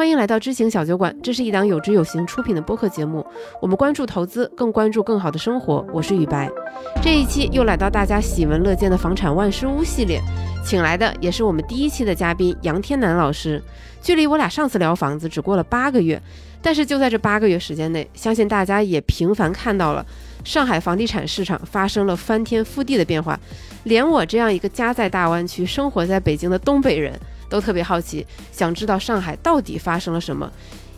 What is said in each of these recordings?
欢迎来到知行小酒馆，这是一档有知有行出品的播客节目。我们关注投资，更关注更好的生活。我是雨白，这一期又来到大家喜闻乐见的房产万事屋系列，请来的也是我们第一期的嘉宾杨天南老师。距离我俩上次聊房子只过了八个月，但是就在这八个月时间内，相信大家也频繁看到了上海房地产市场发生了翻天覆地的变化。连我这样一个家在大湾区、生活在北京的东北人都特别好奇，想知道上海到底发生了什么。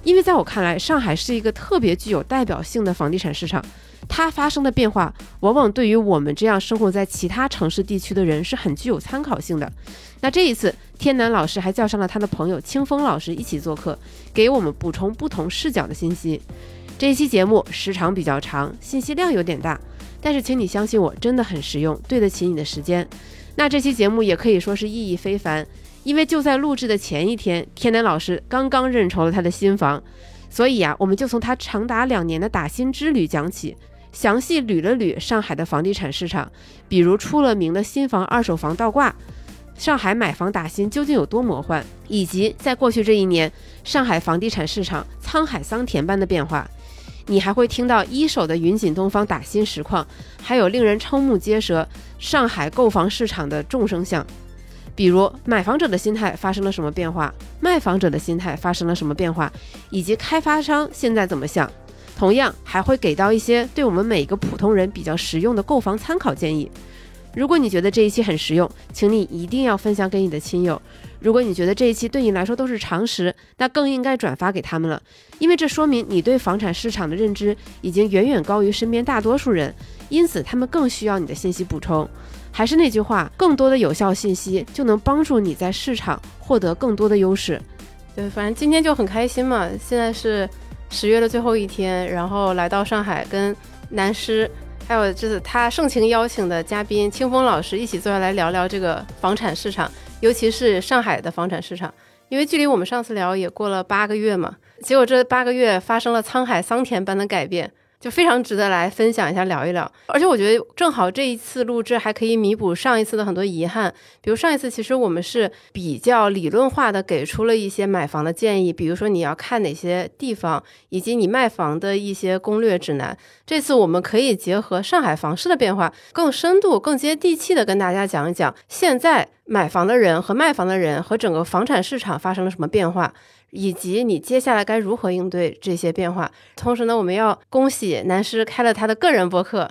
因为在我看来，上海是一个特别具有代表性的房地产市场，它发生的变化往往对于我们这样生活在其他城市地区的人是很具有参考性的。那这一次，天南老师还叫上了他的朋友清风老师一起做客，给我们补充不同视角的信息。这一期节目时长比较长，信息量有点大。但是，请你相信我，真的很实用，对得起你的时间。那这期节目也可以说是意义非凡，因为就在录制的前一天，天南老师刚刚认筹了他的新房，所以啊，我们就从他长达两年的打新之旅讲起，详细捋了捋上海的房地产市场，比如出了名的新房、二手房倒挂，上海买房打新究竟有多魔幻，以及在过去这一年，上海房地产市场沧海桑田般的变化。你还会听到一手的云锦东方打新实况，还有令人瞠目结舌上海购房市场的众生相，比如买房者的心态发生了什么变化，卖房者的心态发生了什么变化，以及开发商现在怎么想。同样还会给到一些对我们每个普通人比较实用的购房参考建议。如果你觉得这一期很实用，请你一定要分享给你的亲友。如果你觉得这一期对你来说都是常识，那更应该转发给他们了，因为这说明你对房产市场的认知已经远远高于身边大多数人，因此他们更需要你的信息补充。还是那句话，更多的有效信息就能帮助你在市场获得更多的优势。对，反正今天就很开心嘛。现在是十月的最后一天，然后来到上海，跟南师还有就是他盛情邀请的嘉宾清风老师一起坐下来聊聊这个房产市场。尤其是上海的房产市场，因为距离我们上次聊也过了八个月嘛，结果这八个月发生了沧海桑田般的改变。就非常值得来分享一下，聊一聊。而且我觉得正好这一次录制还可以弥补上一次的很多遗憾。比如上一次其实我们是比较理论化的给出了一些买房的建议，比如说你要看哪些地方，以及你卖房的一些攻略指南。这次我们可以结合上海房市的变化，更深度、更接地气的跟大家讲一讲，现在买房的人和卖房的人和整个房产市场发生了什么变化。以及你接下来该如何应对这些变化？同时呢，我们要恭喜南师开了他的个人播客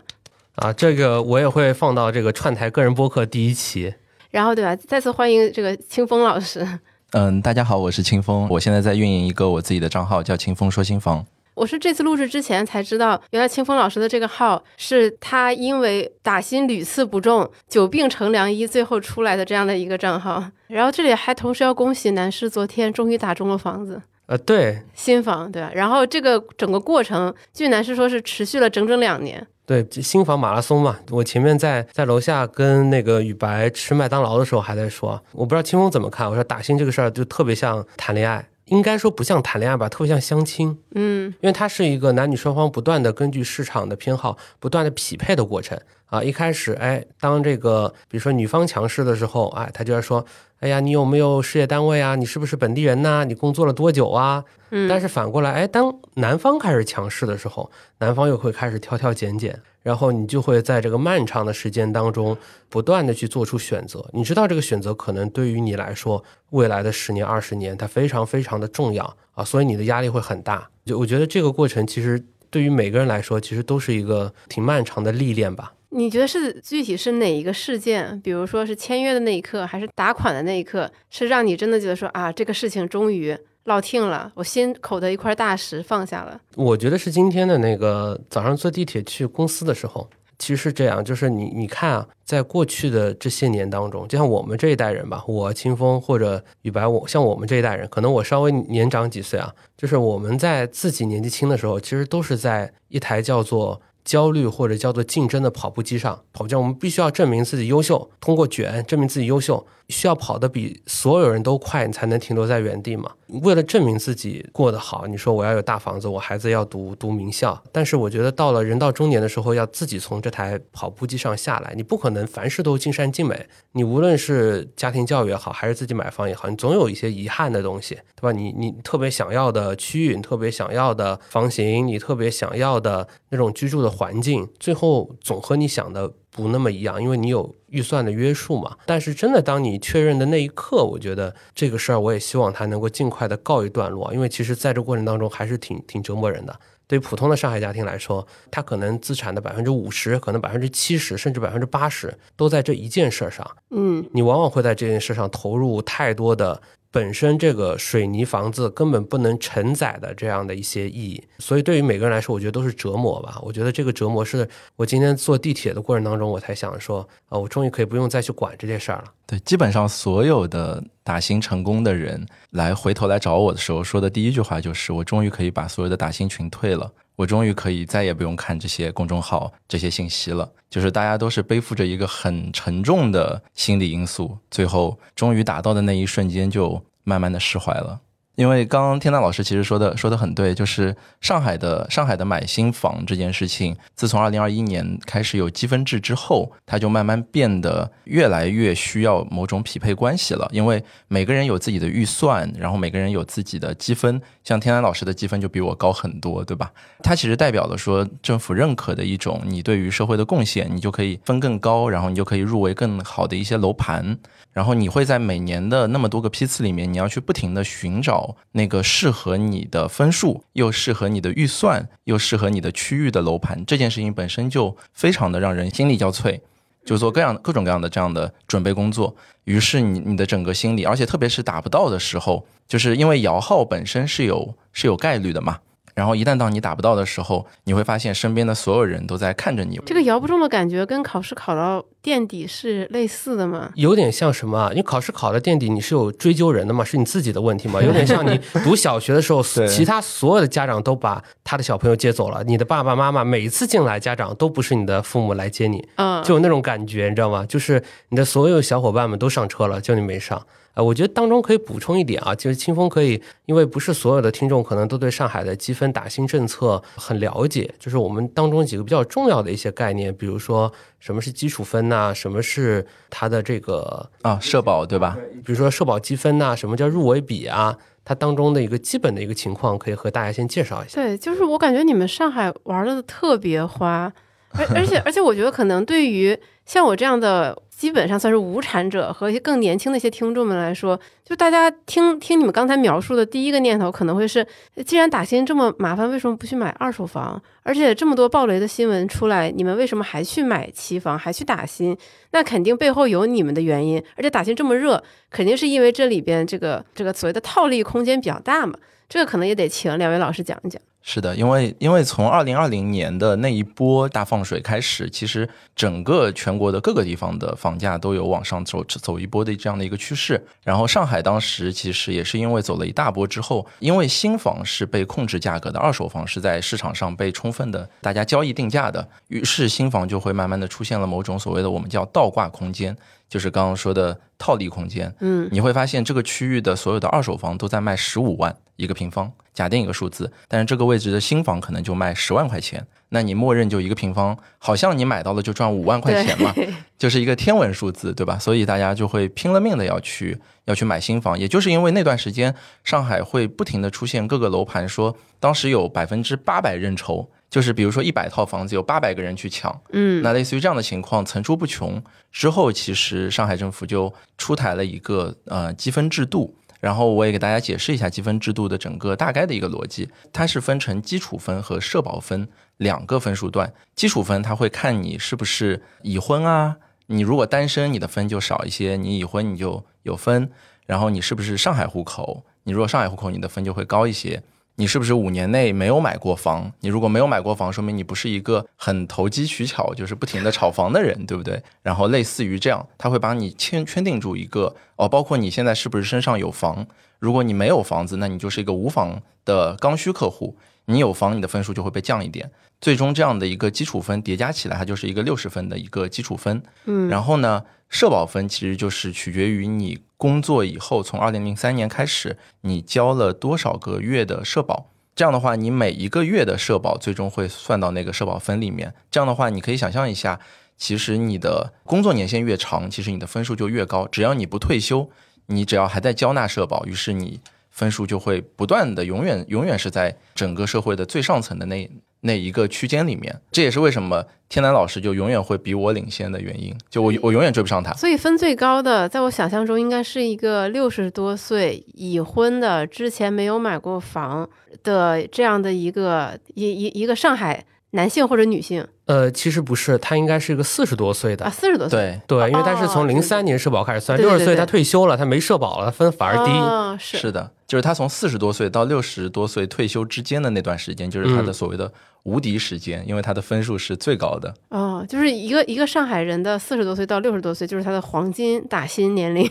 啊，这个我也会放到这个串台个人播客第一期。然后对吧？再次欢迎这个清风老师。嗯，大家好，我是清风，我现在在运营一个我自己的账号，叫清风说新房。我是这次录制之前才知道，原来清风老师的这个号是他因为打新屡次不中，久病成良医，最后出来的这样的一个账号。然后这里还同时要恭喜男士昨天终于打中了房子，呃，对，新房，对吧？然后这个整个过程，据男士说是持续了整整两年。对，新房马拉松嘛，我前面在在楼下跟那个雨白吃麦当劳的时候还在说，我不知道清风怎么看，我说打新这个事儿就特别像谈恋爱。应该说不像谈恋爱吧，特别像相亲。嗯，因为它是一个男女双方不断的根据市场的偏好不断的匹配的过程啊。一开始，哎，当这个比如说女方强势的时候，哎，他就要说，哎呀，你有没有事业单位啊？你是不是本地人呐？你工作了多久啊？嗯。但是反过来，哎，当男方开始强势的时候，男方又会开始挑挑拣拣。然后你就会在这个漫长的时间当中，不断的去做出选择。你知道这个选择可能对于你来说，未来的十年、二十年，它非常非常的重要啊，所以你的压力会很大。就我觉得这个过程其实对于每个人来说，其实都是一个挺漫长的历练吧。你觉得是具体是哪一个事件？比如说是签约的那一刻，还是打款的那一刻，是让你真的觉得说啊，这个事情终于。落听了，我心口的一块大石放下了。我觉得是今天的那个早上坐地铁去公司的时候，其实是这样，就是你你看啊，在过去的这些年当中，就像我们这一代人吧，我清风或者雨白，我像我们这一代人，可能我稍微年长几岁啊，就是我们在自己年纪轻的时候，其实都是在一台叫做焦虑或者叫做竞争的跑步机上跑，步机，我们必须要证明自己优秀，通过卷证明自己优秀。需要跑得比所有人都快，你才能停留在原地嘛。为了证明自己过得好，你说我要有大房子，我孩子要读读名校。但是我觉得到了人到中年的时候，要自己从这台跑步机上下来，你不可能凡事都尽善尽美。你无论是家庭教育也好，还是自己买房也好，你总有一些遗憾的东西，对吧？你你特别想要的区域，你特别想要的房型，你特别想要的那种居住的环境，最后总和你想的。不那么一样，因为你有预算的约束嘛。但是真的，当你确认的那一刻，我觉得这个事儿，我也希望它能够尽快的告一段落。因为其实在这过程当中，还是挺挺折磨人的。对于普通的上海家庭来说，他可能资产的百分之五十，可能百分之七十，甚至百分之八十，都在这一件事上。嗯，你往往会在这件事上投入太多的。本身这个水泥房子根本不能承载的这样的一些意义，所以对于每个人来说，我觉得都是折磨吧。我觉得这个折磨是我今天坐地铁的过程当中，我才想说，啊，我终于可以不用再去管这件事儿了。对，基本上所有的打新成功的人来回头来找我的时候，说的第一句话就是，我终于可以把所有的打新群退了，我终于可以再也不用看这些公众号这些信息了。就是大家都是背负着一个很沉重的心理因素，最后终于达到的那一瞬间就。慢慢的释怀了。因为刚刚天大老师其实说的说的很对，就是上海的上海的买新房这件事情，自从二零二一年开始有积分制之后，它就慢慢变得越来越需要某种匹配关系了。因为每个人有自己的预算，然后每个人有自己的积分，像天南老师的积分就比我高很多，对吧？它其实代表了说政府认可的一种你对于社会的贡献，你就可以分更高，然后你就可以入围更好的一些楼盘，然后你会在每年的那么多个批次里面，你要去不停的寻找。那个适合你的分数，又适合你的预算，又适合你的区域的楼盘，这件事情本身就非常的让人心力交瘁，就做各样各种各样的这样的准备工作。于是你你的整个心理，而且特别是达不到的时候，就是因为摇号本身是有是有概率的嘛。然后一旦当你打不到的时候，你会发现身边的所有人都在看着你。这个摇不中的感觉跟考试考到垫底是类似的吗？有点像什么？你考试考到垫底，你是有追究人的嘛？是你自己的问题吗？有点像你读小学的时候，其他所有的家长都把他的小朋友接走了，你的爸爸妈妈每一次进来，家长都不是你的父母来接你，嗯，就有那种感觉，你知道吗？就是你的所有小伙伴们都上车了，就你没上。呃，我觉得当中可以补充一点啊，就是清风可以，因为不是所有的听众可能都对上海的积分打新政策很了解，就是我们当中几个比较重要的一些概念，比如说什么是基础分呐，什么是它的这个啊社保对吧？比如说社保积分呐，什么叫入围比啊？它当中的一个基本的一个情况，可以和大家先介绍一下。对，就是我感觉你们上海玩的特别花，而而且而且我觉得可能对于像我这样的。基本上算是无产者和一些更年轻的一些听众们来说，就大家听听你们刚才描述的第一个念头，可能会是：既然打新这么麻烦，为什么不去买二手房？而且这么多暴雷的新闻出来，你们为什么还去买期房，还去打新？那肯定背后有你们的原因。而且打新这么热，肯定是因为这里边这个这个所谓的套利空间比较大嘛。这个可能也得请两位老师讲一讲。是的，因为因为从二零二零年的那一波大放水开始，其实整个全国的各个地方的房价都有往上走走一波的这样的一个趋势。然后上海当时其实也是因为走了一大波之后，因为新房是被控制价格的，二手房是在市场上被充分的大家交易定价的，于是新房就会慢慢的出现了某种所谓的我们叫倒挂空间，就是刚刚说的套利空间。嗯，你会发现这个区域的所有的二手房都在卖十五万一个平方。假定一个数字，但是这个位置的新房可能就卖十万块钱，那你默认就一个平方，好像你买到了就赚五万块钱嘛，就是一个天文数字，对吧？所以大家就会拼了命的要去要去买新房，也就是因为那段时间上海会不停的出现各个楼盘说，当时有百分之八百认筹，就是比如说一百套房子有八百个人去抢，嗯，那类似于这样的情况层出不穷。之后其实上海政府就出台了一个呃积分制度。然后我也给大家解释一下积分制度的整个大概的一个逻辑，它是分成基础分和社保分两个分数段。基础分它会看你是不是已婚啊，你如果单身，你的分就少一些；你已婚，你就有分。然后你是不是上海户口，你如果上海户口，你的分就会高一些。你是不是五年内没有买过房？你如果没有买过房，说明你不是一个很投机取巧，就是不停的炒房的人，对不对？然后类似于这样，他会把你圈圈定住一个哦，包括你现在是不是身上有房？如果你没有房子，那你就是一个无房的刚需客户。你有房，你的分数就会被降一点。最终这样的一个基础分叠加起来，它就是一个六十分的一个基础分。嗯，然后呢，社保分其实就是取决于你工作以后，从二零零三年开始，你交了多少个月的社保。这样的话，你每一个月的社保最终会算到那个社保分里面。这样的话，你可以想象一下，其实你的工作年限越长，其实你的分数就越高。只要你不退休，你只要还在交纳社保，于是你分数就会不断的，永远永远是在整个社会的最上层的那那一个区间里面。这也是为什么天南老师就永远会比我领先的原因。就我我永远追不上他。所以分最高的，在我想象中应该是一个六十多岁已婚的，之前没有买过房的这样的一个一一一个上海男性或者女性呃，其实不是，他应该是一个四十多岁的。啊，四十多岁，对，对，因为他是从哦零三年社保开始算，六十岁他退休了，他没社保了，他分反而低。哦、是是的，就是他从四十多岁到六十多岁退休之间的那段时间，就是他的嗯所谓的无敌时间，因为他的分数是最高的。哦，就是一个一个上海人的四十多岁到六十多岁，就是他的黄金打新年龄。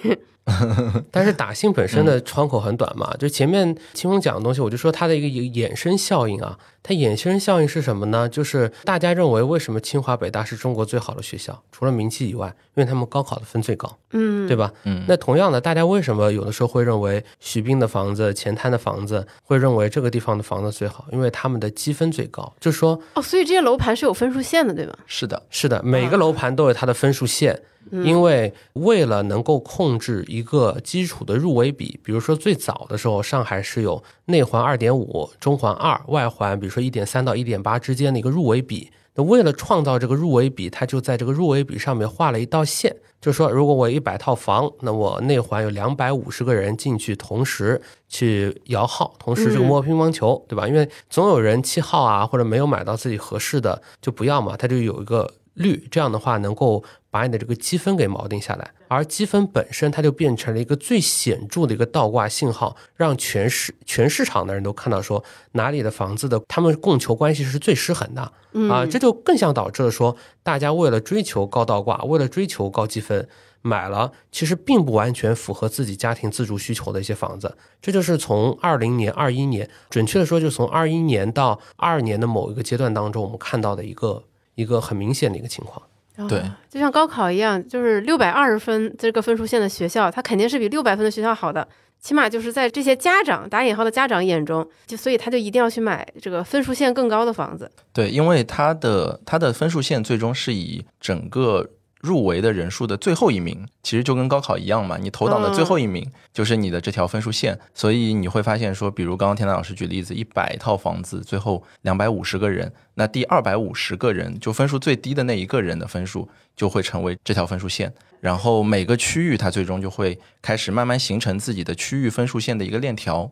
但是打新本身嗯的窗口很短嘛，就前面清风讲的东西，我就说它的一个一个衍生效应啊，它衍生效应是什么呢？就是大家认为为什么清华北大是中国最好的学校，除了名气以外，因为他们高考的分最高，嗯，对吧？嗯，那同样的，大家为什么有的时候会认为徐滨的房子、前滩的房子会认为这个地方的房子最好？因为他们的积分最高，就是说哦，所以这些楼盘是有分数线的，对吧？是的，是的，每个楼盘都有它的分数线，因为为了能够控制一个基础的入围比，比如说最早的时候，上海是有内环二点五、中环二、外环比如说一点三到一点八之间的一个入围比。那为了创造这个入围比，它就在这个入围比上面画了一道线，就说如果我一百套房，那我内环有两百五十个人进去，同时去摇号，同时这个摸乒乓球，对吧？因为总有人弃号啊，或者没有买到自己合适的就不要嘛，它就有一个率，这样的话能够把你的这个积分给锚定下来，而积分本身它就变成了一个最显著的一个倒挂信号，让全市全市场的人都看到说哪里的房子的他们供求关系是最失衡的啊，这就更像导致了说大家为了追求高倒挂，为了追求高积分。买了，其实并不完全符合自己家庭自住需求的一些房子，这就是从二零年、二一年，准确的说，就从二一年到二二年的某一个阶段当中，我们看到的一个一个很明显的一个情况。哦对，就像高考一样，就是六百二十分这个分数线的学校，它肯定是比六百分的学校好的。起码就是在这些家长打引号的家长眼中，就所以他就一定要去买这个分数线更高的房子。对，因为他的他的分数线最终是以整个入围的人数的最后一名，其实就跟高考一样嘛，你投档的最后一名就是你的这条分数线，所以你会发现说，比如刚刚天南老师举例子，一百套房子，最后两百五十个人，那第二百五十个人就分数最低的那一个人的分数就会成为这条分数线，然后每个区域它最终就会开始慢慢形成自己的区域分数线的一个链条。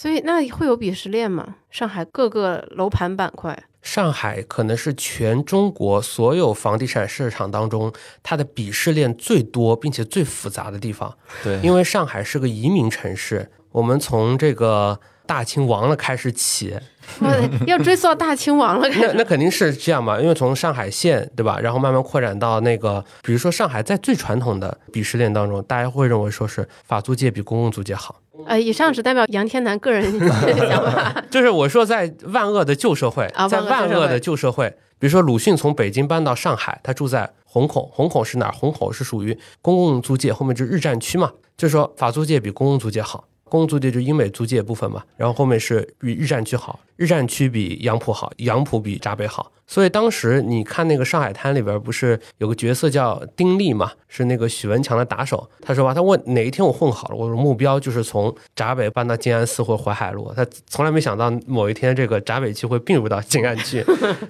所以那会有鄙视链吗？上海各个楼盘板块，上海可能是全中国所有房地产市场当中，它的鄙视链最多并且最复杂的地方。对，因为上海是个移民城市，我们从这个大清亡了开始起，我 要追溯到大清王了。那那肯定是这样嘛，因为从上海县对吧，然后慢慢扩展到那个，比如说上海在最传统的鄙视链当中，大家会认为说是法租界比公共租界好。呃，以上只代表杨天南个人想法。就是我说在万恶的旧社会啊，在万恶的旧社会，比如说鲁迅从北京搬到上海，他住在虹口，虹口是哪儿？虹口是属于公共租界，后面就是日战区嘛，就是说法租界比公共租界好。公租界就英美租界部分嘛，然后后面是比日战区好，日战区比杨浦好，杨浦比闸北好。所以当时你看那个上海滩里边不是有个角色叫丁力嘛，是那个许文强的打手。他说吧，他问哪一天我混好了，我说目标就是从闸北搬到静安寺或淮海路。他从来没想到某一天这个闸北区会并入到静安区，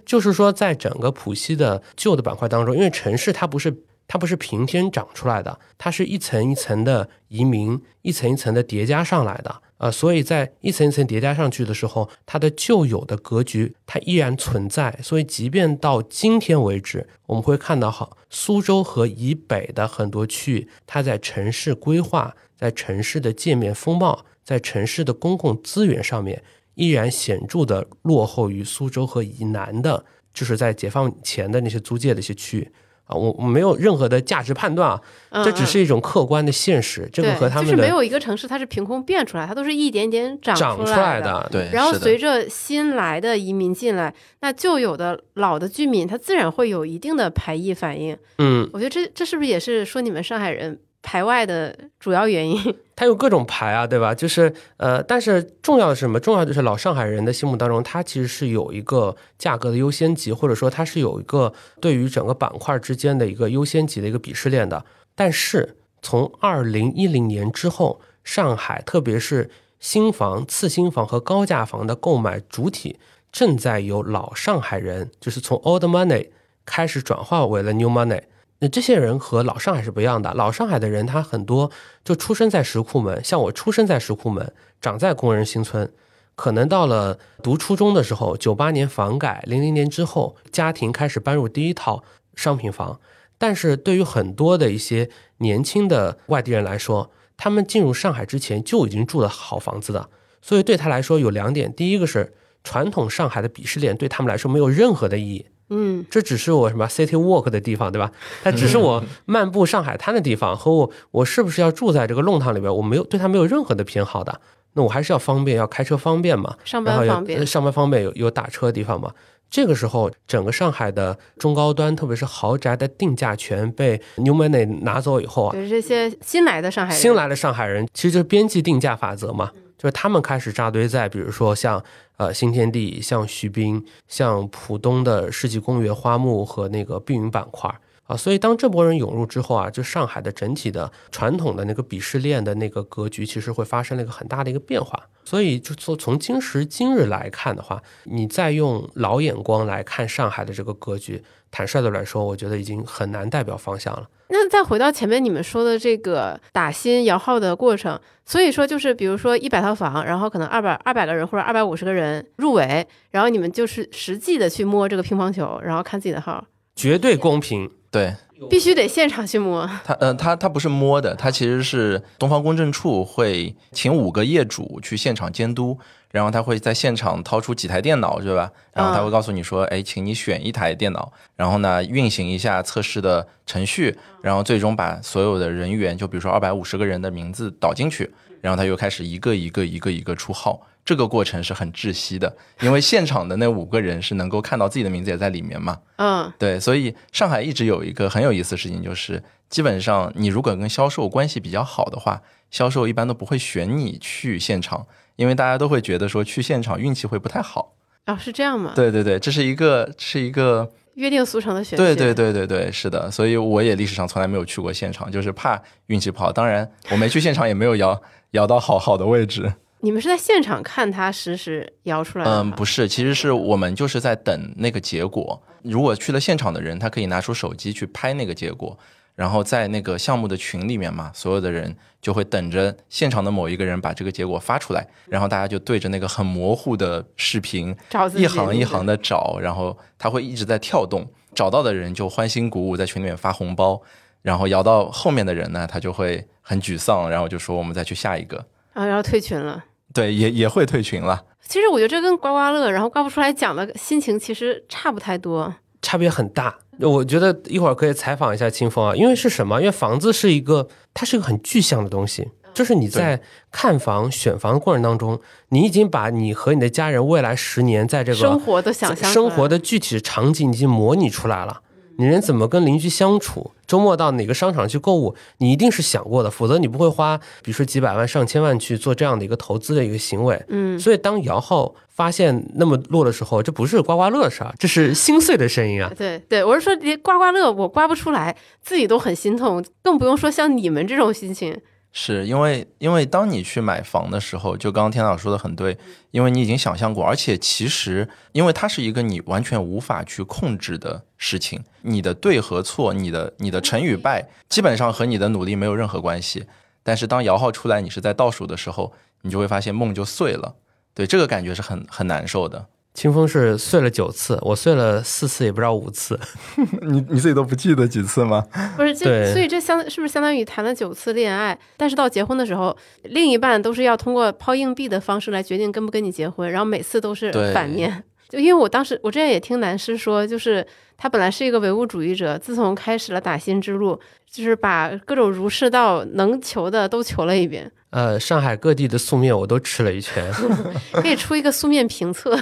就是说在整个浦西的旧的板块当中，因为城市它不是。它不是平天长出来的，它是一层一层的移民，一层一层的叠加上来的。呃，所以在一层一层叠加上去的时候，它的旧有的格局它依然存在。所以，即便到今天为止，我们会看到哈，苏州河以北的很多区域，它在城市规划、在城市的界面风貌、在城市的公共资源上面，依然显著的落后于苏州河以南的，就是在解放前的那些租界的一些区域。啊，我我没有任何的价值判断啊，嗯这只是一种客观的现实，这个和他们的就是没有一个城市它是凭空变出来，它都是一点点长长出出来的。对，然后随着新来的移民进来，那旧有的老的居民，他自然会有一定的排异反应。嗯，我觉得这这是不是也是说你们上海人排外的主要原因？它有各种排啊，对吧？就是呃，但是重要的是什么？重要的是老上海人的心目当中，它其实是有一个价格的优先级，或者说它是有一个对于整个板块之间的一个优先级的一个鄙视链的。但是从二零一零年之后，上海特别是新房、次新房和高价房的购买主体正在由老上海人，就是从 old money 开始转化为了 new money。那这些人和老上海是不一样的。老上海的人，他很多就出生在石库门，像我出生在石库门，长在工人新村，可能到了读初中的时候，九八年房改，零零年之后，家庭开始搬入第一套商品房。但是对于很多的一些年轻的外地人来说，他们进入上海之前就已经住了好房子的，所以对他来说有两点：第一个是传统上海的鄙视链对他们来说没有任何的意义，嗯，这只是我什么 city walk 的地方，对吧？它只是我漫步上海滩的地方，和我我是不是要住在这个弄堂里边，我没有对它没有任何的偏好的。那我还是要方便，要开车方便嘛，上班方便呃。上班方便，有有打车的地方嘛。这个时候，整个上海的中高端，特别是豪宅的定价权被 New Money 拿走以后啊，就是这些新来的上海人，新来的上海人其实就是边际定价法则嘛，就是他们开始扎堆在，比如说像呃新天地、像徐滨、像浦东的世纪公园花木和那个碧云板块啊，所以当这波人涌入之后啊，就上海的整体的传统的那个鄙视链的那个格局，其实会发生了一个很大的一个变化。所以就从从今时今日来看的话，你再用老眼光来看上海的这个格局，坦率的来说，我觉得已经很难代表方向了。那再回到前面你们说的这个打新摇号的过程，所以说就是比如说一百套房，然后可能二百二百个人或者二百五十个人入围，然后你们就是实际的去摸这个乒乓球，然后看自己的号，绝对公平，对必须得现场去摸。他，呃，他他不是摸的，他其实是东方公证处会请五个业主去现场监督，然后他会在现场掏出几台电脑，对吧？然后他会告诉你说，哎，请你选一台电脑，然后呢运行一下测试的程序，然后最终把所有的人员，就比如说二百五十个人的名字导进去，然后他又开始一个一个一个一个出号。这个过程是很窒息的，因为现场的那五个人是能够看到自己的名字也在里面嘛。嗯，对，所以上海一直有一个很有意思的事情，就是基本上你如果跟销售关系比较好的话，销售一般都不会选你去现场，因为大家都会觉得说去现场运气会不太好。哦，是这样吗？对对对，这是一个是一个，约定俗成的选择。对对对对对，是的。所以我也历史上从来没有去过现场，就是怕运气不好。当然，我没去现场，也没有摇摇到好好的位置。你们是在现场看他实时摇出来的？嗯，不是，其实是我们就是在等那个结果。如果去了现场的人，他可以拿出手机去拍那个结果，然后在那个项目的群里面嘛，所有的人就会等着现场的某一个人把这个结果发出来，然后大家就对着那个很模糊的视频一行一行的找，然后他会一直在跳动，找到的人就欢欣鼓舞，在群里面发红包，然后摇到后面的人呢，他就会很沮丧，然后就说我们再去下一个，啊，然后退群了。对，也也会退群了。其实我觉得这跟刮刮乐，然后刮不出来奖的心情其实差不太多。差别很大。我觉得一会儿可以采访一下清风啊，因为是什么？因为房子是一个，它是一个很具象的东西，就是你在看房、选房的过程当中，你已经把你和你的家人未来十年在这个生活的想象生活的具体场景已经模拟出来了。你人怎么跟邻居相处？周末到哪个商场去购物？你一定是想过的，否则你不会花，比如说几百万、上千万去做这样的一个投资的一个行为。嗯，所以当摇号发现那么落的时候，这不是刮刮乐的事儿，这是心碎的声音啊！对对，我是说连刮刮乐我刮不出来，自己都很心痛，更不用说像你们这种心情。是因为，因为当你去买房的时候，就刚刚天老师说的很对，因为你已经想象过，而且其实，因为它是一个你完全无法去控制的事情，你的对和错，你的你的成与败，基本上和你的努力没有任何关系。但是当摇号出来，你是在倒数的时候，你就会发现梦就碎了，对，这个感觉是很很难受的。清风是碎了九次，我碎了四次，也不知道五次。你你自己都不记得几次吗？不是，这对所以这相是不是相当于谈了九次恋爱？但是到结婚的时候，另一半都是要通过抛硬币的方式来决定跟不跟你结婚，然后每次都是反面。就因为我当时我之前也听男师说，就是他本来是一个唯物主义者，自从开始了打新之路，就是把各种儒释道能求的都求了一遍，呃，上海各地的素面我都吃了一圈。可以出一个素面评测。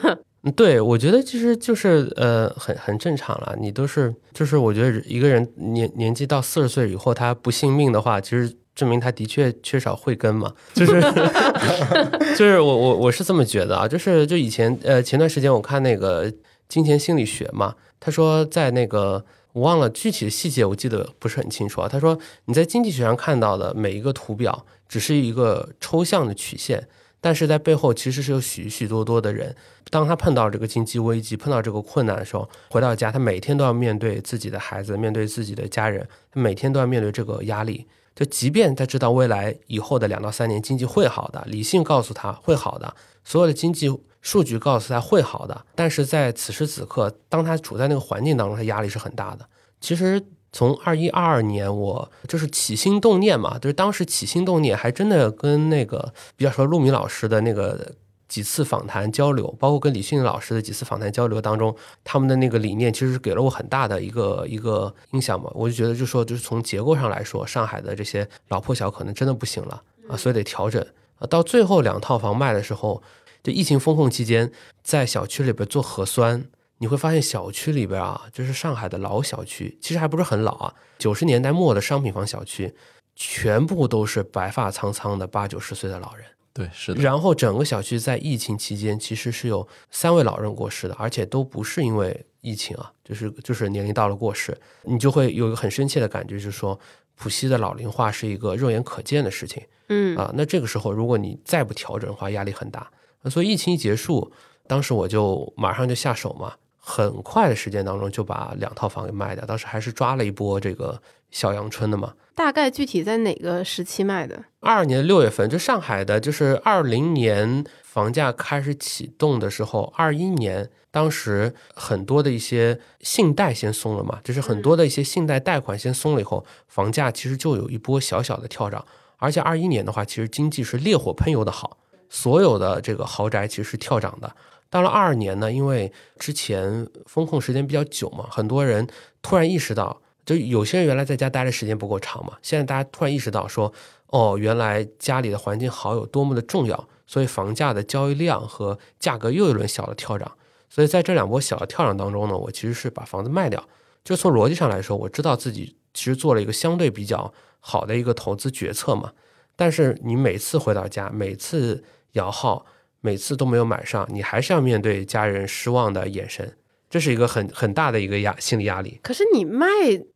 嗯对，我觉得其实就是呃，很很正常了。你都是就是，我觉得一个人年年纪到四十岁以后，他不信命的话，其实证明他的确缺少慧根嘛。就是 就是我我我是这么觉得啊，就是就以前呃前段时间我看那个金钱心理学嘛，他说在那个我忘了具体的细节，我记得不是很清楚啊。他说你在经济学上看到的每一个图表，只是一个抽象的曲线。但是在背后其实是有许许多多的人，当他碰到这个经济危机、碰到这个困难的时候，回到家，他每天都要面对自己的孩子，面对自己的家人，他每天都要面对这个压力。就即便他知道未来以后的两到三年经济会好的，理性告诉他会好的，所有的经济数据告诉他会好的，但是在此时此刻，当他处在那个环境当中，他压力是很大的。其实从二一二二年，我就是起心动念嘛，就是当时起心动念，还真的跟那个比较说陆明老师的那个几次访谈交流，包括跟李迅老师的几次访谈交流当中，他们的那个理念其实给了我很大的一个一个影响嘛。我就觉得，就说就是从结构上来说，上海的这些老破小可能真的不行了啊，所以得调整啊。到最后两套房卖的时候，就疫情风控期间，在小区里边做核酸。你会发现小区里边啊，就是上海的老小区，其实还不是很老啊，九十年代末的商品房小区，全部都是白发苍苍的八九十岁的老人。对，是的，然后整个小区在疫情期间其实是有三位老人过世的，而且都不是因为疫情啊，就是就是年龄到了过世，你就会有一个很深切的感觉，就是说浦西的老龄化是一个肉眼可见的事情。嗯啊，那这个时候如果你再不调整的话，压力很大。所以疫情一结束，当时我就马上就下手嘛，很快的时间当中就把两套房给卖掉，当时还是抓了一波这个小阳春的嘛。大概具体在哪个时期卖的？二二年六月份，就上海的，就是二零年房价开始启动的时候，二一年当时很多的一些信贷先松了嘛，就是很多的一些信贷贷款先松了以后，房价其实就有一波小小的跳涨。而且二一年的话，其实经济是烈火喷油的好，所有的这个豪宅其实是跳涨的。到了二二年呢，因为之前风控时间比较久嘛，很多人突然意识到，就有些人原来在家待的时间不够长嘛，现在大家突然意识到说，哦，原来家里的环境好有多么的重要，所以房价的交易量和价格又一轮小的跳涨。所以在这两波小的跳涨当中呢，我其实是把房子卖掉。就从逻辑上来说，我知道自己其实做了一个相对比较好的一个投资决策嘛。但是你每次回到家，每次摇号，每次都没有买上，你还是要面对家人失望的眼神，这是一个很很大的一个压心理压力。可是你卖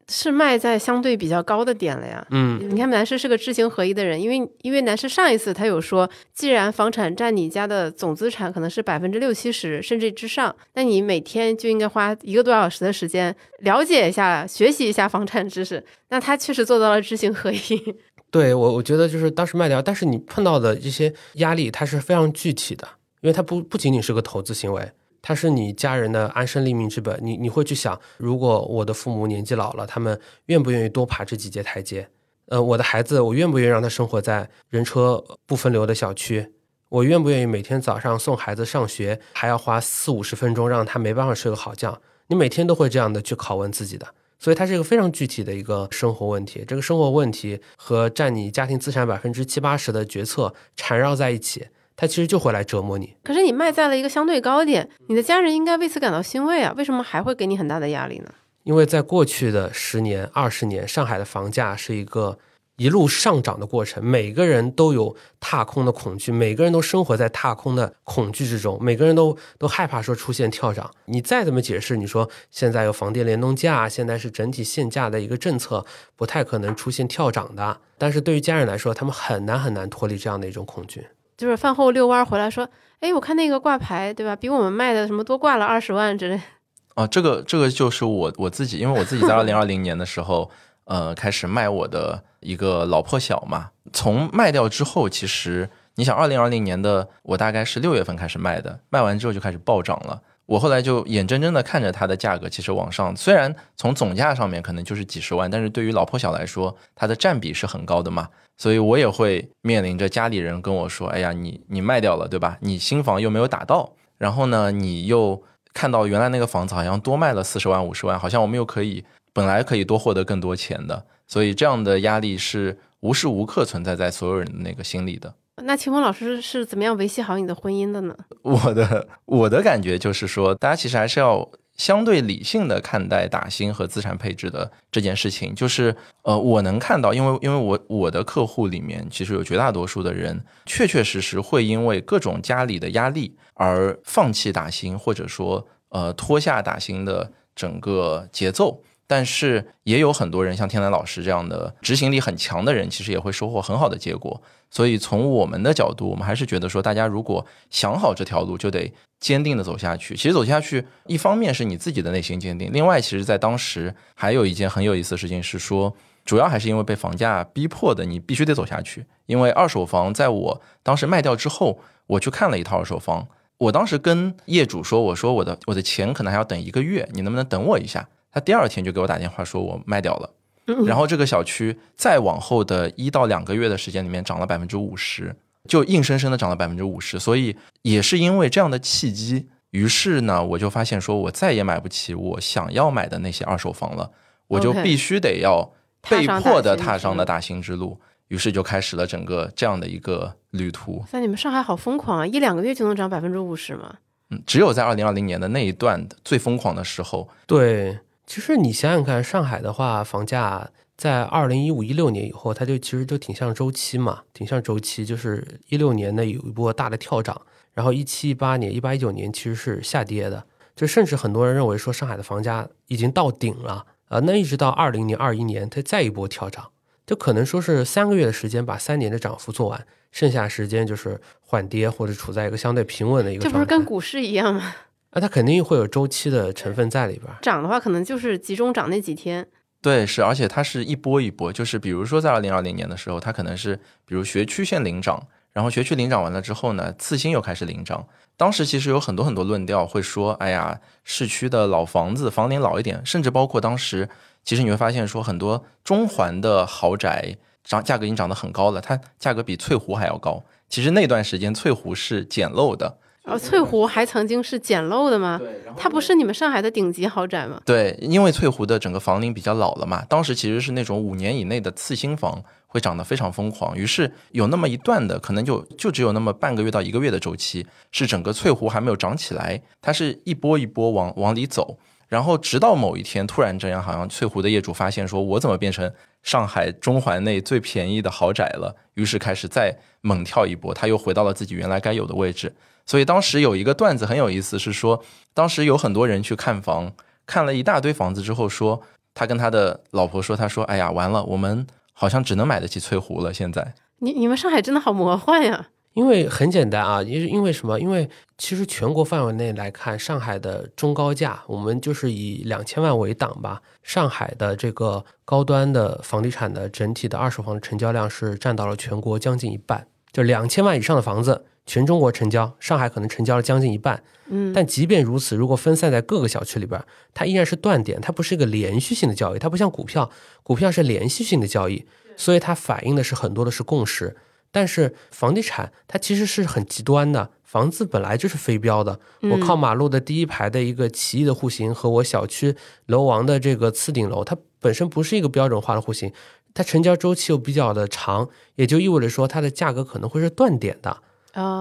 是卖在相对比较高的点了呀。嗯，你看男士是个知行合一的人，因为因为男士上一次他有说，既然房产占你家的总资产可能是百分之六七十甚至之上，那你每天就应该花一个多小时的时间了解一下、学习一下房产知识。那他确实做到了知行合一。对我我觉得就是当时卖掉，但是你碰到的这些压力，它是非常具体的，因为它不不仅仅是个投资行为，它是你家人的安身立命之本。你你会去想，如果我的父母年纪老了，他们愿不愿意多爬这几节台阶？呃，我的孩子，我愿不愿意让他生活在人车不分流的小区？我愿不愿意每天早上送孩子上学，还要花四五十分钟让他没办法睡个好觉？你每天都会这样的去拷问自己的。所以它是一个非常具体的一个生活问题，这个生活问题和占你家庭资产百分之七八十的决策缠绕在一起，它其实就会来折磨你。可是你卖在了一个相对高点，你的家人应该为此感到欣慰啊，为什么还会给你很大的压力呢？因为在过去的十年、二十年，上海的房价是一个一路上涨的过程，每个人都有踏空的恐惧，每个人都生活在踏空的恐惧之中，每个人都都害怕说出现跳涨。你再怎么解释，你说现在有房地联动价，现在是整体限价的一个政策，不太可能出现跳涨的。但是对于家人来说，他们很难很难脱离这样的一种恐惧。就是饭后遛弯回来说，哎，我看那个挂牌，对吧？比我们卖的什么多挂了二十万之类。啊，这个这个就是我我自己，因为我自己在二零二零年的时候，呃，开始卖我的一个老破小嘛。从卖掉之后，其实你想，二零二零年的我大概是六月份开始卖的，卖完之后就开始暴涨了。我后来就眼睁睁的看着它的价格其实往上，虽然从总价上面可能就是几十万，但是对于老破小来说，它的占比是很高的嘛。所以我也会面临着家里人跟我说：“哎呀，你你卖掉了，对吧？你新房又没有打到，然后呢，你又看到原来那个房子好像多卖了四十万五十万，好像我们又可以本来可以多获得更多钱的，所以这样的压力是无时无刻存在在所有人的那个心里的。那秦风老师是怎么样维系好你的婚姻的呢？我的 我的感觉就是说，大家其实还是要相对理性的看待打新和资产配置的这件事情。就是呃，我能看到，因为因为我我的客户里面，其实有绝大多数的人，确确实实会因为各种家里的压力而放弃打新，或者说呃拖下打新的整个节奏。但是也有很多人，像天南老师这样的执行力很强的人，其实也会收获很好的结果。所以从我们的角度，我们还是觉得说，大家如果想好这条路，就得坚定的走下去。其实走下去，一方面是你自己的内心坚定，另外，其实在当时还有一件很有意思的事情是说，主要还是因为被房价逼迫的，你必须得走下去。因为二手房在我当时卖掉之后，我去看了一套二手房，我当时跟业主说，我说我的我的钱可能还要等一个月，你能不能等我一下？他第二天就给我打电话说，我卖掉了。然后这个小区再往后的一到两个月的时间里面涨了百分之五十，就硬生生的涨了百分之五十。所以也是因为这样的契机，于是呢，我就发现说我再也买不起我想要买的那些二手房了，我就必须得要被迫的踏上了大兴之路。于是就开始了整个这样的一个旅途。那你们上海好疯狂啊！一两个月就能涨百分之五十吗？嗯，只有在二零二零年的那一段最疯狂的时候，对。其实你想想看，上海的话，房价在二零一五一六年以后，它就其实就挺像周期嘛，挺像周期。就是一六年呢有一波大的跳涨，然后一七一八年、一八一九年其实是下跌的，就甚至很多人认为说上海的房价已经到顶了啊。那一直到二零年、二一年，它再一波跳涨，就可能说是三个月的时间把三年的涨幅做完，剩下时间就是缓跌或者处在一个相对平稳的一个。这不是跟股市一样吗？那它肯定会有周期的成分在里边。涨的话，可能就是集中涨那几天。对，是，而且它是一波一波，就是比如说在二零二零年的时候，它可能是比如学区先领涨，然后学区领涨完了之后呢，次新又开始领涨。当时其实有很多很多论调会说，哎呀，市区的老房子房龄老一点，甚至包括当时，其实你会发现说很多中环的豪宅涨价格已经涨得很高了，它价格比翠湖还要高。其实那段时间翠湖是捡漏的。哦，翠湖还曾经是简陋的吗？对，它不是你们上海的顶级豪宅吗？对，因为翠湖的整个房龄比较老了嘛，当时其实是那种五年以内的次新房会涨得非常疯狂，于是有那么一段的可能就就只有那么半个月到一个月的周期，是整个翠湖还没有涨起来，它是一波一波往往里走，然后直到某一天突然这样，好像翠湖的业主发现说，我怎么变成上海中环内最便宜的豪宅了？于是开始再猛跳一波，他又回到了自己原来该有的位置。所以当时有一个段子很有意思，是说当时有很多人去看房，看了一大堆房子之后，说他跟他的老婆说，他说：“哎呀，完了，我们好像只能买得起翠湖了。”现在，你你们上海真的好魔幻呀！因为很简单啊，因因为什么？因为其实全国范围内来看，上海的中高价，我们就是以两千万为档吧。上海的这个高端的房地产的整体的二手房的成交量是占到了全国将近一半，就两千万以上的房子。全中国成交，上海可能成交了将近一半。嗯，但即便如此，如果分散在各个小区里边，它依然是断点，它不是一个连续性的交易，它不像股票，股票是连续性的交易，所以它反映的是很多的是共识。但是房地产它其实是很极端的，房子本来就是非标的，我靠马路的第一排的一个奇异的户型和我小区楼王的这个次顶楼，它本身不是一个标准化的户型，它成交周期又比较的长，也就意味着说它的价格可能会是断点的。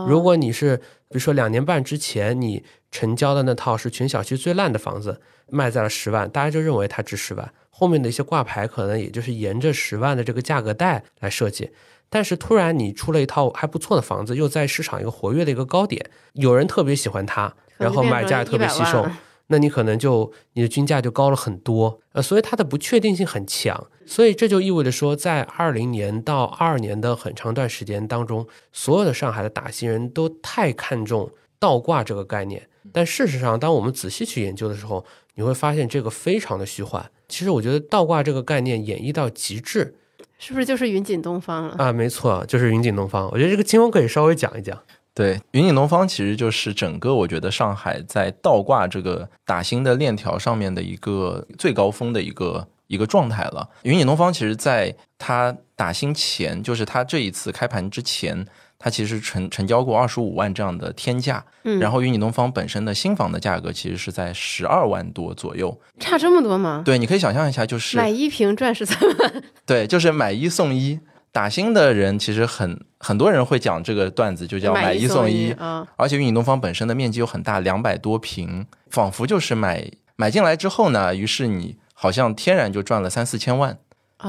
如果你是比如说两年半之前你成交的那套是全小区最烂的房子，卖在了十万，大家就认为它值十万。后面的一些挂牌可能也就是沿着十万的这个价格带来设计。但是突然你出了一套还不错的房子，又在市场一个活跃的一个高点，有人特别喜欢它，然后买家也特别稀售。那你可能就你的均价就高了很多，呃，所以它的不确定性很强，所以这就意味着说，在二零年到二二年的很长段时间当中，所有的上海的打新人都太看重倒挂这个概念，但事实上，当我们仔细去研究的时候，你会发现这个非常的虚幻。其实我觉得倒挂这个概念演绎到极致，是不是就是云锦东方了啊？没错，就是云锦东方。我觉得这个金峰可以稍微讲一讲。对，云锦东方其实就是整个我觉得上海在倒挂这个打新的链条上面的一个最高峰的一个一个状态了。云锦东方其实在它打新前，就是它这一次开盘之前，它其实成成交过二十五万这样的天价，嗯，然后云锦东方本身的新房的价格其实是在十二万多左右。差这么多吗？对，你可以想象一下，就是买一瓶赚十三万，对，就是买一送一。打新的人其实很很多人会讲这个段子，就叫买一送一啊。而且云锦东方本身的面积又很大，两百多平，仿佛就是买买进来之后呢，于是你好像天然就赚了三四千万。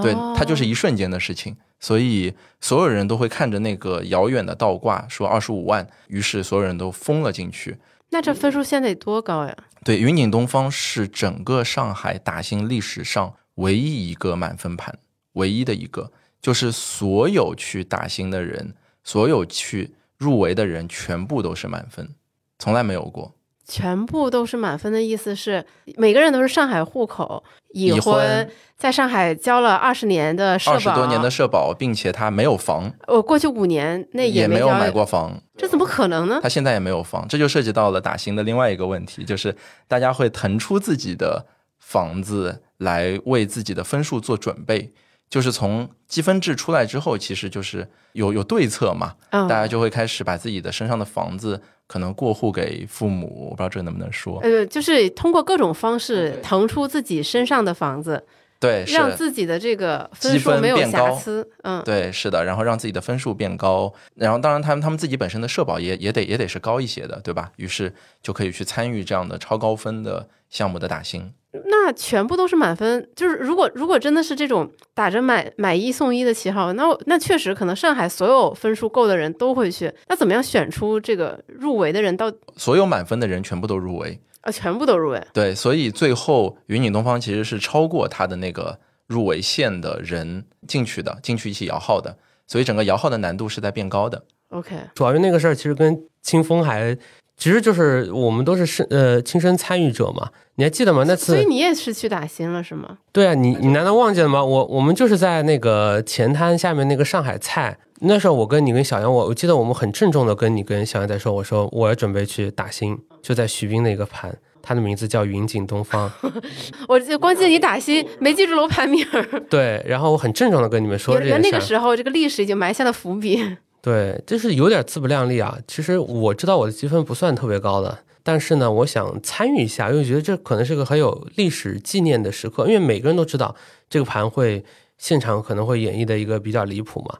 对，它就是一瞬间的事情，所以所有人都会看着那个遥远的倒挂，说二十五万，于是所有人都疯了进去。那这分数线得多高呀？对，云锦东方是整个上海打新历史上唯一一个满分盘，唯一的一个，就是所有去打新的人，所有去入围的人，全部都是满分，从来没有过。全部都是满分的意思是，每个人都是上海户口，已婚，在上海交了二十年的社保，二十多年的社保，并且他没有房。我过去五年那也没有买过房，这怎么可能呢？他现在也没有房，这就涉及到了打新的另外一个问题，就是大家会腾出自己的房子来为自己的分数做准备。就是从积分制出来之后，其实就是有有对策嘛，大家就会开始把自己的身上的房子可能过户给父母，我不知道这能不能说。呃，就是通过各种方式腾出自己身上的房子，对，让自己的这个分数没有瑕疵。嗯，对，是的，然后让自己的分数变高，然后当然他们他们自己本身的社保也也得也得是高一些的，对吧？于是就可以去参与这样的超高分的项目的打新。那全部都是满分，就是如果如果真的是这种打着买买一送一的旗号，那那确实可能上海所有分数够的人都会去。那怎么样选出这个入围的人？到所有满分的人全部都入围啊，全部都入围。对，所以最后云锦东方其实是超过他的那个入围线的人进去的，进去一起摇号的，所以整个摇号的难度是在变高的。OK，主要因为那个事儿其实跟清风还。其实就是我们都是身呃亲身参与者嘛，你还记得吗？那次，所以你也是去打新了是吗？对啊，你你难道忘记了吗？我我们就是在那个前滩下面那个上海菜，那时候我跟你跟小杨，我我记得我们很郑重的跟你跟小杨在说，我说我要准备去打新，就在徐斌的一个盘，他的名字叫云锦东方，我就光记得你打新，没记住楼盘名。对，然后我很郑重的跟你们说，原那个时候这个历史已经埋下了伏笔。对，就是有点自不量力啊。其实我知道我的积分不算特别高的，但是呢，我想参与一下，因为觉得这可能是个很有历史纪念的时刻。因为每个人都知道这个盘会现场可能会演绎的一个比较离谱嘛。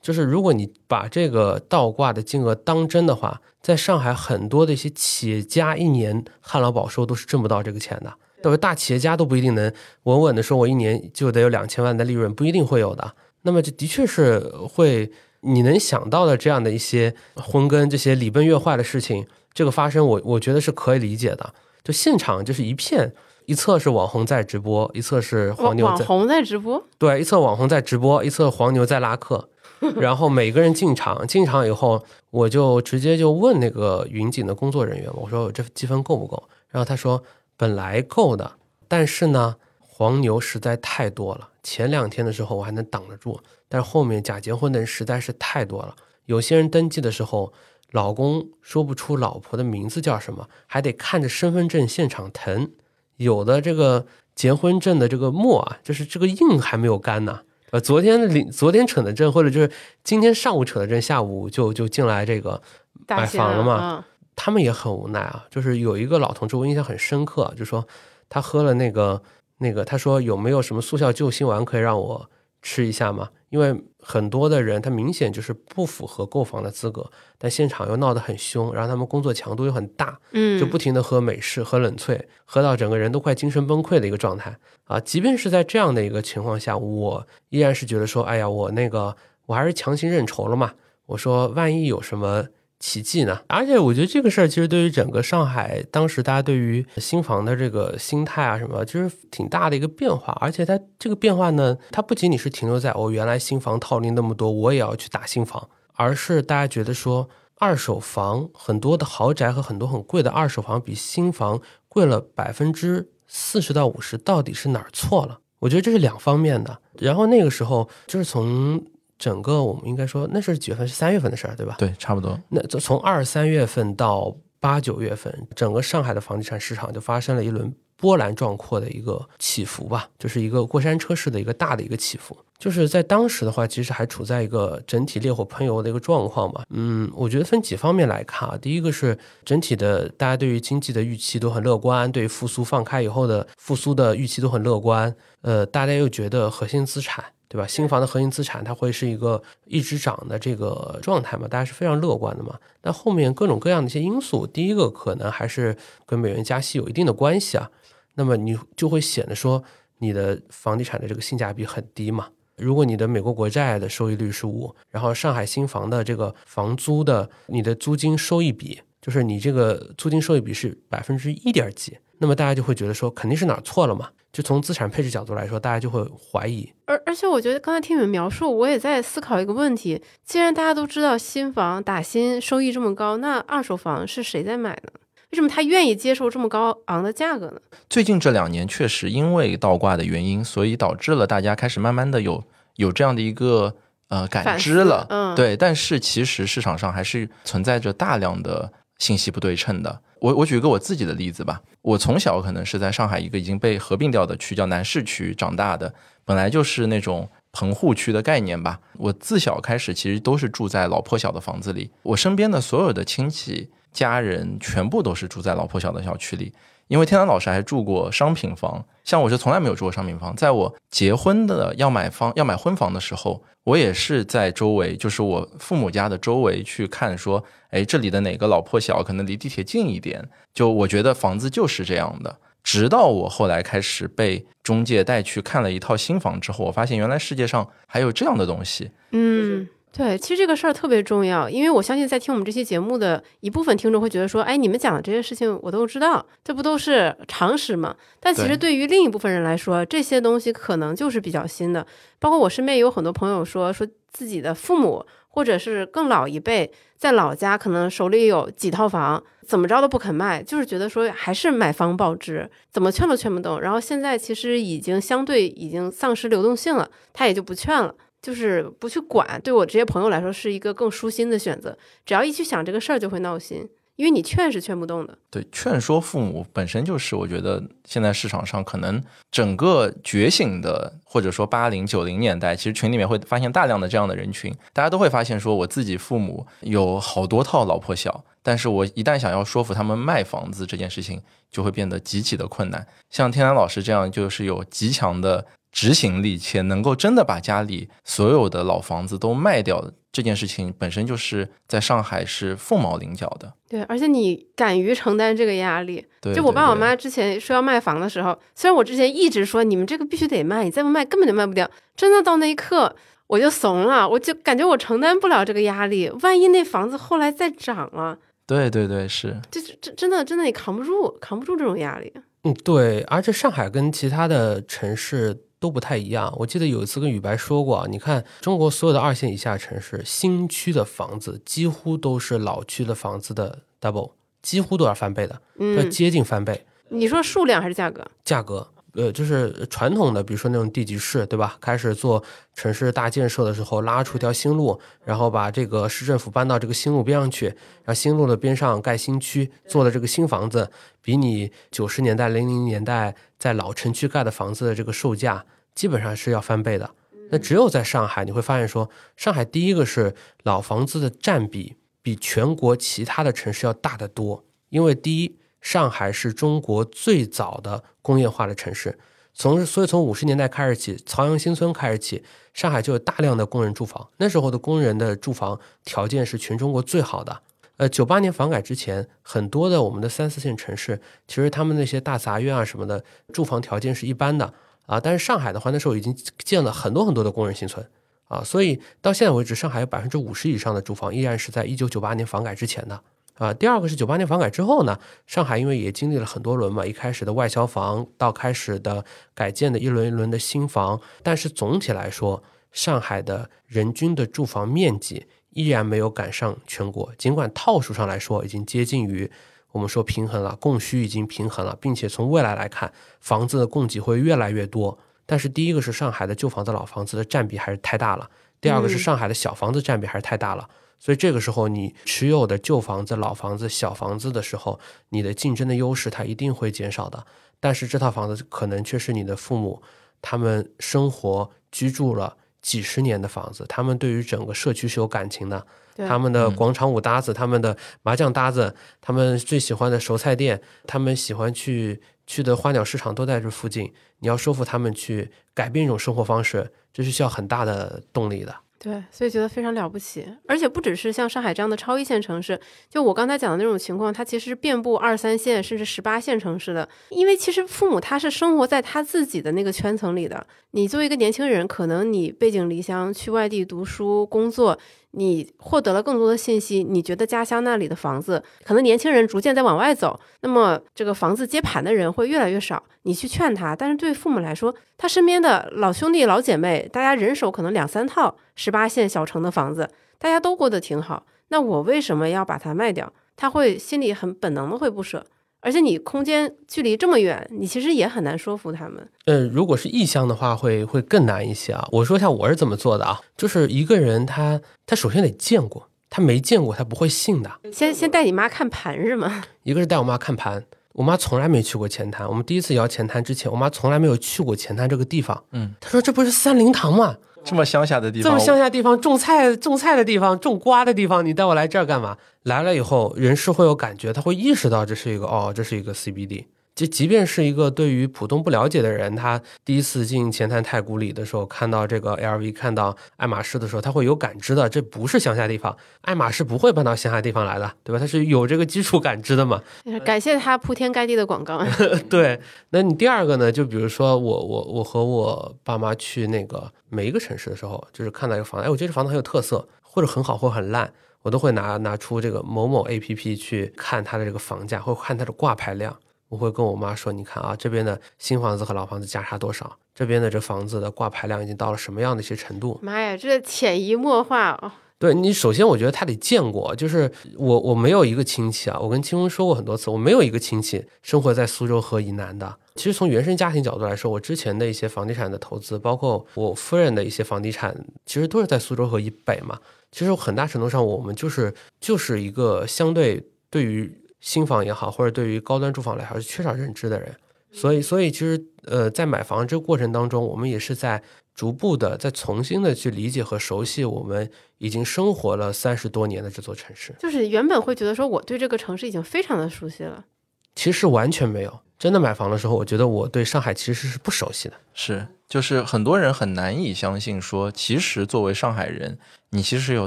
就是如果你把这个倒挂的金额当真的话，在上海很多的一些企业家一年旱涝保收都是挣不到这个钱的，都是大企业家都不一定能稳稳的说，我一年就得有两千万的利润，不一定会有的。那么这的确是会。你能想到的这样的一些婚跟这些礼崩乐坏的事情，这个发生，我我觉得是可以理解的。就现场就是一片，一侧是网红在直播，一侧是黄牛在网红在直播，对，一侧网红在直播，一侧黄牛在拉客。然后每个人进场，进场以后，我就直接就问那个云锦的工作人员，我说这积分够不够？然后他说本来够的，但是呢，黄牛实在太多了。前两天的时候我还能挡得住。但是后面假结婚的人实在是太多了，有些人登记的时候，老公说不出老婆的名字叫什么，还得看着身份证现场腾。有的这个结婚证的这个墨啊，就是这个印还没有干呢。呃，昨天领昨天扯的证，或者就是今天上午扯的证，下午就就进来这个买房了嘛。他们也很无奈啊。就是有一个老同志，我印象很深刻，就说他喝了那个那个，他说有没有什么速效救心丸可以让我吃一下吗？因为很多的人他明显就是不符合购房的资格，但现场又闹得很凶，然后他们工作强度又很大，嗯，就不停的喝美式、喝冷萃，喝到整个人都快精神崩溃的一个状态啊！即便是在这样的一个情况下，我依然是觉得说，哎呀，我那个我还是强行认筹了嘛。我说，万一有什么。奇迹呢？而且我觉得这个事儿其实对于整个上海当时大家对于新房的这个心态啊什么，其实挺大的一个变化。而且它这个变化呢，它不仅仅是停留在哦原来新房套利那么多，我也要去打新房，而是大家觉得说二手房很多的豪宅和很多很贵的二手房比新房贵了百分之四十到五十，到底是哪儿错了？我觉得这是两方面的。然后那个时候就是从。整个我们应该说，那是几月份？是三月份的事儿，对吧？对，差不多。那从二三月份到八九月份，整个上海的房地产市场就发生了一轮波澜壮阔的一个起伏吧，就是一个过山车式的一个大的一个起伏。就是在当时的话，其实还处在一个整体烈火喷油的一个状况嘛。嗯，我觉得分几方面来看啊。第一个是整体的，大家对于经济的预期都很乐观，对复苏放开以后的复苏的预期都很乐观。呃，大家又觉得核心资产。对吧？新房的核心资产它会是一个一直涨的这个状态嘛？大家是非常乐观的嘛？但后面各种各样的一些因素，第一个可能还是跟美元加息有一定的关系啊。那么你就会显得说你的房地产的这个性价比很低嘛？如果你的美国国债的收益率是五，然后上海新房的这个房租的你的租金收益比，就是你这个租金收益比是百分之一点几，那么大家就会觉得说肯定是哪错了嘛？就从资产配置角度来说，大家就会怀疑。而而且，我觉得刚才听你们描述，我也在思考一个问题：既然大家都知道新房打新收益这么高，那二手房是谁在买呢？为什么他愿意接受这么高昂的价格呢？最近这两年确实因为倒挂的原因，所以导致了大家开始慢慢的有有这样的一个呃感知了。嗯，对。但是其实市场上还是存在着大量的信息不对称的。我我举一个我自己的例子吧，我从小可能是在上海一个已经被合并掉的区叫南市区长大的，本来就是那种棚户区的概念吧。我自小开始其实都是住在老破小的房子里，我身边的所有的亲戚家人全部都是住在老破小的小区里。因为天南老师还住过商品房，像我是从来没有住过商品房。在我结婚的要买房要买婚房的时候，我也是在周围，就是我父母家的周围去看，说，哎，这里的哪个老破小可能离地铁近一点？就我觉得房子就是这样的。直到我后来开始被中介带去看了一套新房之后，我发现原来世界上还有这样的东西。嗯。对，其实这个事儿特别重要，因为我相信在听我们这期节目的一部分听众会觉得说，哎，你们讲的这些事情我都知道，这不都是常识吗？但其实对于另一部分人来说，这些东西可能就是比较新的。包括我身边有很多朋友说，说自己的父母或者是更老一辈，在老家可能手里有几套房，怎么着都不肯卖，就是觉得说还是买房保值，怎么劝都劝不动。然后现在其实已经相对已经丧失流动性了，他也就不劝了。就是不去管，对我这些朋友来说是一个更舒心的选择。只要一去想这个事儿，就会闹心，因为你劝是劝不动的。对，劝说父母本身就是，我觉得现在市场上可能整个觉醒的，或者说八零九零年代，其实群里面会发现大量的这样的人群，大家都会发现说，我自己父母有好多套老破小，但是我一旦想要说服他们卖房子这件事情，就会变得极其的困难。像天南老师这样，就是有极强的。执行力且能够真的把家里所有的老房子都卖掉这件事情，本身就是在上海是凤毛麟角的。对，而且你敢于承担这个压力。对，就我爸我妈之前说要卖房的时候，虽然我之前一直说你们这个必须得卖，你再不卖根本就卖不掉。真的到那一刻我就怂了，我就感觉我承担不了这个压力。万一那房子后来再涨了，对对对，是，这这真的真的你扛不住，扛不住这种压力。嗯，对，而且上海跟其他的城市。都不太一样。我记得有一次跟宇白说过，你看中国所有的二线以下城市，新区的房子几乎都是老区的房子的 double，几乎都要翻倍的，要接近翻倍。你说数量还是价格？价格。呃，就是传统的，比如说那种地级市，对吧？开始做城市大建设的时候，拉出一条新路，然后把这个市政府搬到这个新路边上去，然后新路的边上盖新区，做的这个新房子，比你九十年代、零零年代在老城区盖的房子的这个售价，基本上是要翻倍的。那只有在上海，你会发现说，上海第一个是老房子的占比比全国其他的城市要大得多，因为第一。上海是中国最早的工业化的城市，从所以从五十年代开始起，曹阳新村开始起，上海就有大量的工人住房。那时候的工人的住房条件是全中国最好的。呃，九八年房改之前，很多的我们的三四线城市，其实他们那些大杂院啊什么的，住房条件是一般的啊。但是上海的话，那时候已经建了很多很多的工人新村啊，所以到现在为止，上海有百分之五十以上的住房依然是在一九九八年房改之前的。啊，第二个是九八年房改之后呢，上海因为也经历了很多轮嘛，一开始的外销房到开始的改建的一轮一轮的新房，但是总体来说，上海的人均的住房面积依然没有赶上全国，尽管套数上来说已经接近于我们说平衡了，供需已经平衡了，并且从未来来看，房子的供给会越来越多。但是第一个是上海的旧房子、老房子的占比还是太大了，第二个是上海的小房子占比还是太大了。所以这个时候你持有的旧房子、老房子、小房子的时候，你的竞争的优势它一定会减少的。但是这套房子可能却是你的父母他们生活居住了几十年的房子，他们对于整个社区是有感情的。他们的嗯广场舞搭子，他们的麻将搭子，他们最喜欢的熟菜店，他们喜欢去去的花鸟市场都在这附近。你要说服他们去改变一种生活方式，这是需要很大的动力的。对，所以觉得非常了不起，而且不只是像上海这样的超一线城市，就我刚才讲的那种情况，它其实是遍布二三线甚至十八线城市的。因为其实父母他是生活在他自己的那个圈层里的，你作为一个年轻人，可能你背井离乡去外地读书工作，你获得了更多的信息，你觉得家乡那里的房子，可能年轻人逐渐在往外走，那么这个房子接盘的人会越来越少。你去劝他，但是对父母来说，他身边的老兄弟老姐妹，大家人手可能两三套十八线小城的房子，大家都过得挺好。那我为什么要把它卖掉？他会心里很本能的会不舍，而且你空间距离这么远，你其实也很难说服他们。呃，如果是异乡的话，会会更难一些啊。我说一下我是怎么做的啊，就是一个人他他首先得见过，他没见过他不会信的。先先带你妈看盘是吗？一个是带我妈看盘，我妈从来没去过前滩。我们第一次摇前滩之前，我妈从来没有去过前滩这个地方。嗯，她说这不是三林堂吗？这么乡下的地方，这么乡下地方，种菜种菜的地方，种瓜的地方，你带我来这儿干嘛？来了以后，人是会有感觉，他会意识到这是一个哦，这是一个 CBD。就即便是一个对于浦东不了解的人，他第一次进前滩太古里的时候，看到这个 LV，看到爱马仕的时候，他会有感知的，这不是乡下地方，爱马仕不会搬到乡下地方来的，对吧？他是有这个基础感知的嘛。感谢他铺天盖地的广告。对，那你第二个呢？就比如说我我我和我爸妈去那个每一个城市的时候，就是看到一个房子，哎，我觉得这房子很有特色，或者很好，或者很烂，我都会拿拿出这个某某 A P P 去看它的这个房价，或者看它的挂牌量。我会跟我妈说，你看啊，这边的新房子和老房子价差多少？这边的这房子的挂牌量已经到了什么样的一些程度？妈呀，这潜移默化哦。对你，首先我觉得他得见过，就是我我没有一个亲戚啊，我跟清风说过很多次，我没有一个亲戚生活在苏州河以南的。其实从原生家庭角度来说，我之前的一些房地产的投资，包括我夫人的一些房地产，其实都是在苏州河以北嘛。其实很大程度上，我们就是就是一个相对对于新房也好，或者对于高端住房来说是缺少认知的人。所以，所以其实呃，在买房这个过程当中，我们也是在逐步的、在重新的去理解和熟悉我们已经生活了三十多年的这座城市。就是原本会觉得说我对这个城市已经非常的熟悉了，其实完全没有。真的买房的时候，我觉得我对上海其实是不熟悉的。是，就是很多人很难以相信说，其实作为上海人，你其实有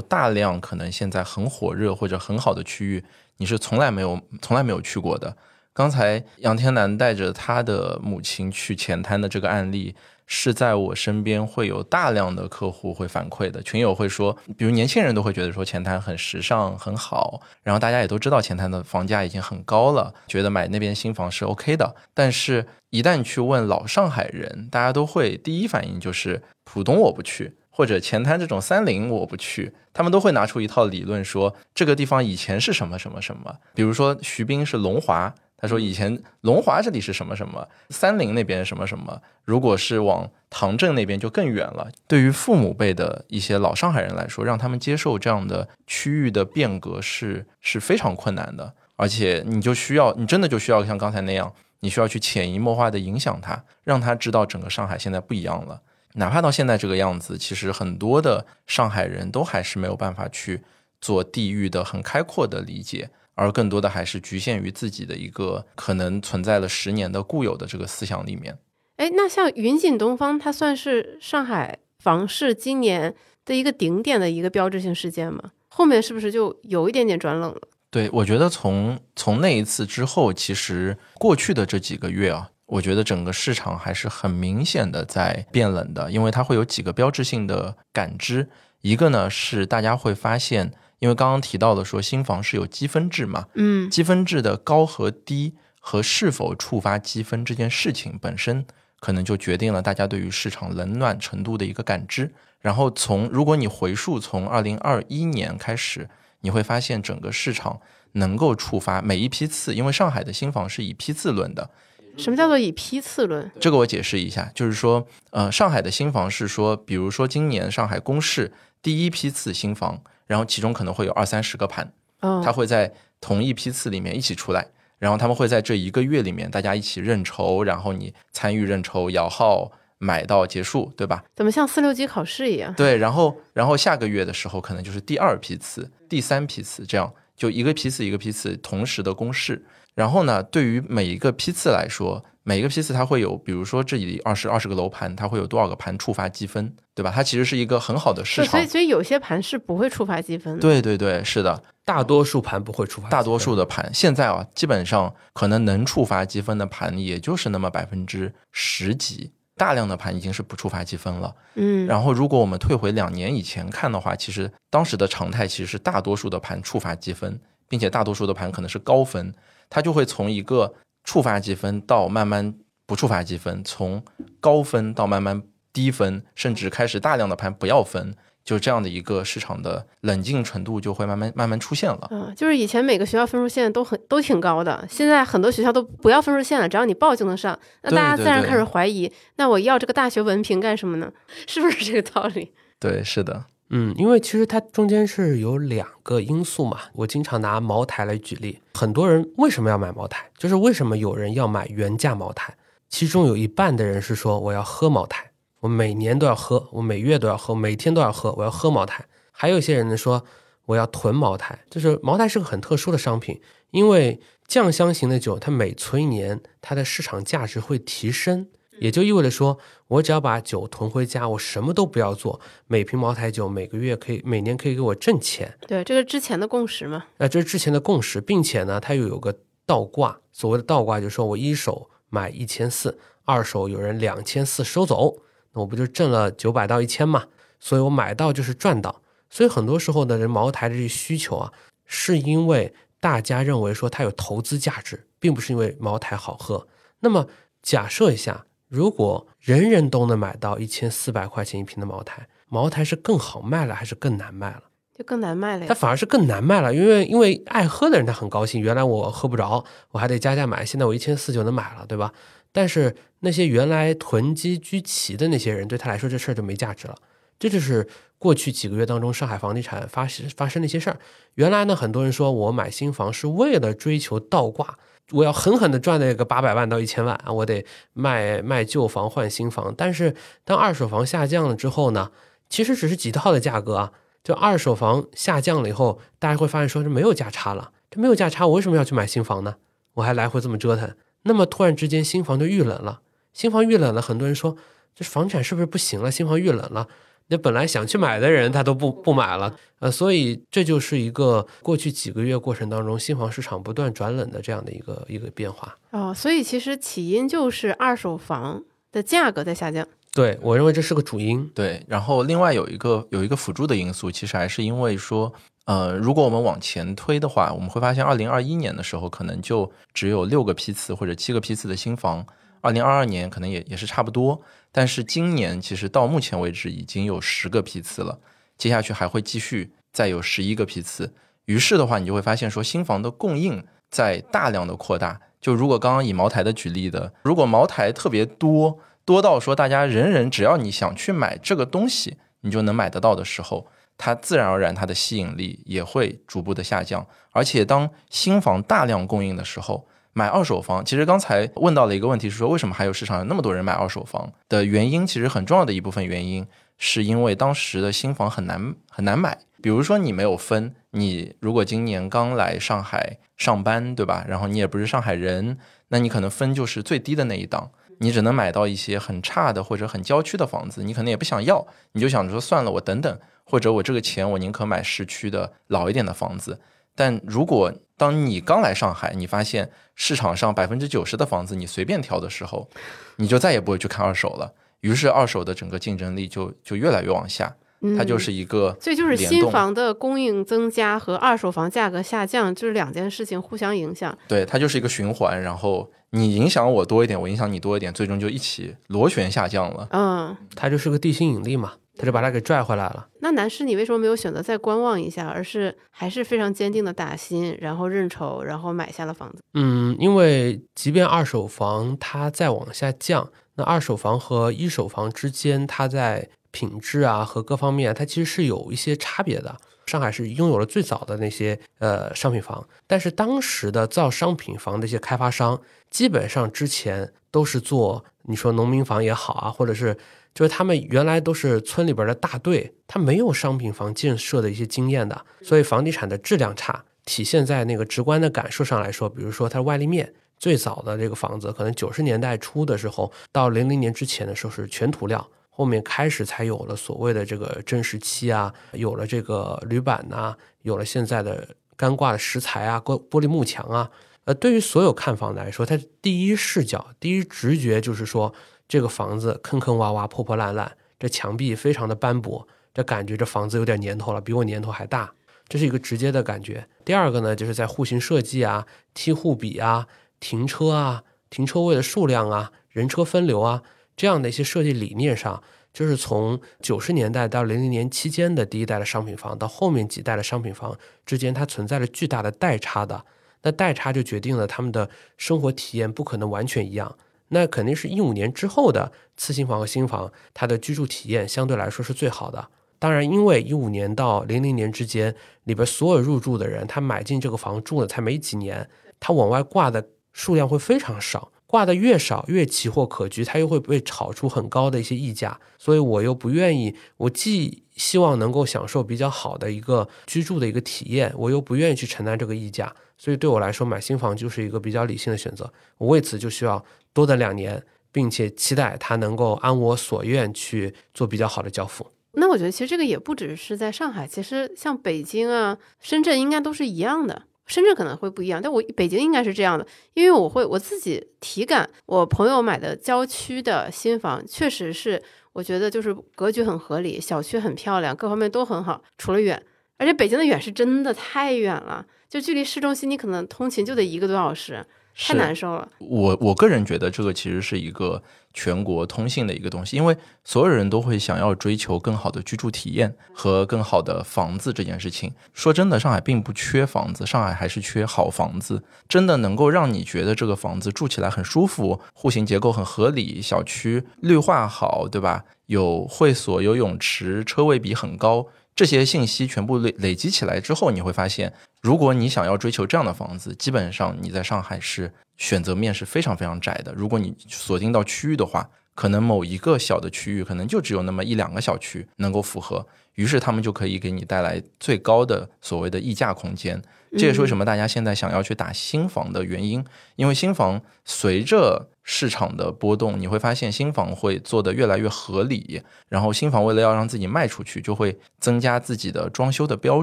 大量可能现在很火热或者很好的区域，你是从来没有从来没有去过的。刚才杨天南带着他的母亲去前滩的这个案例，是在我身边会有大量的客户会反馈的，群友会说，比如年轻人都会觉得说前滩很时尚很好，然后大家也都知道前滩的房价已经很高了，觉得买那边新房是 OK 的，但是一旦去问老上海人，大家都会第一反应就是浦东我不去。或者前滩这种三林我不去，他们都会拿出一套理论说这个地方以前是什么什么什么，比如说徐斌是龙华，他说以前龙华这里是什么什么，三菱那边什么什么，如果是往唐镇那边就更远了。对于父母辈的一些老上海人来说，让他们接受这样的区域的变革是是非常困难的，而且你就需要，你真的就需要像刚才那样，你需要去潜移默化的影响他，让他知道整个上海现在不一样了。哪怕到现在这个样子，其实很多的上海人都还是没有办法去做地域的很开阔的理解，而更多的还是局限于自己的一个可能存在了十年的固有的这个思想里面。哎，那像云锦东方，它算是上海房市今年的一个顶点的一个标志性事件吗？后面是不是就有一点点转冷了？对，我觉得从从那一次之后，其实过去的这几个月啊，我觉得整个市场还是很明显的在变冷的，因为它会有几个标志性的感知。一个呢是大家会发现，因为刚刚提到的说新房是有积分制嘛，嗯，积分制的高和低和是否触发积分这件事情本身，可能就决定了大家对于市场冷暖程度的一个感知。然后从如果你回溯从二零二一年开始，你会发现整个市场能够触发每一批次，因为上海的新房是以批次论的。什么叫做以批次论？这个我解释一下，就是说，呃，上海的新房是说，比如说今年上海公示第一批次新房，然后其中可能会有二三十个盘，哦，它会在同一批次里面一起出来，然后他们会在这一个月里面大家一起认筹，然后你参与认筹摇号买到结束，对吧？怎么像四六级考试一样？对，然后然后下个月的时候可能就是第二批次、第三批次，这样就一个批次一个批次同时的公示。然后呢，对于每一个批次来说，每一个批次它会有，比如说这里二十二十个楼盘，它会有多少个盘触发积分，对吧？它其实是一个很好的市场，所场以。所以有些盘是不会触发积分的。对对对，是的，大多数盘不会触发，大多数的盘现在啊，基本上可能能触发积分的盘也就是那么百分之十几，大量的盘已经是不触发积分了。嗯，然后，如果我们退回两年以前看的话，其实当时的常态其实是大多数的盘触发积分，并且大多数的盘可能是高分，它就会从一个触发积分到慢慢不触发积分，从高分到慢慢低分，甚至开始大量的盘不要分，就这样的一个市场的冷静程度就会慢慢慢慢出现了。嗯，就是以前每个学校分数线都很都挺高的，现在很多学校都不要分数线了，只要你报就能上。那大家自然开始怀疑，那我要这个大学文凭干什么呢？是不是这个道理？对，是的，嗯，因为其实它中间是有两个因素嘛。我经常拿茅台来举例，很多人为什么要买茅台？就是为什么有人要买原价茅台？其中有一半的人是说我要喝茅台，我每年都要喝，我每月都要喝，每天都要喝，我要喝茅台。还有一些人呢说我要囤茅台，就是茅台是个很特殊的商品，因为酱香型的酒，它每存一年，它的市场价值会提升。也就意味着说，我只要把酒囤回家，我什么都不要做，每瓶茅台酒每个月可以，每年可以给我挣钱。对，这个之前的共识嘛。那这是之前的共识，并且呢，它又有个倒挂。所谓的倒挂，就是说我一手买一千四，二手有人两千四收走，那我不就挣了九百到一千嘛？所以我买到就是赚到。所以很多时候的人茅台的这些需求啊，是因为大家认为说它有投资价值，并不是因为茅台好喝。那么假设一下，如果人人都能买到一千四百块钱一瓶的茅台，茅台是更好卖了还是更难卖了？就更难卖了呀。它反而是更难卖了，因为因为爱喝的人他很高兴，原来我喝不着，我还得加价买，现在我一千四就能买了，对吧？但是那些原来囤积居奇的那些人，对他来说这事儿就没价值了。这就是过去几个月当中上海房地产发生发生的一些事儿。原来呢，很多人说我买新房是为了追求倒挂，我要狠狠的赚那个八百万到一千万啊，我得卖卖旧房换新房。但是当二手房下降了之后呢，其实只是几套的价格啊。就二手房下降了以后，大家会发现说这没有价差了，这没有价差，我为什么要去买新房呢？我还来回这么折腾，那么突然之间新房就遇冷了，新房遇冷了，很多人说这房产是不是不行了？新房遇冷了，那本来想去买的人他都不不买了，呃，所以这就是一个过去几个月过程当中新房市场不断转冷的这样的一个一个变化。哦，所以其实起因就是二手房的价格在下降。对我认为这是个主因。对，然后另外有一个有一个辅助的因素，其实还是因为说，呃，如果我们往前推的话，我们会发现，二零二一年的时候可能就只有六个批次或者七个批次的新房，二零二二年可能也也是差不多，但是今年其实到目前为止已经有十个批次了，接下去还会继续再有十一个批次，于是的话，你就会发现说，新房的供应在大量的扩大。就如果刚刚以茅台的举例的，如果茅台特别多。多到说大家人人只要你想去买这个东西，你就能买得到的时候，它自然而然它的吸引力也会逐步的下降。而且当新房大量供应的时候，买二手房，其实刚才问到了一个问题是说，为什么还有市场有那么多人买二手房的原因？其实很重要的一部分原因是因为当时的新房很难很难买。比如说你没有分，你如果今年刚来上海上班，对吧？然后你也不是上海人，那你可能分就是最低的那一档。你只能买到一些很差的或者很郊区的房子，你可能也不想要，你就想着说算了，我等等，或者我这个钱我宁可买市区的老一点的房子。但如果当你刚来上海，你发现市场上百分之九十的房子你随便挑的时候，你就再也不会去看二手了。于是二手的整个竞争力就就越来越往下，它就是一个所以就是新房的供应增加和二手房价格下降，就是两件事情互相影响。对，它就是一个循环，然后。你影响我多一点，我影响你多一点，最终就一起螺旋下降了。嗯，它就是个地心引力嘛，它就把他给拽回来了。那男士，你为什么没有选择再观望一下，而是还是非常坚定的打新，然后认筹，然后买下了房子？嗯，因为即便二手房它再往下降，那二手房和一手房之间，它在品质啊和各方面，它其实是有一些差别的。上海是拥有了最早的那些呃商品房，但是当时的造商品房的一些开发商，基本上之前都是做你说农民房也好啊，或者是就是他们原来都是村里边的大队，他没有商品房建设的一些经验的，所以房地产的质量差，体现在那个直观的感受上来说，比如说它外立面。最早的这个房子，可能九十年代初的时候，到零零年之前的时候是全涂料，后面开始才有了所谓的这个真石漆啊，有了这个铝板呐，有了现在的干挂的石材啊，玻玻璃幕墙啊。呃，对于所有看房的来说，他第一视角、第一直觉就是说，这个房子坑坑洼洼、破破烂烂，这墙壁非常的斑驳，这感觉这房子有点年头了，比我年头还大，这是一个直接的感觉。第二个呢，就是在户型设计啊、梯户比啊。停车啊，停车位的数量啊，人车分流啊，这样的一些设计理念上，就是从九十年代到零零年期间的第一代的商品房，到后面几代的商品房之间，它存在着巨大的代差的。那代差就决定了他们的生活体验不可能完全一样。那肯定是一五年之后的次新房和新房，它的居住体验相对来说是最好的。当然，因为一五年到零零年之间里边所有入住的人，他买进这个房住了才没几年，他往外挂的。数量会非常少，挂的越少越奇货可居，它又会被炒出很高的一些溢价，所以我又不愿意，我既希望能够享受比较好的一个居住的一个体验，我又不愿意去承担这个溢价，所以对我来说买新房就是一个比较理性的选择，我为此就需要多的两年，并且期待它能够按我所愿去做比较好的交付。那我觉得其实这个也不只是在上海，其实像北京啊、深圳应该都是一样的。深圳可能会不一样，但我北京应该是这样的，因为我会我自己体感，我朋友买的郊区的新房，确实是我觉得就是格局很合理，小区很漂亮，各方面都很好，除了远，而且北京的远是真的太远了，就距离市中心你可能通勤就得一个多小时。太难受了。我我个人觉得这个其实是一个全国通信的一个东西，因为所有人都会想要追求更好的居住体验和更好的房子这件事情。说真的，上海并不缺房子，上海还是缺好房子，真的能够让你觉得这个房子住起来很舒服，户型结构很合理，小区绿化好，对吧？有会所，有泳池，车位比很高。这些信息全部累累积起来之后，你会发现，如果你想要追求这样的房子，基本上你在上海是选择面是非常非常窄的。如果你锁定到区域的话，可能某一个小的区域可能就只有那么一两个小区能够符合，于是他们就可以给你带来最高的所谓的溢价空间。这也是为什么大家现在想要去打新房的原因，因为新房随着。市场的波动，你会发现新房会做得越来越合理。然后新房为了要让自己卖出去，就会增加自己的装修的标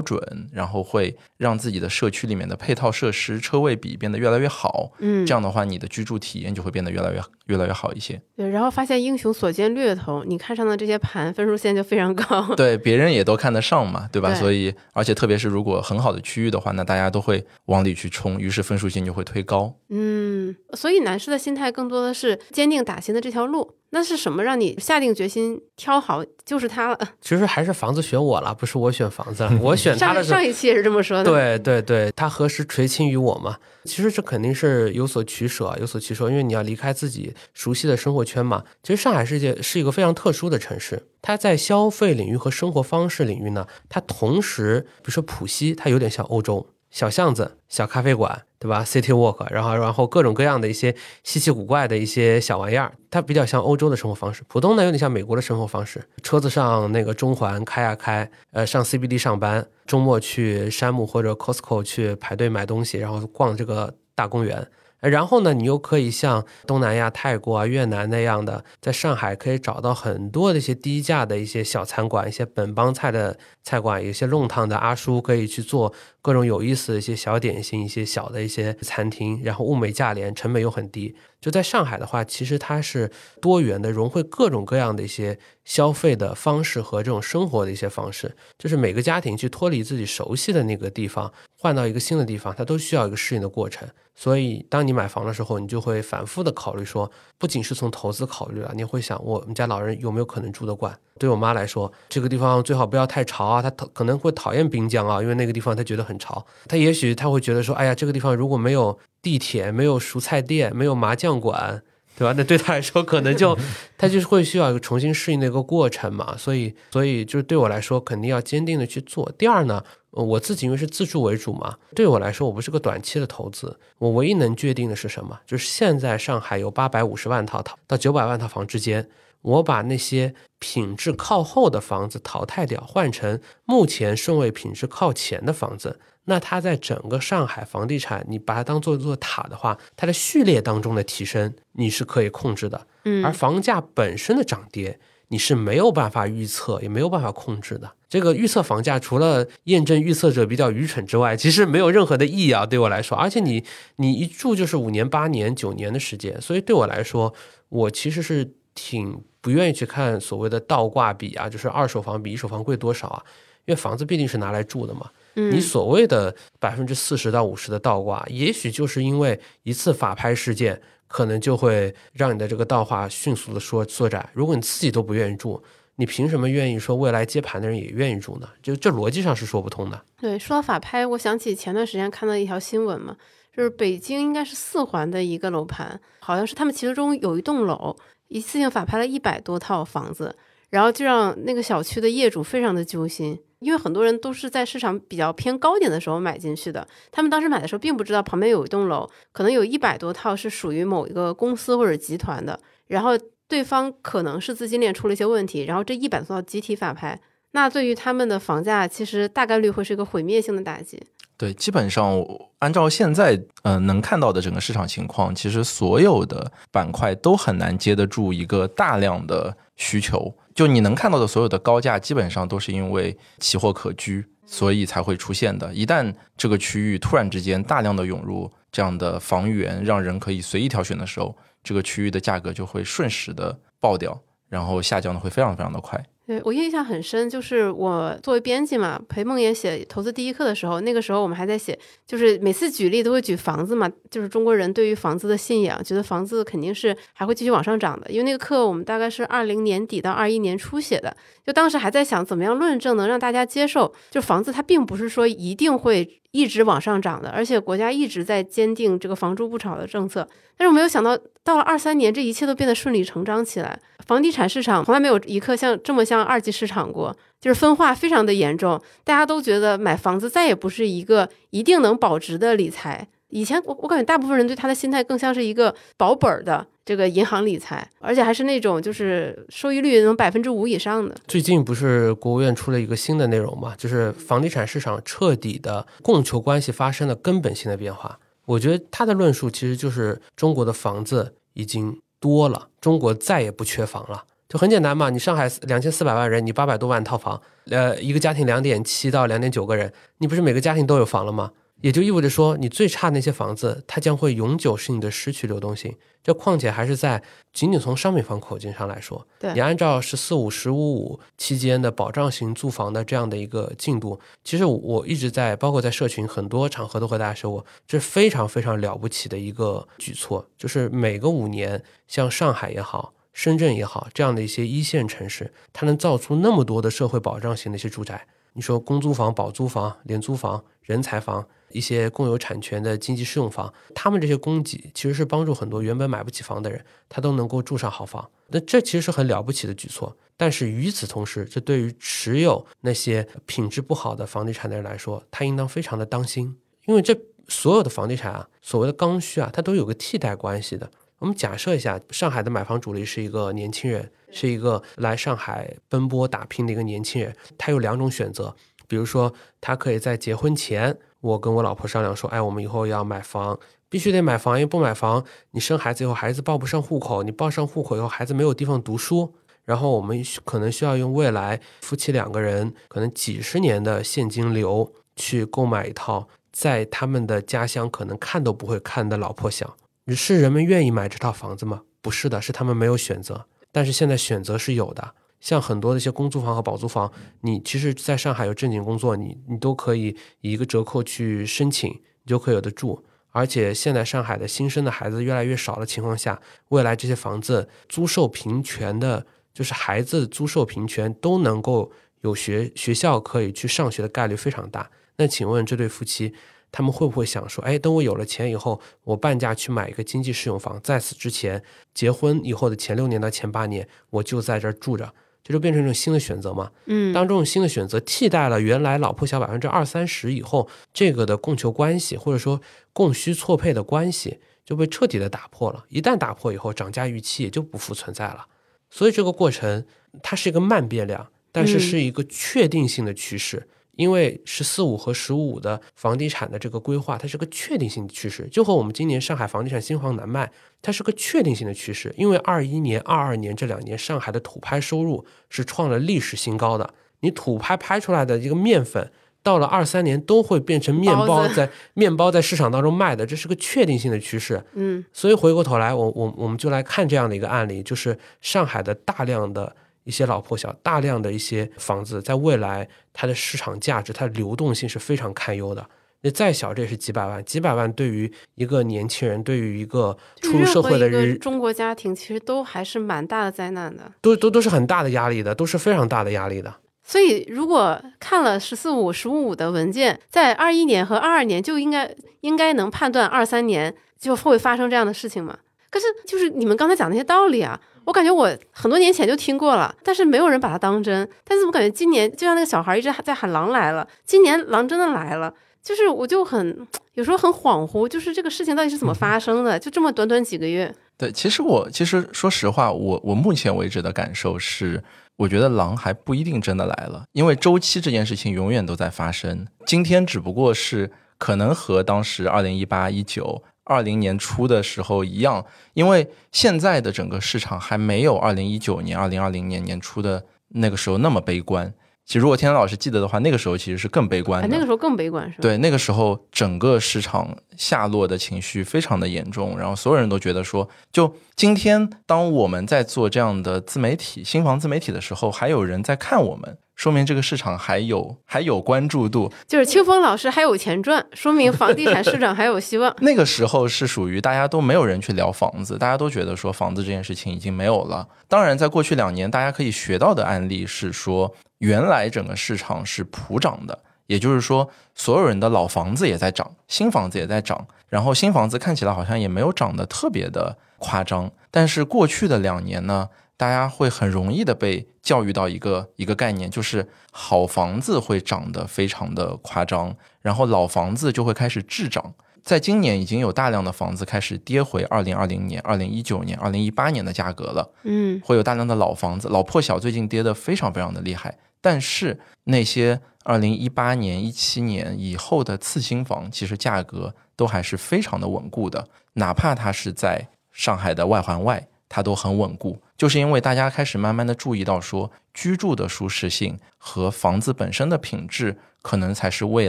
准，然后会让自己的社区里面的配套设施、车位比变得越来越好。嗯，这样的话，你的居住体验就会变得越来越越来越好一些。对，然后发现英雄所见略同，你看上的这些盘分数线就非常高。对，别人也都看得上嘛，对吧？所以，而且特别是如果很好的区域的话，那大家都会往里去冲，于是分数线就会推高。嗯，所以男士的心态更多。说的是坚定打新的这条路，那是什么让你下定决心挑好就是它了？其实还是房子选我了，不是我选房子，我选它的。上一期也是这么说的。对对对，它何时垂青于我嘛？其实这肯定是有所取舍，有所取舍，因为你要离开自己熟悉的生活圈嘛。其实上海世界是一个非常特殊的城市，它在消费领域和生活方式领域呢，它同时，比如说浦西，它有点像欧洲。小巷子、小咖啡馆，对吧？City Walk，然后然后各种各样的一些稀奇古怪的一些小玩意儿，它比较像欧洲的生活方式。普通的，有点像美国的生活方式。车子上那个中环开呀开，呃，上 CBD 上班，周末去山姆或者 Costco 去排队买东西，然后逛这个大公园。然后呢，你又可以像东南亚、泰国啊、越南那样的，在上海可以找到很多的一些低价的一些小餐馆，一些本帮菜的菜馆，有些弄堂的阿叔可以去做各种有意思的一些小点心，一些小的一些餐厅，然后物美价廉，成本又很低。就在上海的话，其实它是多元的，融汇各种各样的一些消费的方式和这种生活的一些方式，就是每个家庭去脱离自己熟悉的那个地方，换到一个新的地方，它都需要一个适应的过程。所以，当你买房的时候，你就会反复的考虑说，不仅是从投资考虑了，你会想，我们家老人有没有可能住得惯？对我妈来说，这个地方最好不要太潮啊，她可能会讨厌滨江啊，因为那个地方她觉得很潮。她也许她会觉得说，哎呀，这个地方如果没有地铁、没有蔬菜店、没有麻将馆，对吧？那对她来说，可能就 她就是会需要一个重新适应的一个过程嘛。所以，所以就是对我来说，肯定要坚定的去做。第二呢，我自己因为是自住为主嘛，对我来说，我不是个短期的投资。我唯一能决定的是什么？就是现在上海有八百五十万套套到九百万套房之间。我把那些品质靠后的房子淘汰掉，换成目前顺位品质靠前的房子，那它在整个上海房地产，你把它当做一座塔的话，它的序列当中的提升你是可以控制的。嗯，而房价本身的涨跌，你是没有办法预测，也没有办法控制的。这个预测房价，除了验证预测者比较愚蠢之外，其实没有任何的意义啊。对我来说，而且你你一住就是五年、八年、九年的时间，所以对我来说，我其实是挺。不愿意去看所谓的倒挂比啊，就是二手房比一手房贵多少啊？因为房子毕竟是拿来住的嘛。你所谓的百分之四十到五十的倒挂，也许就是因为一次法拍事件，可能就会让你的这个倒挂迅速的缩缩窄。如果你自己都不愿意住，你凭什么愿意说未来接盘的人也愿意住呢？就这逻辑上是说不通的。对，说到法拍，我想起前段时间看到一条新闻嘛，就是北京应该是四环的一个楼盘，好像是他们其中有一栋楼。一次性法拍了一百多套房子，然后就让那个小区的业主非常的揪心，因为很多人都是在市场比较偏高点的时候买进去的，他们当时买的时候并不知道旁边有一栋楼，可能有一百多套是属于某一个公司或者集团的，然后对方可能是资金链出了一些问题，然后这一百多套集体法拍，那对于他们的房价其实大概率会是一个毁灭性的打击。对，基本上按照现在呃能看到的整个市场情况，其实所有的板块都很难接得住一个大量的需求。就你能看到的所有的高价，基本上都是因为奇货可居，所以才会出现的。一旦这个区域突然之间大量的涌入这样的房源，让人可以随意挑选的时候，这个区域的价格就会瞬时的爆掉，然后下降的会非常非常的快。对我印象很深，就是我作为编辑嘛，陪梦妍写投资第一课的时候，那个时候我们还在写，就是每次举例都会举房子嘛，就是中国人对于房子的信仰，觉得房子肯定是还会继续往上涨的。因为那个课我们大概是二零年底到二一年初写的，就当时还在想怎么样论证能让大家接受，就房子它并不是说一定会一直往上涨的，而且国家一直在坚定这个房住不炒的政策。但是我没有想到，到了二三年，这一切都变得顺理成章起来。房地产市场从来没有一刻像这么像二级市场过，就是分化非常的严重。大家都觉得买房子再也不是一个一定能保值的理财。以前我我感觉大部分人对他的心态更像是一个保本儿的这个银行理财，而且还是那种就是收益率能百分之五以上的。最近不是国务院出了一个新的内容嘛，就是房地产市场彻底的供求关系发生了根本性的变化。我觉得他的论述其实就是中国的房子已经多了，中国再也不缺房了，就很简单嘛。你上海两千四百万人，你八百多万套房，呃，一个家庭两点七到两点九个人，你不是每个家庭都有房了吗？也就意味着说，你最差那些房子，它将会永久性的失去流动性。这况且还是在仅仅从商品房口径上来说，对你按照“十四五”“十五五”期间的保障型住房的这样的一个进度，其实我一直在，包括在社群很多场合都和大家说过，这非常非常了不起的一个举措，就是每个五年，像上海也好。深圳也好，这样的一些一线城市，它能造出那么多的社会保障型的一些住宅。你说公租房、保租房、廉租房、人才房。一些共有产权的经济适用房，他们这些供给其实是帮助很多原本买不起房的人，他都能够住上好房。那这其实是很了不起的举措。但是与此同时，这对于持有那些品质不好的房地产的人来说，他应当非常的当心，因为这所有的房地产啊，所谓的刚需啊，它都有个替代关系的。我们假设一下，上海的买房主力是一个年轻人，是一个来上海奔波打拼的一个年轻人，他有两种选择，比如说他可以在结婚前。我跟我老婆商量说，哎，我们以后要买房，必须得买房，因为不买房，你生孩子以后孩子报不上户口，你报上户口以后孩子没有地方读书，然后我们可能需要用未来夫妻两个人可能几十年的现金流去购买一套在他们的家乡可能看都不会看的老破乡。是人们愿意买这套房子吗？不是的，是他们没有选择。但是现在选择是有的。像很多的一些公租房和保租房，你其实在上海有正经工作，你你都可以以一个折扣去申请，你就可以有的住。而且现在上海的新生的孩子越来越少的情况下，未来这些房子租售平权的，就是孩子租售平权都能够有学学校可以去上学的概率非常大。那请问这对夫妻？他们会不会想说，哎，等我有了钱以后，我半价去买一个经济适用房，在此之前，结婚以后的前六年到前八年，我就在这儿住着，这就变成一种新的选择嘛。嗯，当这种新的选择替代了原来老破小百分之二三十以后，这个的供求关系或者说供需错配的关系就被彻底的打破了。一旦打破以后，涨价预期也就不复存在了。所以这个过程它是一个慢变量，但是是一个确定性的趋势。因为“十四五”和“十五五”的房地产的这个规划，它是个确定性的趋势，就和我们今年上海房地产新房难卖，它是个确定性的趋势。因为二一年、二二年这两年，上海的土拍收入是创了历史新高的。你土拍拍出来的一个面粉，到了二三年都会变成面包，在面包在市场当中卖的，这是个确定性的趋势。嗯，所以回过头来，我我我们就来看这样的一个案例，就是上海的大量的。一些老破小，大量的一些房子，在未来它的市场价值、它的流动性是非常堪忧的。那再小，这也是几百万，几百万对于一个年轻人，对于一个初入社会的人，中国家庭其实都还是蛮大的灾难的，都都都是很大的压力的，都是非常大的压力的。所以，如果看了“十四五”“十五五”的文件，在二一年和二二年就应该应该能判断二三年就会发生这样的事情嘛？可是，就是你们刚才讲那些道理啊。我感觉我很多年前就听过了，但是没有人把它当真。但是我感觉今年就像那个小孩一直在喊“狼来了”，今年狼真的来了，就是我就很有时候很恍惚，就是这个事情到底是怎么发生的？就这么短短几个月。对，其实我其实说实话，我我目前为止的感受是，我觉得狼还不一定真的来了，因为周期这件事情永远都在发生。今天只不过是可能和当时二零一八一九。二零年初的时候一样，因为现在的整个市场还没有二零一九年、二零二零年年初的那个时候那么悲观。其实，如果天南老师记得的话，那个时候其实是更悲观的。那个时候更悲观是吧？对，那个时候整个市场下落的情绪非常的严重，然后所有人都觉得说，就今天当我们在做这样的自媒体、新房自媒体的时候，还有人在看我们。说明这个市场还有 还有关注度，就是清风老师还有钱赚，说明房地产市场还有希望。那个时候是属于大家都没有人去聊房子，大家都觉得说房子这件事情已经没有了。当然，在过去两年，大家可以学到的案例是说，原来整个市场是普涨的，也就是说，所有人的老房子也在涨，新房子也在涨，然后新房子看起来好像也没有涨得特别的夸张。但是过去的两年呢？大家会很容易的被教育到一个一个概念，就是好房子会涨得非常的夸张，然后老房子就会开始滞涨。在今年已经有大量的房子开始跌回二零二零年、二零一九年、二零一八年的价格了。嗯，会有大量的老房子，老破小最近跌得非常非常的厉害。但是那些二零一八年、一七年以后的次新房，其实价格都还是非常的稳固的，哪怕它是在上海的外环外。它都很稳固，就是因为大家开始慢慢的注意到，说居住的舒适性和房子本身的品质，可能才是未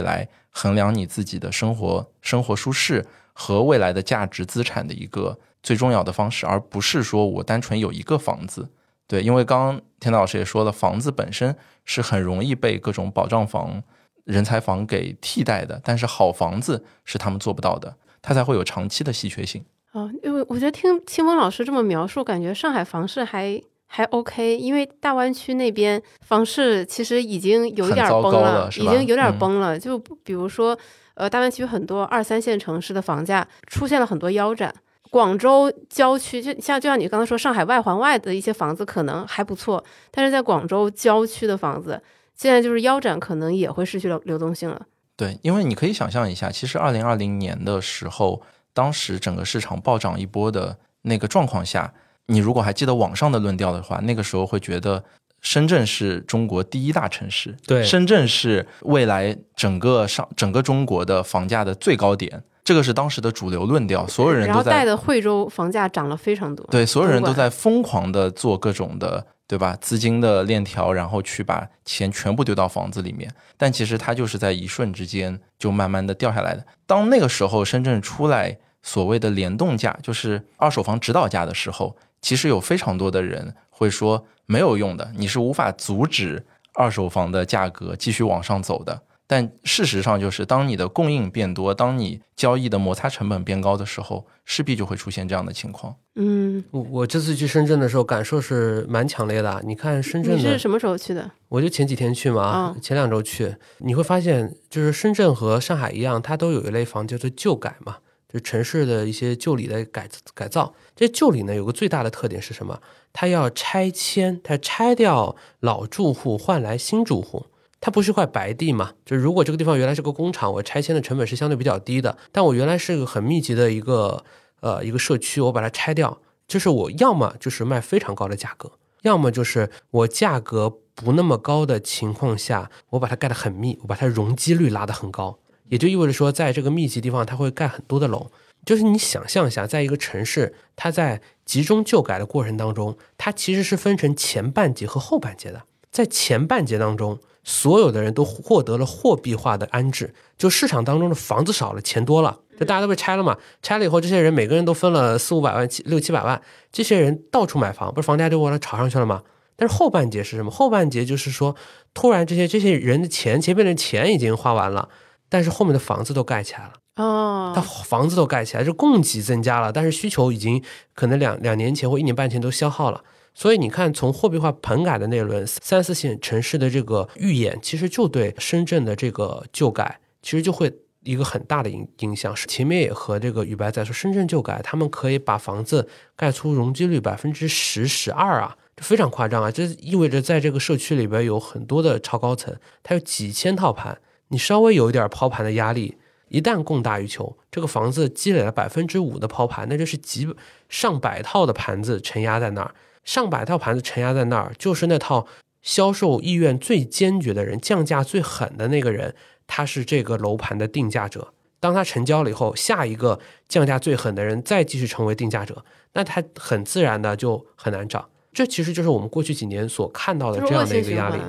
来衡量你自己的生活生活舒适和未来的价值资产的一个最重要的方式，而不是说我单纯有一个房子。对，因为刚刚田老师也说了，房子本身是很容易被各种保障房、人才房给替代的，但是好房子是他们做不到的，它才会有长期的稀缺性。哦，因为我觉得听清风老师这么描述，感觉上海房市还还 OK，因为大湾区那边房市其实已经有点崩了，已经有点崩了。就比如说，呃，大湾区很多二三线城市的房价出现了很多腰斩，广州郊区就像就像你刚才说，上海外环外的一些房子可能还不错，但是在广州郊区的房子现在就是腰斩，可能也会失去了流动性了。对，因为你可以想象一下，其实二零二零年的时候。当时整个市场暴涨一波的那个状况下，你如果还记得网上的论调的话，那个时候会觉得深圳是中国第一大城市，对，深圳是未来整个上整个中国的房价的最高点，这个是当时的主流论调，所有人都在带的惠州房价涨了非常多，对，所有人都在疯狂的做各种的。对吧？资金的链条，然后去把钱全部丢到房子里面，但其实它就是在一瞬之间就慢慢的掉下来的。当那个时候深圳出来所谓的联动价，就是二手房指导价的时候，其实有非常多的人会说没有用的，你是无法阻止二手房的价格继续往上走的。但事实上就是，当你的供应变多，当你交易的摩擦成本变高的时候，势必就会出现这样的情况。嗯，我我这次去深圳的时候，感受是蛮强烈的啊。你看深圳，你是什么时候去的？我就前几天去嘛，嗯前两周去，你会发现，就是深圳和上海一样，它都有一类房叫做旧改嘛，就城市的一些旧里的改改造。这旧里呢，有个最大的特点是什么？它要拆迁，它拆掉老住户，换来新住户。它不是块白地嘛？就如果这个地方原来是个工厂，我拆迁的成本是相对比较低的，但我原来是个很密集的一个呃一个社区，我把它拆掉，就是我要么就是卖非常高的价格，要么就是我价格不那么高的情况下，我把它盖得很密，我把它容积率拉得很高，也就意味着说，在这个密集地方，它会盖很多的楼。就是你想象一下，在一个城市，它在集中旧改的过程当中，它其实是分成前半节和后半节的。在前半节当中，所有的人都获得了货币化的安置，就市场当中的房子少了，钱多了，就大家都被拆了嘛。拆了以后，这些人每个人都分了四五百万、七六七百万，这些人到处买房，不是房价就往上炒上去了吗？但是后半节是什么？后半节就是说，突然这些这些人的钱，前面的钱已经花完了，但是后面的房子都盖起来了。哦它，房子都盖起来，就供给增加了，但是需求已经可能两两年前或一年半前都消耗了。所以你看，从货币化棚改的那轮三四线城市的这个预演，其实就对深圳的这个旧改，其实就会一个很大的影影响。前面也和这个宇白在说，深圳旧改，他们可以把房子盖出容积率百分之十、十二啊，这非常夸张啊！这意味着在这个社区里边有很多的超高层，它有几千套盘，你稍微有一点抛盘的压力，一旦供大于求，这个房子积累了百分之五的抛盘，那就是几上百套的盘子承压在那儿，上百套盘子承压在那儿，就是那套销售意愿最坚决的人，降价最狠的那个人，他是这个楼盘的定价者。当他成交了以后，下一个降价最狠的人再继续成为定价者，那他很自然的就很难涨。这其实就是我们过去几年所看到的这样的一个压力。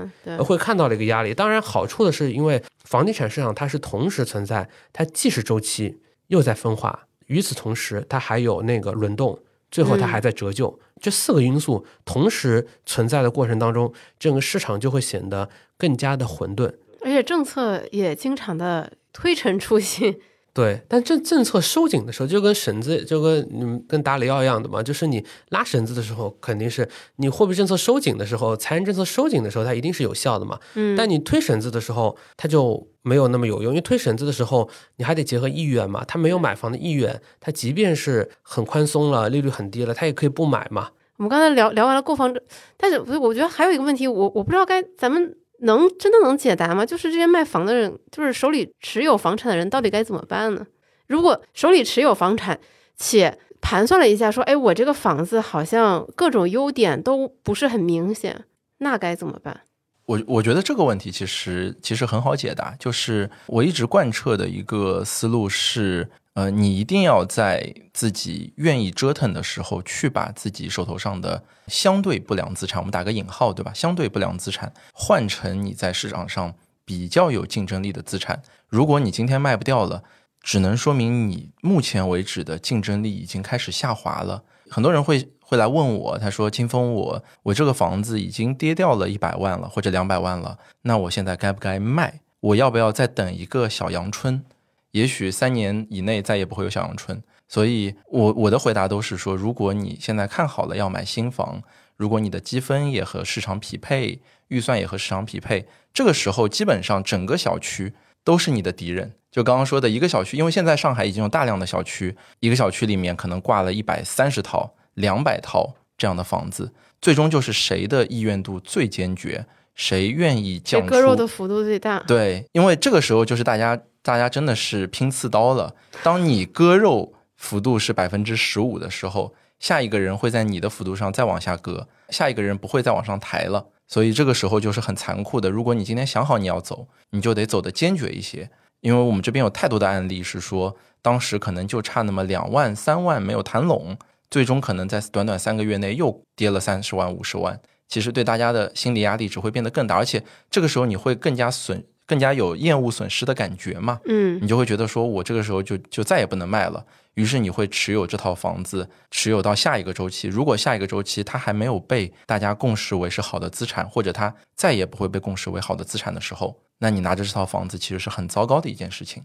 会看到的一个压力。当然，好处的是，因为房地产市场它是同时存在，它既是周期又在分化，与此同时，它还有那个轮动，最后它还在折旧。这四个因素同时存在的过程当中，整个市场就会显得更加的混沌。而且政策也经常的推陈出新，对，但政政策收紧的时候，就跟绳子，就跟你们跟打里奥一样的嘛，就是你拉绳子的时候，肯定是你货币政策收紧的时候，财政政策收紧的时候，它一定是有效的嘛。嗯，但你推绳子的时候，它就没有那么有用，因为推绳子的时候，你还得结合意愿嘛。他没有买房的意愿，他即便是很宽松了，利率很低了，他也可以不买嘛。我们刚才聊聊完了购房者，但是不是？我觉得还有一个问题，我我不知道该咱们能真的能解答吗？就是这些卖房的人，就是手里持有房产的人，到底该怎么办呢？如果手里持有房产，且盘算了一下，说，哎，我这个房子好像各种优点都不是很明显，那该怎么办？我我觉得这个问题其实其实很好解答，就是我一直贯彻的一个思路是，呃，你一定要在自己愿意折腾的时候，去把自己手头上的相对不良资产，我们打个引号，对吧？相对不良资产换成你在市场上比较有竞争力的资产。如果你今天卖不掉了，只能说明你目前为止的竞争力已经开始下滑了。很多人会会来问我，他说：“清风，我我这个房子已经跌掉了一百万了，或者两百万了，那我现在该不该卖？我要不要再等一个小阳春？也许三年以内再也不会有小阳春。”所以我我的回答都是说，如果你现在看好了要买新房，如果你的积分也和市场匹配，预算也和市场匹配，这个时候基本上整个小区都是你的敌人。就刚刚说的一个小区，因为现在上海已经有大量的小区，一个小区里面可能挂了一百三十套、两百套这样的房子，最终就是谁的意愿度最坚决，谁愿意降出割肉的幅度最大。对，因为这个时候就是大家大家真的是拼刺刀了。当你割肉幅度是百分之十五的时候，下一个人会在你的幅度上再往下割，下一个人不会再往上抬了。所以这个时候就是很残酷的。如果你今天想好你要走，你就得走得坚决一些。因为我们这边有太多的案例是说，当时可能就差那么两万、三万没有谈拢，最终可能在短短三个月内又跌了三十万、五十万。其实对大家的心理压力只会变得更大，而且这个时候你会更加损、更加有厌恶损失的感觉嘛？嗯你就会觉得说，我这个时候就就再也不能卖了。于是你会持有这套房子，持有到下一个周期。如果下一个周期它还没有被大家共识为是好的资产，或者它再也不会被共识为好的资产的时候，那你拿着这套房子其实是很糟糕的一件事情。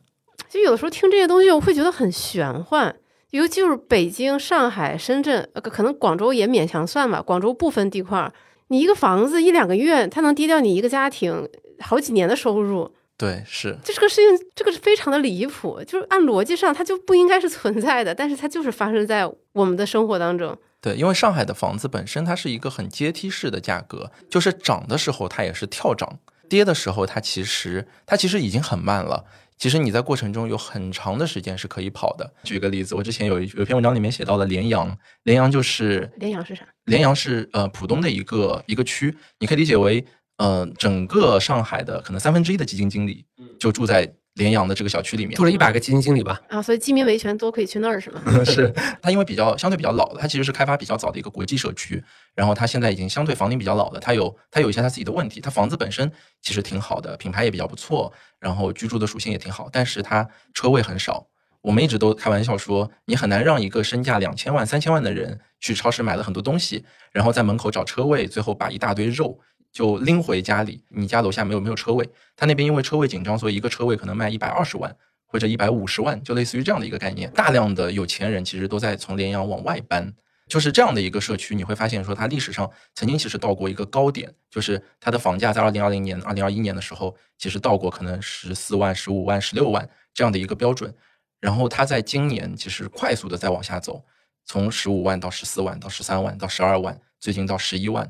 就有的时候听这些东西，我会觉得很玄幻。尤其是北京、上海、深圳，呃，可能广州也勉强算吧。广州部分地块，你一个房子一两个月，它能跌掉你一个家庭好几年的收入。对，是这个事情，这个是非常的离谱。就是按逻辑上，它就不应该是存在的，但是它就是发生在我们的生活当中。对，因为上海的房子本身它是一个很阶梯式的价格，就是涨的时候它也是跳涨，跌的时候它其实它其实已经很慢了。其实你在过程中有很长的时间是可以跑的。举个例子，我之前有一有篇文章里面写到了连阳，连阳就是连阳是啥？连阳是呃浦东的一个一个区，你可以理解为呃整个上海的可能三分之一的基金经理就住在。联阳的这个小区里面住了一百个基金经理吧？啊，所以基民维权都可以去那儿是吗？是它因为比较相对比较老的，它其实是开发比较早的一个国际社区。然后它现在已经相对房龄比较老的，它有它有一些它自己的问题。它房子本身其实挺好的，品牌也比较不错，然后居住的属性也挺好，但是它车位很少。我们一直都开玩笑说，你很难让一个身价两千万、三千万的人去超市买了很多东西，然后在门口找车位，最后把一大堆肉。就拎回家里，你家楼下没有没有车位，他那边因为车位紧张，所以一个车位可能卖一百二十万或者一百五十万，就类似于这样的一个概念。大量的有钱人其实都在从连阳往外搬，就是这样的一个社区，你会发现说它历史上曾经其实到过一个高点，就是它的房价在二零二零年、二零二一年的时候，其实到过可能十四万、十五万、十六万这样的一个标准，然后它在今年其实快速的在往下走，从十五万到十四万到十三万到十二万，最近到十一万。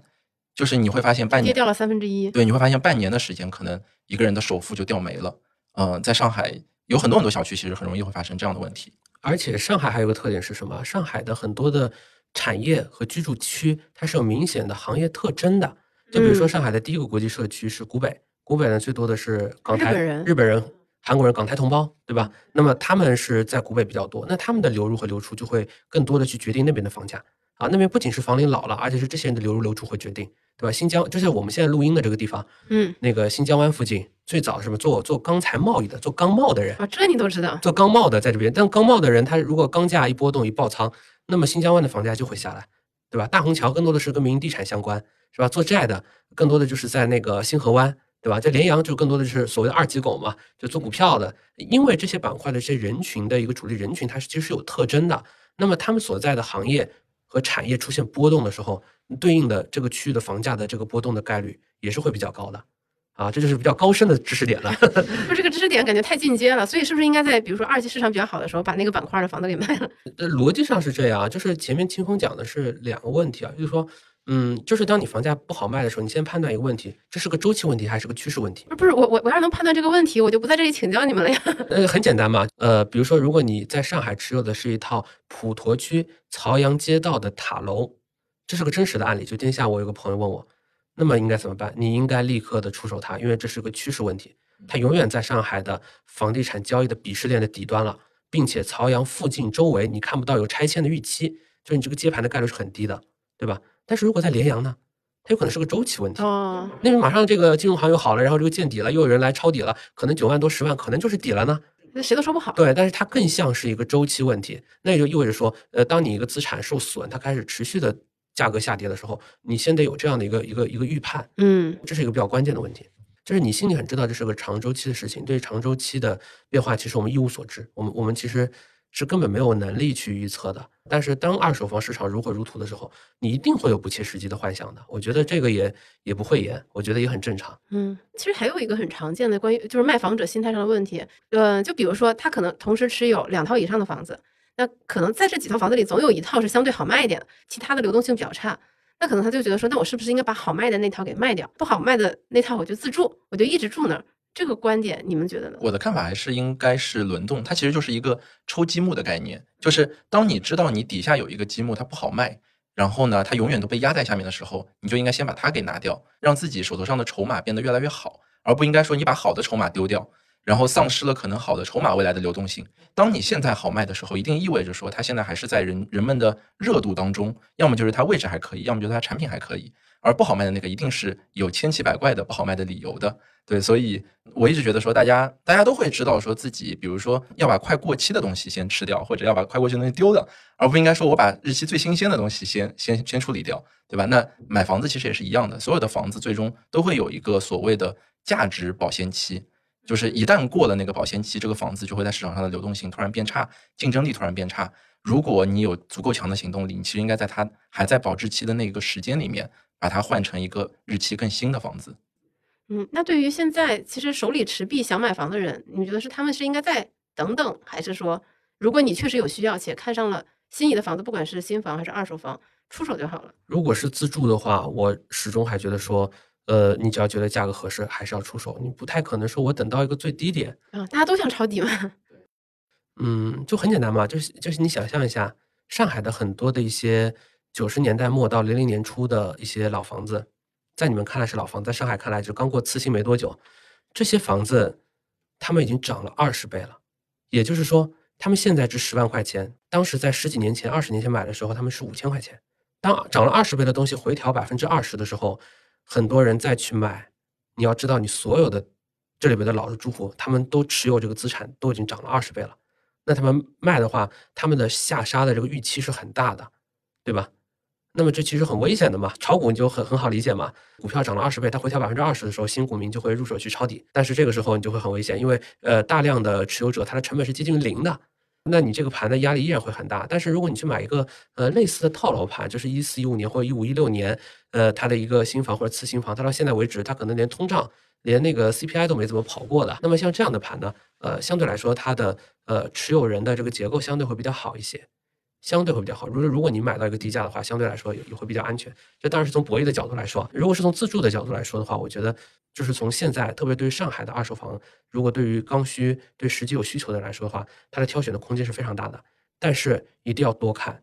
就是你会发现半年跌掉了三分之一，对，你会发现半年的时间，可能一个人的首付就掉没了。嗯，在上海有很多很多小区，其实很容易会发生这样的问题。而且上海还有个特点是什么？上海的很多的产业和居住区，它是有明显的行业特征的。就比如说上海的第一个国际社区是古北，古北呢最多的是港台、日本人、韩国人、港台同胞，对吧？那么他们是在古北比较多，那他们的流入和流出就会更多的去决定那边的房价。啊，那边不仅是房龄老了，而且是这些人的流入流出会决定。对吧？新疆就是我们现在录音的这个地方，嗯，那个新疆湾附近最早什么做做钢材贸易的，做钢贸的人啊，这你都知道。做钢贸的在这边，但钢贸的人他如果钢价一波动一爆仓，那么新疆湾的房价就会下来，对吧？大虹桥更多的是跟民营地产相关，是吧？做债的更多的就是在那个星河湾，对吧？在连阳就更多的是所谓的二级狗嘛，就做股票的，因为这些板块的这些人群的一个主力人群，它是其实是有特征的。那么他们所在的行业和产业出现波动的时候。对应的这个区域的房价的这个波动的概率也是会比较高的，啊，这就是比较高深的知识点了。就，这个知识点感觉太进阶了，所以是不是应该在比如说二级市场比较好的时候把那个板块的房子给卖了？呃，逻辑上是这样，就是前面清风讲的是两个问题啊，就是说，嗯，就是当你房价不好卖的时候，你先判断一个问题，这是个周期问题还是个趋势问题？不是，我我我要能判断这个问题，我就不在这里请教你们了呀。呃，很简单嘛，呃，比如说如果你在上海持有的是一套普陀区曹杨街道的塔楼。这是个真实的案例。就今天下午，我有个朋友问我，那么应该怎么办？你应该立刻的出手它，因为这是个趋势问题。它永远在上海的房地产交易的鄙视链的底端了，并且曹阳附近周围你看不到有拆迁的预期，就是你这个接盘的概率是很低的，对吧？但是如果在连阳呢，它有可能是个周期问题。哦，那马上这个金融行又好了，然后这个见底了，又有人来抄底了，可能九万多、十万，可能就是底了呢。那谁都说不好。对，但是它更像是一个周期问题，那也就意味着说，呃，当你一个资产受损，它开始持续的。价格下跌的时候，你先得有这样的一个一个一个预判，嗯，这是一个比较关键的问题，就是你心里很知道这是个长周期的事情，对长周期的变化，其实我们一无所知，我们我们其实是根本没有能力去预测的。但是当二手房市场如火如荼的时候，你一定会有不切实际的幻想的。我觉得这个也也不会严，我觉得也很正常。嗯，其实还有一个很常见的关于就是卖房者心态上的问题，呃，就比如说他可能同时持有两套以上的房子。那可能在这几套房子里，总有一套是相对好卖一点的，其他的流动性比较差。那可能他就觉得说，那我是不是应该把好卖的那套给卖掉，不好卖的那套我就自住，我就一直住那儿。这个观点你们觉得呢？我的看法还是应该是轮动，它其实就是一个抽积木的概念，就是当你知道你底下有一个积木它不好卖，然后呢它永远都被压在下面的时候，你就应该先把它给拿掉，让自己手头上的筹码变得越来越好，而不应该说你把好的筹码丢掉。然后丧失了可能好的筹码未来的流动性。当你现在好卖的时候，一定意味着说它现在还是在人人们的热度当中，要么就是它位置还可以，要么就是它产品还可以。而不好卖的那个一定是有千奇百怪的不好卖的理由的，对，所以我一直觉得说，大家大家都会知道说自己，比如说要把快过期的东西先吃掉，或者要把快过期的东西丢掉，而不应该说我把日期最新鲜的东西先先先处理掉，对吧？那买房子其实也是一样的，所有的房子最终都会有一个所谓的价值保鲜期，就是一旦过了那个保鲜期，这个房子就会在市场上的流动性突然变差，竞争力突然变差。如果你有足够强的行动力，你其实应该在它还在保质期的那个时间里面。把它换成一个日期更新的房子。嗯，那对于现在其实手里持币想买房的人，你觉得是他们是应该再等等，还是说，如果你确实有需要且看上了心仪的房子，不管是新房还是二手房，出手就好了？如果是自住的话，我始终还觉得说，呃，你只要觉得价格合适，还是要出手。你不太可能说我等到一个最低点。啊，大家都想抄底嘛。嗯，就很简单嘛，就是就是你想象一下，上海的很多的一些。九十年代末到零零年初的一些老房子，在你们看来是老房，在上海看来就刚过次新没多久。这些房子，他们已经涨了二十倍了。也就是说，他们现在值十万块钱，当时在十几年前、二十年前买的时候，他们是五千块钱。当涨了二十倍的东西回调百分之二十的时候，很多人再去买。你要知道，你所有的这里边的老的住户，他们都持有这个资产，都已经涨了二十倍了。那他们卖的话，他们的下杀的这个预期是很大的，对吧？那么这其实很危险的嘛，炒股你就很很好理解嘛，股票涨了二十倍，它回调百分之二十的时候，新股民就会入手去抄底，但是这个时候你就会很危险，因为呃大量的持有者他的成本是接近于零的，那你这个盘的压力依然会很大。但是如果你去买一个呃类似的套牢盘，就是一四一五年或者一五一六年，呃它的一个新房或者次新房，它到现在为止它可能连通胀连那个 CPI 都没怎么跑过的，那么像这样的盘呢，呃相对来说它的呃持有人的这个结构相对会比较好一些。相对会比较好。如果如果你买到一个低价的话，相对来说也也会比较安全。这当然是从博弈的角度来说。如果是从自住的角度来说的话，我觉得就是从现在，特别对于上海的二手房，如果对于刚需、对实际有需求的人来说的话，它的挑选的空间是非常大的。但是一定要多看，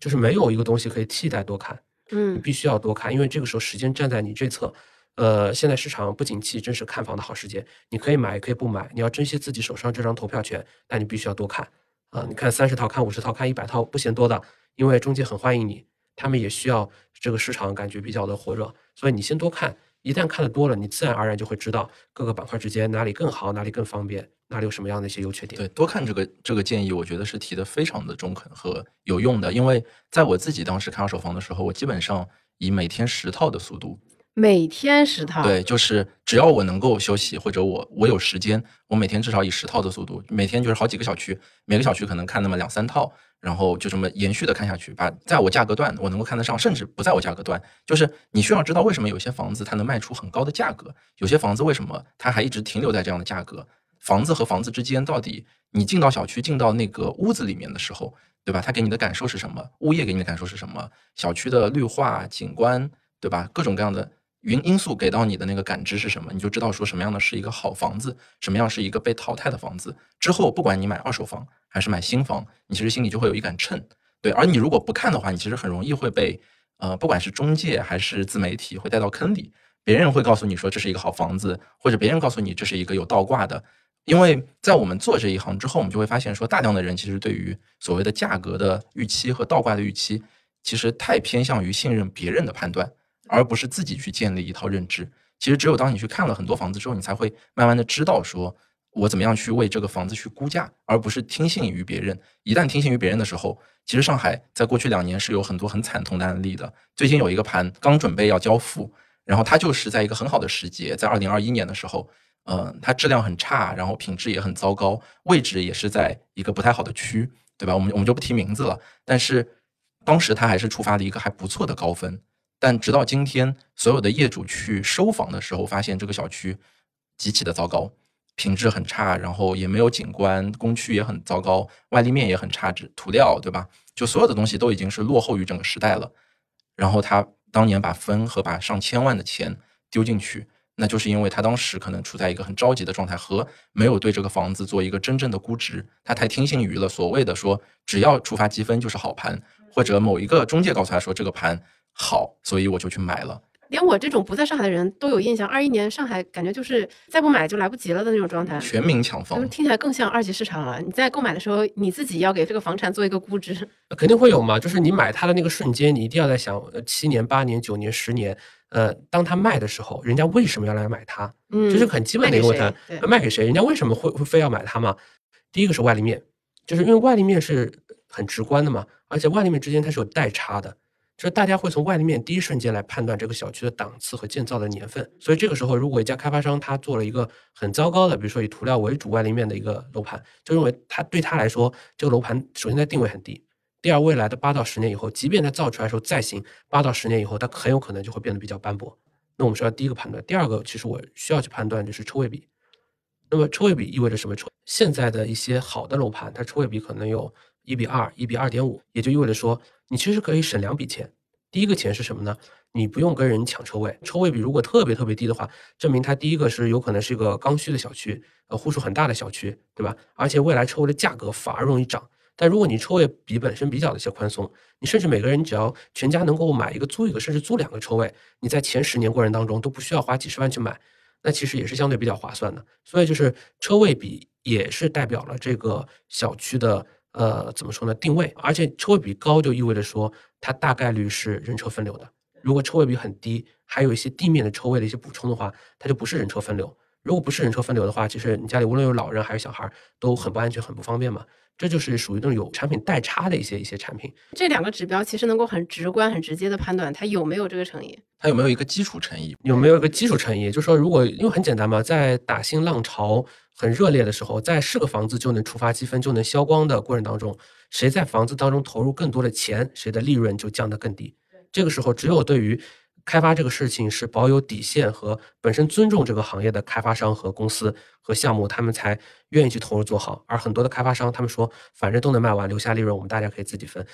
就是没有一个东西可以替代多看。嗯，你必须要多看，因为这个时候时间站在你这侧。呃，现在市场不景气，正是看房的好时间。你可以买，也可以不买。你要珍惜自己手上这张投票权，那你必须要多看。啊，你看三十套，看五十套，看一百套不嫌多的，因为中介很欢迎你，他们也需要这个市场感觉比较的火热，所以你先多看，一旦看的多了，你自然而然就会知道各个板块之间哪里更好，哪里更方便，哪里有什么样的一些优缺点。对，多看这个这个建议，我觉得是提的非常的中肯和有用的，因为在我自己当时看二手房的时候，我基本上以每天十套的速度。每天十套，对，就是只要我能够休息，或者我我有时间，我每天至少以十套的速度，每天就是好几个小区，每个小区可能看那么两三套，然后就这么延续的看下去，把在我价格段我能够看得上，甚至不在我价格段，就是你需要知道为什么有些房子它能卖出很高的价格，有些房子为什么它还一直停留在这样的价格，房子和房子之间到底你进到小区进到那个屋子里面的时候，对吧？它给你的感受是什么？物业给你的感受是什么？小区的绿化景观，对吧？各种各样的。云因素给到你的那个感知是什么，你就知道说什么样的是一个好房子，什么样是一个被淘汰的房子。之后不管你买二手房还是买新房，你其实心里就会有一杆秤。对，而你如果不看的话，你其实很容易会被呃，不管是中介还是自媒体会带到坑里。别人会告诉你说这是一个好房子，或者别人告诉你这是一个有倒挂的。因为在我们做这一行之后，我们就会发现说，大量的人其实对于所谓的价格的预期和倒挂的预期，其实太偏向于信任别人的判断。而不是自己去建立一套认知。其实，只有当你去看了很多房子之后，你才会慢慢的知道，说我怎么样去为这个房子去估价，而不是听信于别人。一旦听信于别人的时候，其实上海在过去两年是有很多很惨痛的案例的。最近有一个盘刚准备要交付，然后它就是在一个很好的时节，在二零二一年的时候，嗯，它质量很差，然后品质也很糟糕，位置也是在一个不太好的区，对吧？我们我们就不提名字了。但是当时它还是触发了一个还不错的高分。但直到今天，所有的业主去收房的时候，发现这个小区极其的糟糕，品质很差，然后也没有景观，工区也很糟糕，外立面也很差，质涂料对吧？就所有的东西都已经是落后于整个时代了。然后他当年把分和把上千万的钱丢进去，那就是因为他当时可能处在一个很着急的状态，和没有对这个房子做一个真正的估值，他太听信于了所谓的说只要触发积分就是好盘，或者某一个中介告诉他说这个盘。好，所以我就去买了。连我这种不在上海的人都有印象，二一年上海感觉就是再不买就来不及了的那种状态，全民抢房，听起来更像二级市场了。你在购买的时候，你自己要给这个房产做一个估值。肯定会有嘛，就是你买它的那个瞬间，你一定要在想，呃七年、八年、九年、十年，呃，当它卖的时候，人家为什么要来买它？嗯，这是很基本的一个问题卖给谁。对卖给谁？人家为什么会会非要买它嘛？第一个是外立面，就是因为外立面是很直观的嘛，而且外立面之间它是有代差的，就是大家会从外立面第一瞬间来判断这个小区的档次和建造的年份。所以这个时候，如果一家开发商他做了一个很糟糕的，比如说以涂料为主外立面的一个楼盘，就认为他对他来说，这个楼盘首先它定位很低。第二，未来的八到十年以后，即便它造出来的时候再新，八到十年以后，它很有可能就会变得比较斑驳。那我们说第一个判断，第二个，其实我需要去判断就是车位比。那么车位比意味着什么？车现在的一些好的楼盘，它车位比可能有一比二、一比二点五，也就意味着说，你其实可以省两笔钱。第一个钱是什么呢？你不用跟人抢车位，车位比如果特别特别低的话，证明它第一个是有可能是一个刚需的小区，呃，户数很大的小区，对吧？而且未来车位的价格反而容易涨。但如果你车位比本身比较的一些宽松，你甚至每个人只要全家能够买一个租一个，甚至租两个车位，你在前十年过程当中都不需要花几十万去买，那其实也是相对比较划算的。所以就是车位比也是代表了这个小区的呃怎么说呢定位，而且车位比高就意味着说它大概率是人车分流的。如果车位比很低，还有一些地面的车位的一些补充的话，它就不是人车分流。如果不是人车分流的话，其实你家里无论有老人还是小孩儿都很不安全、很不方便嘛。这就是属于那种有产品代差的一些一些产品。这两个指标其实能够很直观、很直接的判断它有没有这个诚意。它有没有一个基础诚意？有没有一个基础诚意？就是说，如果因为很简单嘛，在打新浪潮很热烈的时候，在是个房子就能触发积分、就能消光的过程当中，谁在房子当中投入更多的钱，谁的利润就降得更低。这个时候，只有对于开发这个事情是保有底线和本身尊重这个行业的开发商和公司和项目，他们才愿意去投入做好。而很多的开发商，他们说反正都能卖完，留下利润我们大家可以自己分，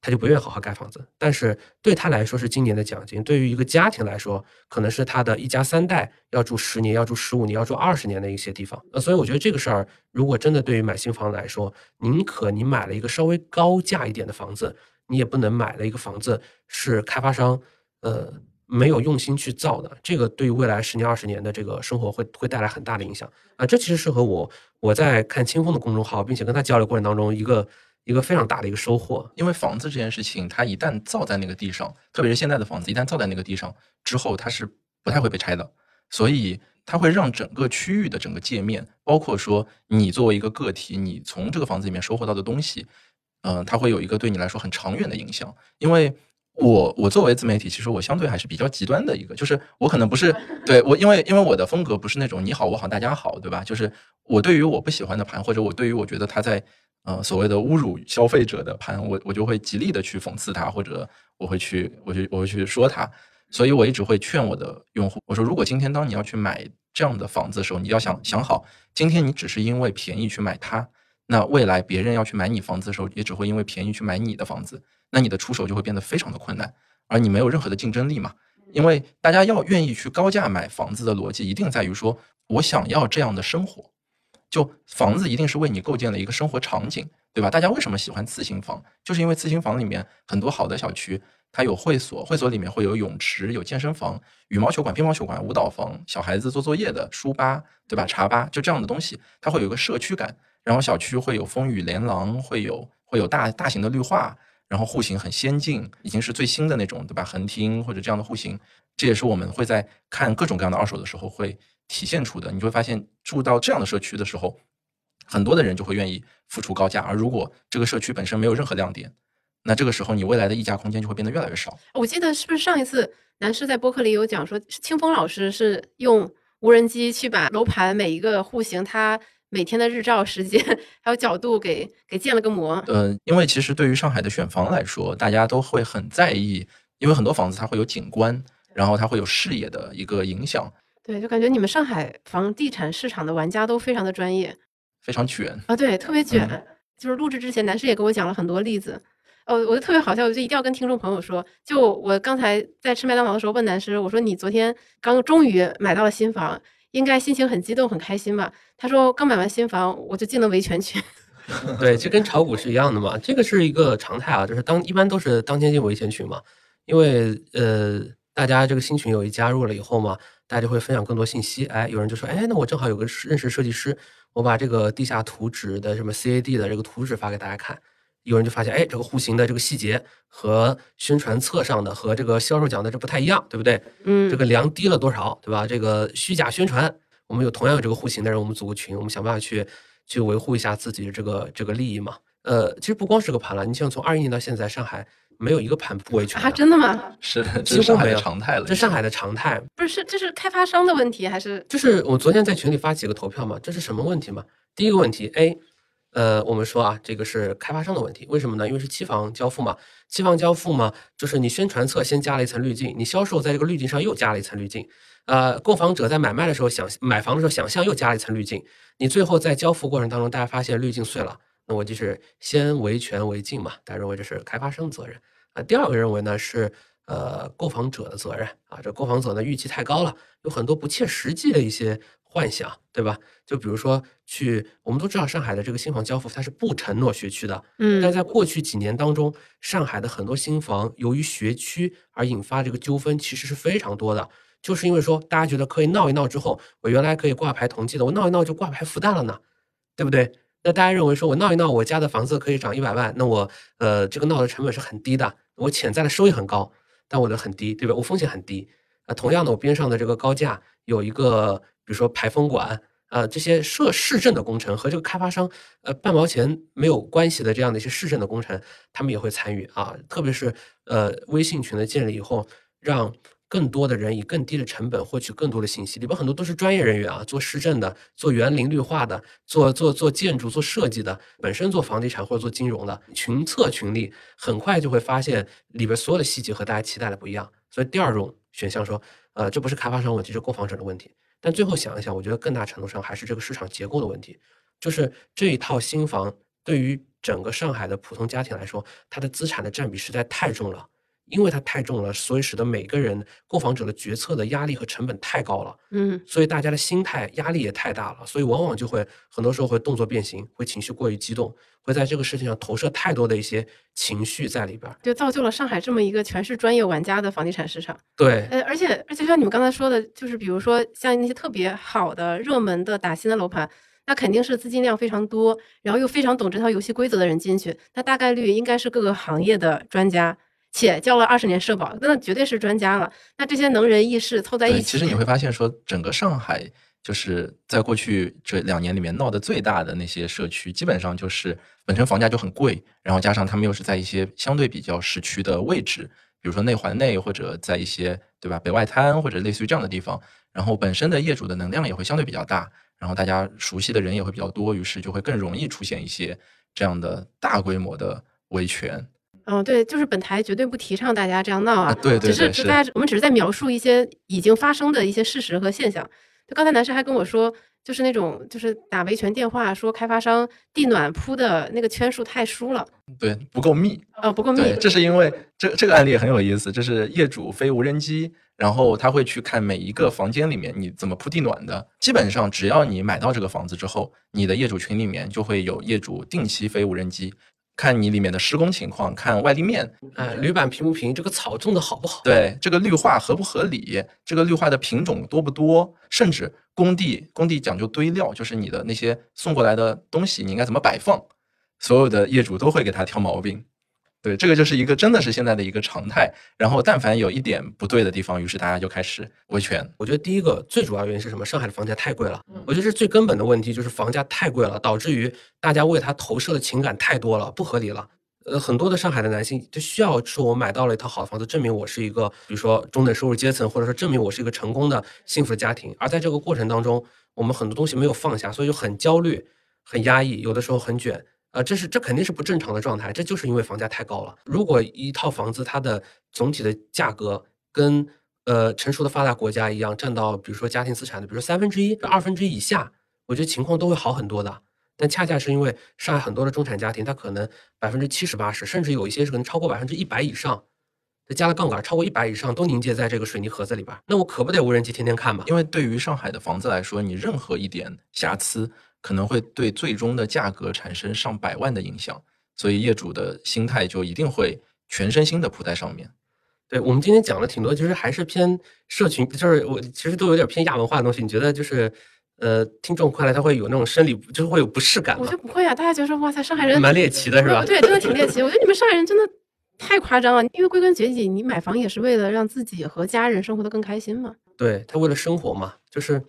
他就不愿意好好盖房子。但是对他来说是今年的奖金，对于一个家庭来说，可能是他的一家三代要住十年、要住十五年、要住二十年的一些地方。呃，所以我觉得这个事儿，如果真的对于买新房来说，宁可你买了一个稍微高价一点的房子，你也不能买了一个房子是开发商呃。没有用心去造的，这个对于未来十年、二十年的这个生活会会带来很大的影响啊！这其实是和我我在看清风的公众号，并且跟他交流过程当中一个一个非常大的一个收获。因为房子这件事情，它一旦造在那个地上，特别是现在的房子，一旦造在那个地上之后，它是不太会被拆的，所以它会让整个区域的整个界面，包括说你作为一个个体，你从这个房子里面收获到的东西，嗯、它会有一个对你来说很长远的影响，因为。我我作为自媒体，其实我相对还是比较极端的一个，就是我可能不是对我，因为因为我的风格不是那种你好我好大家好，对吧？就是我对于我不喜欢的盘，或者我对于我觉得他在呃所谓的侮辱消费者的盘，我我就会极力的去讽刺他，或者我会去我去我会去说他，所以我一直会劝我的用户，我说如果今天当你要去买这样的房子的时候，你要想想好，今天你只是因为便宜去买它，那未来别人要去买你房子的时候，也只会因为便宜去买你的房子。那你的出手就会变得非常的困难，而你没有任何的竞争力嘛？因为大家要愿意去高价买房子的逻辑，一定在于说我想要这样的生活，就房子一定是为你构建了一个生活场景，对吧？大家为什么喜欢次新房？就是因为次新房里面很多好的小区，它有会所，会所里面会有泳池、有健身房、羽毛球馆、乒乓球馆、舞蹈房、小孩子做作业的书吧，对吧？茶吧，就这样的东西，它会有一个社区感，然后小区会有风雨连廊，会有会有大大型的绿化。然后户型很先进，已经是最新的那种，对吧？横厅或者这样的户型，这也是我们会在看各种各样的二手的时候会体现出的。你就会发现，住到这样的社区的时候，很多的人就会愿意付出高价。而如果这个社区本身没有任何亮点，那这个时候你未来的溢价空间就会变得越来越少。我记得是不是上一次南师在播客里有讲说，清风老师是用无人机去把楼盘每一个户型它。每天的日照时间还有角度给给建了个模。呃，因为其实对于上海的选房来说，大家都会很在意，因为很多房子它会有景观，然后它会有视野的一个影响。对，就感觉你们上海房地产市场的玩家都非常的专业，非常卷啊，对，特别卷。就是录制之前，男士也给我讲了很多例子。哦，我就特别好笑，我就一定要跟听众朋友说，就我刚才在吃麦当劳的时候问男士，我说你昨天刚终于买到了新房。应该心情很激动，很开心吧？他说刚买完新房，我就进了维权群。对，这跟炒股是一样的嘛，这个是一个常态啊，就是当一般都是当天进维权群嘛，因为呃，大家这个新群有一加入了以后嘛，大家就会分享更多信息。哎，有人就说，哎，那我正好有个认识设计师，我把这个地下图纸的什么 CAD 的这个图纸发给大家看。有人就发现，哎，这个户型的这个细节和宣传册上的和这个销售讲的这不太一样，对不对？嗯，这个量低了多少，对吧？这个虚假宣传，我们有同样有这个户型的人，我们组个群，我们想办法去去维护一下自己的这个这个利益嘛。呃，其实不光是个盘了，你像从二一年到现在，上海。没有一个盘不维权啊？真的吗？是，这是上海的常态了。这上海的常态不是？这是开发商的问题还是？就是我昨天在群里发几个投票嘛，这是什么问题嘛？第一个问题，A，呃，我们说啊，这个是开发商的问题，为什么呢？因为是期房交付嘛，期房交付嘛，就是你宣传册先加了一层滤镜，你销售在这个滤镜上又加了一层滤镜，呃，购房者在买卖的时候想买房的时候想象又加了一层滤镜，你最后在交付过程当中，大家发现滤镜碎了，那我就是先维权为进嘛，大家认为这是开发商责任。啊，第二个认为呢是呃购房者的责任啊，这购房者呢预期太高了，有很多不切实际的一些幻想，对吧？就比如说去，我们都知道上海的这个新房交付它是不承诺学区的，嗯，但在过去几年当中，上海的很多新房由于学区而引发这个纠纷其实是非常多的，就是因为说大家觉得可以闹一闹之后，我原来可以挂牌同济的，我闹一闹就挂牌复旦了呢，对不对？那大家认为说我闹一闹，我家的房子可以涨一百万，那我呃这个闹的成本是很低的。我潜在的收益很高，但我的很低，对吧？我风险很低。啊，同样的，我边上的这个高架有一个，比如说排风管，啊，这些设市政的工程和这个开发商，呃，半毛钱没有关系的这样的一些市政的工程，他们也会参与啊。特别是呃，微信群的建立以后，让。更多的人以更低的成本获取更多的信息，里边很多都是专业人员啊，做市政的，做园林绿化的，做做做建筑、做设计的，本身做房地产或者做金融的，群策群力，很快就会发现里边所有的细节和大家期待的不一样。所以第二种选项说，呃，这不是开发商问题，是购房者的问题。但最后想一想，我觉得更大程度上还是这个市场结构的问题，就是这一套新房对于整个上海的普通家庭来说，它的资产的占比实在太重了。因为它太重了，所以使得每个人购房者的决策的压力和成本太高了，嗯，所以大家的心态压力也太大了，所以往往就会很多时候会动作变形，会情绪过于激动，会在这个事情上投射太多的一些情绪在里边，就造就了上海这么一个全是专业玩家的房地产市场。对，呃，而且而且像你们刚才说的，就是比如说像那些特别好的热门的打新的楼盘，那肯定是资金量非常多，然后又非常懂这套游戏规则的人进去，那大概率应该是各个行业的专家。且交了二十年社保，那绝对是专家了。那这些能人异士凑在一起，其实你会发现，说整个上海就是在过去这两年里面闹得最大的那些社区，基本上就是本身房价就很贵，然后加上他们又是在一些相对比较市区的位置，比如说内环内或者在一些对吧北外滩或者类似于这样的地方，然后本身的业主的能量也会相对比较大，然后大家熟悉的人也会比较多，于是就会更容易出现一些这样的大规模的维权。嗯，对，就是本台绝对不提倡大家这样闹啊，对对对，只是大家我们只是在描述一些已经发生的一些事实和现象。就刚才男士还跟我说，就是那种就是打维权电话，说开发商地暖铺的那个圈数太疏了，对，不够密，哦，不够密。这是因为这这个案例很有意思，就是业主飞无人机，然后他会去看每一个房间里面你怎么铺地暖的。基本上只要你买到这个房子之后，你的业主群里面就会有业主定期飞无人机。看你里面的施工情况，看外立面，哎，铝板平不平，这个草种的好不好？对，这个绿化合不合理？这个绿化的品种多不多？甚至工地，工地讲究堆料，就是你的那些送过来的东西，你应该怎么摆放？所有的业主都会给他挑毛病。对，这个就是一个真的是现在的一个常态。然后，但凡有一点不对的地方，于是大家就开始维权。我觉得第一个最主要原因是什么？上海的房价太贵了。我觉得是最根本的问题，就是房价太贵了，导致于大家为它投射的情感太多了，不合理了。呃，很多的上海的男性就需要说，我买到了一套好的房子，证明我是一个，比如说中等收入阶层，或者说证明我是一个成功的幸福的家庭。而在这个过程当中，我们很多东西没有放下，所以就很焦虑、很压抑，有的时候很卷。啊，这是这肯定是不正常的状态，这就是因为房价太高了。如果一套房子它的总体的价格跟呃成熟的发达国家一样，占到比如说家庭资产的，比如说三分之一、二分之一以下，我觉得情况都会好很多的。但恰恰是因为上海很多的中产家庭，他可能百分之七十八十，甚至有一些是可能超过百分之一百以上，他加了杠杆超过一百以上，都凝结在这个水泥盒子里边。那我可不得无人机天天看嘛？因为对于上海的房子来说，你任何一点瑕疵。可能会对最终的价格产生上百万的影响，所以业主的心态就一定会全身心的扑在上面。对我们今天讲了挺多，其实还是偏社群，就是我其实都有点偏亚文化的东西。你觉得就是呃，听众看来他会有那种生理，就是会有不适感吗我觉？得不会啊，大家觉得说哇塞，上海人蛮猎奇的是吧？对，真的挺猎奇。我觉得你们上海人真的太夸张了，因为归根结底，你买房也是为了让自己和家人生活的更开心嘛。对他为了生活嘛，就是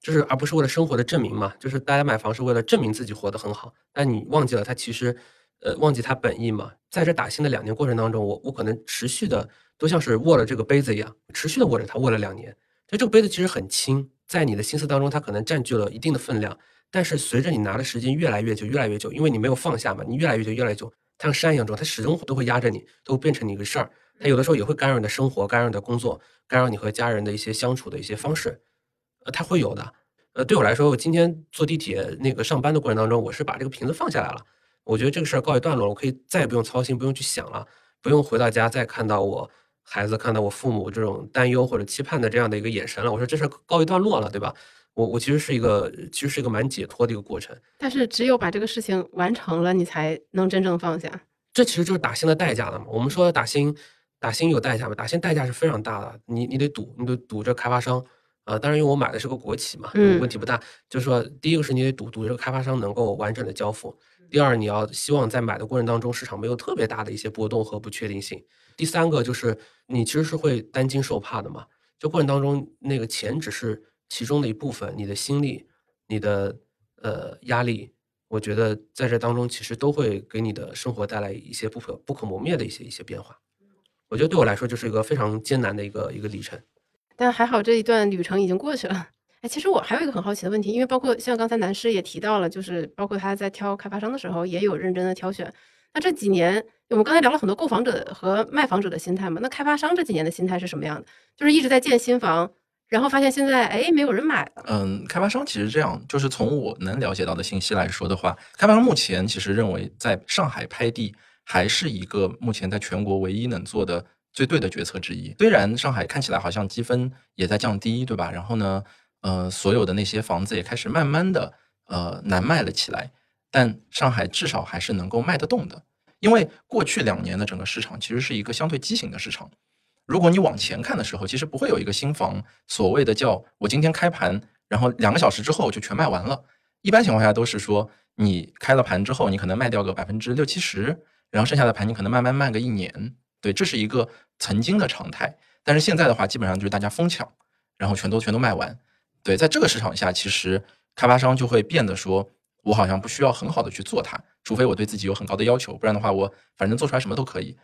就是而不是为了生活的证明嘛，就是大家买房是为了证明自己活得很好，但你忘记了他其实呃忘记他本意嘛。在这打新的两年过程当中，我我可能持续的都像是握了这个杯子一样，持续的握着它握了两年。就这个杯子其实很轻，在你的心思当中，它可能占据了一定的分量，但是随着你拿的时间越来越久，越来越久，因为你没有放下嘛，你越来越久，越来越久，它像山一样重，它始终都会压着你，都会变成你一个事儿。它有的时候也会干扰你的生活，干扰你的工作，干扰你和家人的一些相处的一些方式，呃，它会有的。呃，对我来说，我今天坐地铁那个上班的过程当中，我是把这个瓶子放下来了。我觉得这个事儿告一段落了，我可以再也不用操心，不用去想了，不用回到家再看到我孩子、看到我父母这种担忧或者期盼的这样的一个眼神了。我说这事儿告一段落了，对吧？我我其实是一个，其实是一个蛮解脱的一个过程。但是只有把这个事情完成了，你才能真正放下。这其实就是打新的代价了嘛。我们说打新，打新有代价嘛，打新代价是非常大的，你你得赌，你得赌这开发商。啊，当然，因为我买的是个国企嘛，嗯问题不大。就是说，第一个是你得赌赌这个开发商能够完整的交付；第二，你要希望在买的过程当中，市场没有特别大的一些波动和不确定性；第三个就是你其实是会担惊受怕的嘛。就过程当中，那个钱只是其中的一部分，你的心力、你的呃压力，我觉得在这当中其实都会给你的生活带来一些不可不可磨灭的一些一些变化。我觉得对我来说就是一个非常艰难的一个一个历程。但还好这一段旅程已经过去了。哎，其实我还有一个很好奇的问题，因为包括像刚才南师也提到了，就是包括他在挑开发商的时候也有认真的挑选。那这几年我们刚才聊了很多购房者和卖房者的心态嘛，那开发商这几年的心态是什么样的？就是一直在建新房，然后发现现在哎没有人买了。嗯，开发商其实这样，就是从我能了解到的信息来说的话，开发商目前其实认为在上海拍地还是一个目前在全国唯一能做的最对的决策之一。虽然上海看起来好像积分也在降低，对吧？然后呢，呃，所有的那些房子也开始慢慢的呃难卖了起来，但上海至少还是能够卖得动的。因为过去两年的整个市场其实是一个相对畸形的市场。如果你往前看的时候，其实不会有一个新房所谓的叫我今天开盘，然后两个小时之后就全卖完了。一般情况下都是说，你开了盘之后，你可能卖掉个百分之六七十，然后剩下的盘你可能慢慢卖个一年。对，这是一个曾经的常态。但是现在的话，基本上就是大家疯抢，然后全都全都卖完。对，在这个市场下，其实开发商就会变得说，我好像不需要很好的去做它，除非我对自己有很高的要求，不然的话，我反正做出来什么都可以。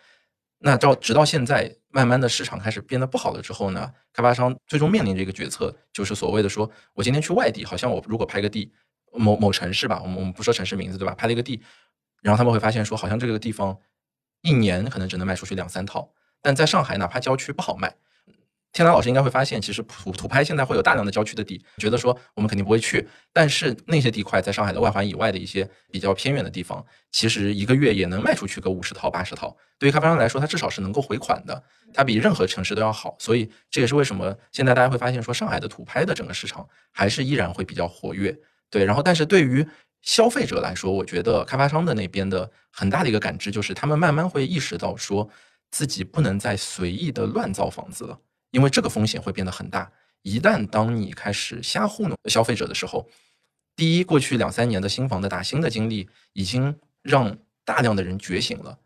那到直到现在，慢慢的市场开始变得不好了之后呢，开发商最终面临着一个决策，就是所谓的说，我今天去外地，好像我如果拍个地，某某城市吧，我们我们不说城市名字对吧？拍了一个地，然后他们会发现说，好像这个地方一年可能只能卖出去两三套，但在上海哪怕郊区不好卖。天南老师应该会发现，其实土土拍现在会有大量的郊区的地，觉得说我们肯定不会去，但是那些地块在上海的外环以外的一些比较偏远的地方，其实一个月也能卖出去个五十套、八十套。对于开发商来说，它至少是能够回款的，它比任何城市都要好。所以这也是为什么现在大家会发现说，上海的土拍的整个市场还是依然会比较活跃。对，然后但是对于消费者来说，我觉得开发商的那边的很大的一个感知就是，他们慢慢会意识到说自己不能再随意的乱造房子了。因为这个风险会变得很大。一旦当你开始瞎糊弄消费者的时候，第一，过去两三年的新房的打新的经历，已经让大量的人觉醒了。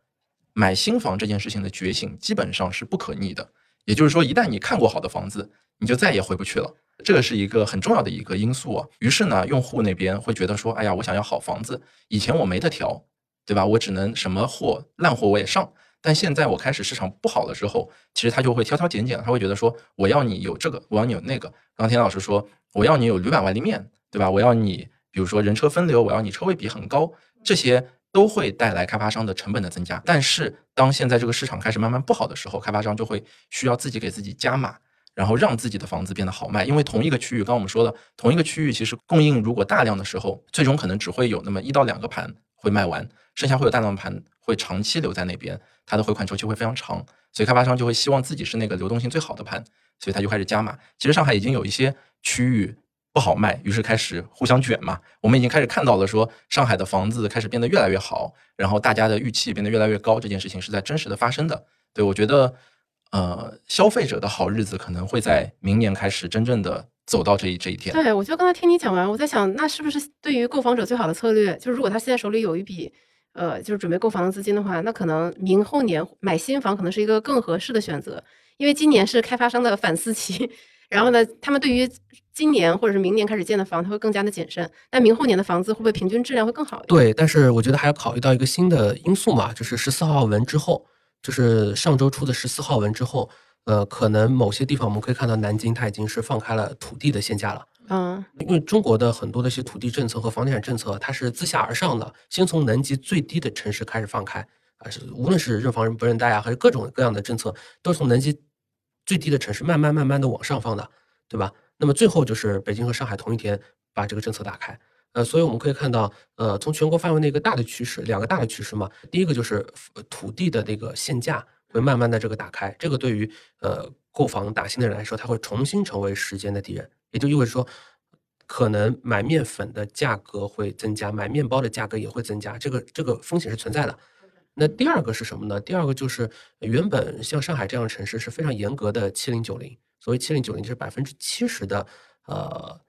买新房这件事情的觉醒，基本上是不可逆的。也就是说，一旦你看过好的房子，你就再也回不去了。这个是一个很重要的一个因素啊。于是呢，用户那边会觉得说：“哎呀，我想要好房子，以前我没得挑，对吧？我只能什么货烂货我也上。”但现在我开始市场不好了之后，其实他就会挑挑拣拣，他会觉得说，我要你有这个，我要你有那个。刚刚田老师说，我要你有铝板外立面，对吧？我要你，比如说人车分流，我要你车位比很高，这些都会带来开发商的成本的增加。但是当现在这个市场开始慢慢不好的时候，开发商就会需要自己给自己加码，然后让自己的房子变得好卖。因为同一个区域，刚刚我们说了，同一个区域其实供应如果大量的时候，最终可能只会有那么一到两个盘会卖完，剩下会有大量的盘会长期留在那边。它的回款周期会非常长，所以开发商就会希望自己是那个流动性最好的盘，所以他就开始加码。其实上海已经有一些区域不好卖，于是开始互相卷嘛。我们已经开始看到了，说上海的房子开始变得越来越好，然后大家的预期变得越来越高，这件事情是在真实的发生的。对我觉得，呃，消费者的好日子可能会在明年开始真正的走到这一这一天。对，我就刚才听你讲完，我在想，那是不是对于购房者最好的策略，就是如果他现在手里有一笔，呃，就是准备购房的资金的话，那可能明后年买新房可能是一个更合适的选择，因为今年是开发商的反思期，然后呢，他们对于今年或者是明年开始建的房，他会更加的谨慎。那明后年的房子会不会平均质量会更好一点？对，但是我觉得还要考虑到一个新的因素嘛，就是十四号文之后，就是上周出的十四号文之后。呃，可能某些地方我们可以看到，南京它已经是放开了土地的限价了。嗯，因为中国的很多的一些土地政策和房地产政策，它是自下而上的，先从能级最低的城市开始放开啊，是无论是认房人不认贷啊，还是各种各样的政策，都是从能级最低的城市慢慢慢慢的往上放的，对吧？那么最后就是北京和上海同一天把这个政策打开。呃，所以我们可以看到，呃，从全国范围内一个大的趋势，两个大的趋势嘛，第一个就是土地的那个限价。会慢慢的这个打开，这个对于呃购房打新的人来说，他会重新成为时间的敌人，也就意味着说，可能买面粉的价格会增加，买面包的价格也会增加，这个这个风险是存在的。那第二个是什么呢？第二个就是原本像上海这样的城市是非常严格的七零九零，所谓七零九零就是百分之七十的呃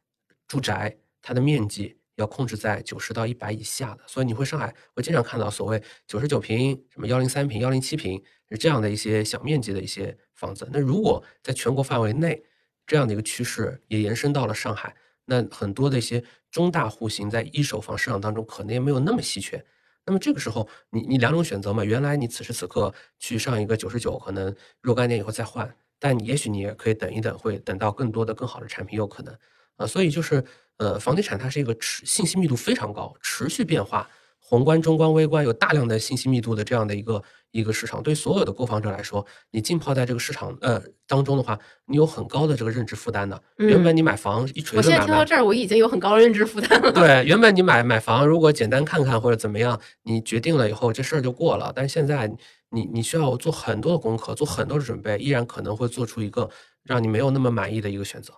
住宅它的面积。要控制在九十到一百以下的，所以你会上海会经常看到所谓九十九平、什么幺零三平、幺零七平是这样的一些小面积的一些房子。那如果在全国范围内这样的一个趋势也延伸到了上海，那很多的一些中大户型在一手房市场当中可能也没有那么稀缺。那么这个时候，你你两种选择嘛，原来你此时此刻去上一个九十九，可能若干年以后再换，但也许你也可以等一等，会等到更多的更好的产品，有可能啊。所以就是。呃，房地产它是一个持信息密度非常高、持续变化、宏观、中观、微观有大量的信息密度的这样的一个一个市场。对所有的购房者来说，你浸泡在这个市场呃当中的话，你有很高的这个认知负担的。原本你买房一锤子买，我现在听到这儿，我已经有很高的认知负担了。对，原本你买买房，如果简单看看或者怎么样，你决定了以后这事儿就过了。但是现在你你需要做很多的功课，做很多的准备，依然可能会做出一个让你没有那么满意的一个选择。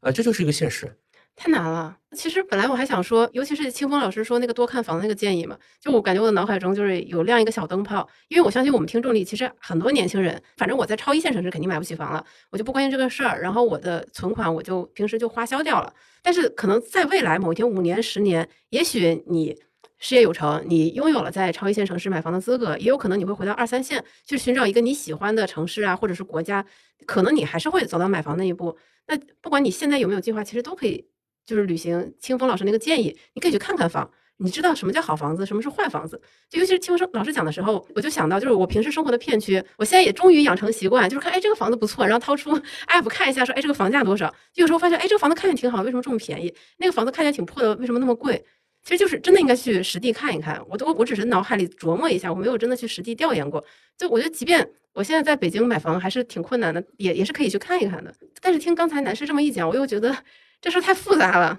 呃，这就是一个现实。太难了。其实本来我还想说，尤其是清风老师说那个多看房的那个建议嘛，就我感觉我的脑海中就是有亮一个小灯泡，因为我相信我们听众里其实很多年轻人，反正我在超一线城市肯定买不起房了，我就不关心这个事儿，然后我的存款我就平时就花销掉了。但是可能在未来某一天五年十年，也许你事业有成，你拥有了在超一线城市买房的资格，也有可能你会回到二三线去寻找一个你喜欢的城市啊，或者是国家，可能你还是会走到买房那一步。那不管你现在有没有计划，其实都可以。就是履行清风老师那个建议，你可以去看看房，你知道什么叫好房子，什么是坏房子。就尤其是清风老师讲的时候，我就想到，就是我平时生活的片区，我现在也终于养成习惯，就是看，哎，这个房子不错，然后掏出 app 看一下，说，哎，这个房价多少？就有时候发现，哎，这个房子看起来挺好，为什么这么便宜？那个房子看起来挺破的，为什么那么贵？其实就是真的应该去实地看一看。我都我只是脑海里琢磨一下，我没有真的去实地调研过。就我觉得，即便我现在在北京买房还是挺困难的，也也是可以去看一看的。但是听刚才男士这么一讲，我又觉得。这事太复杂了，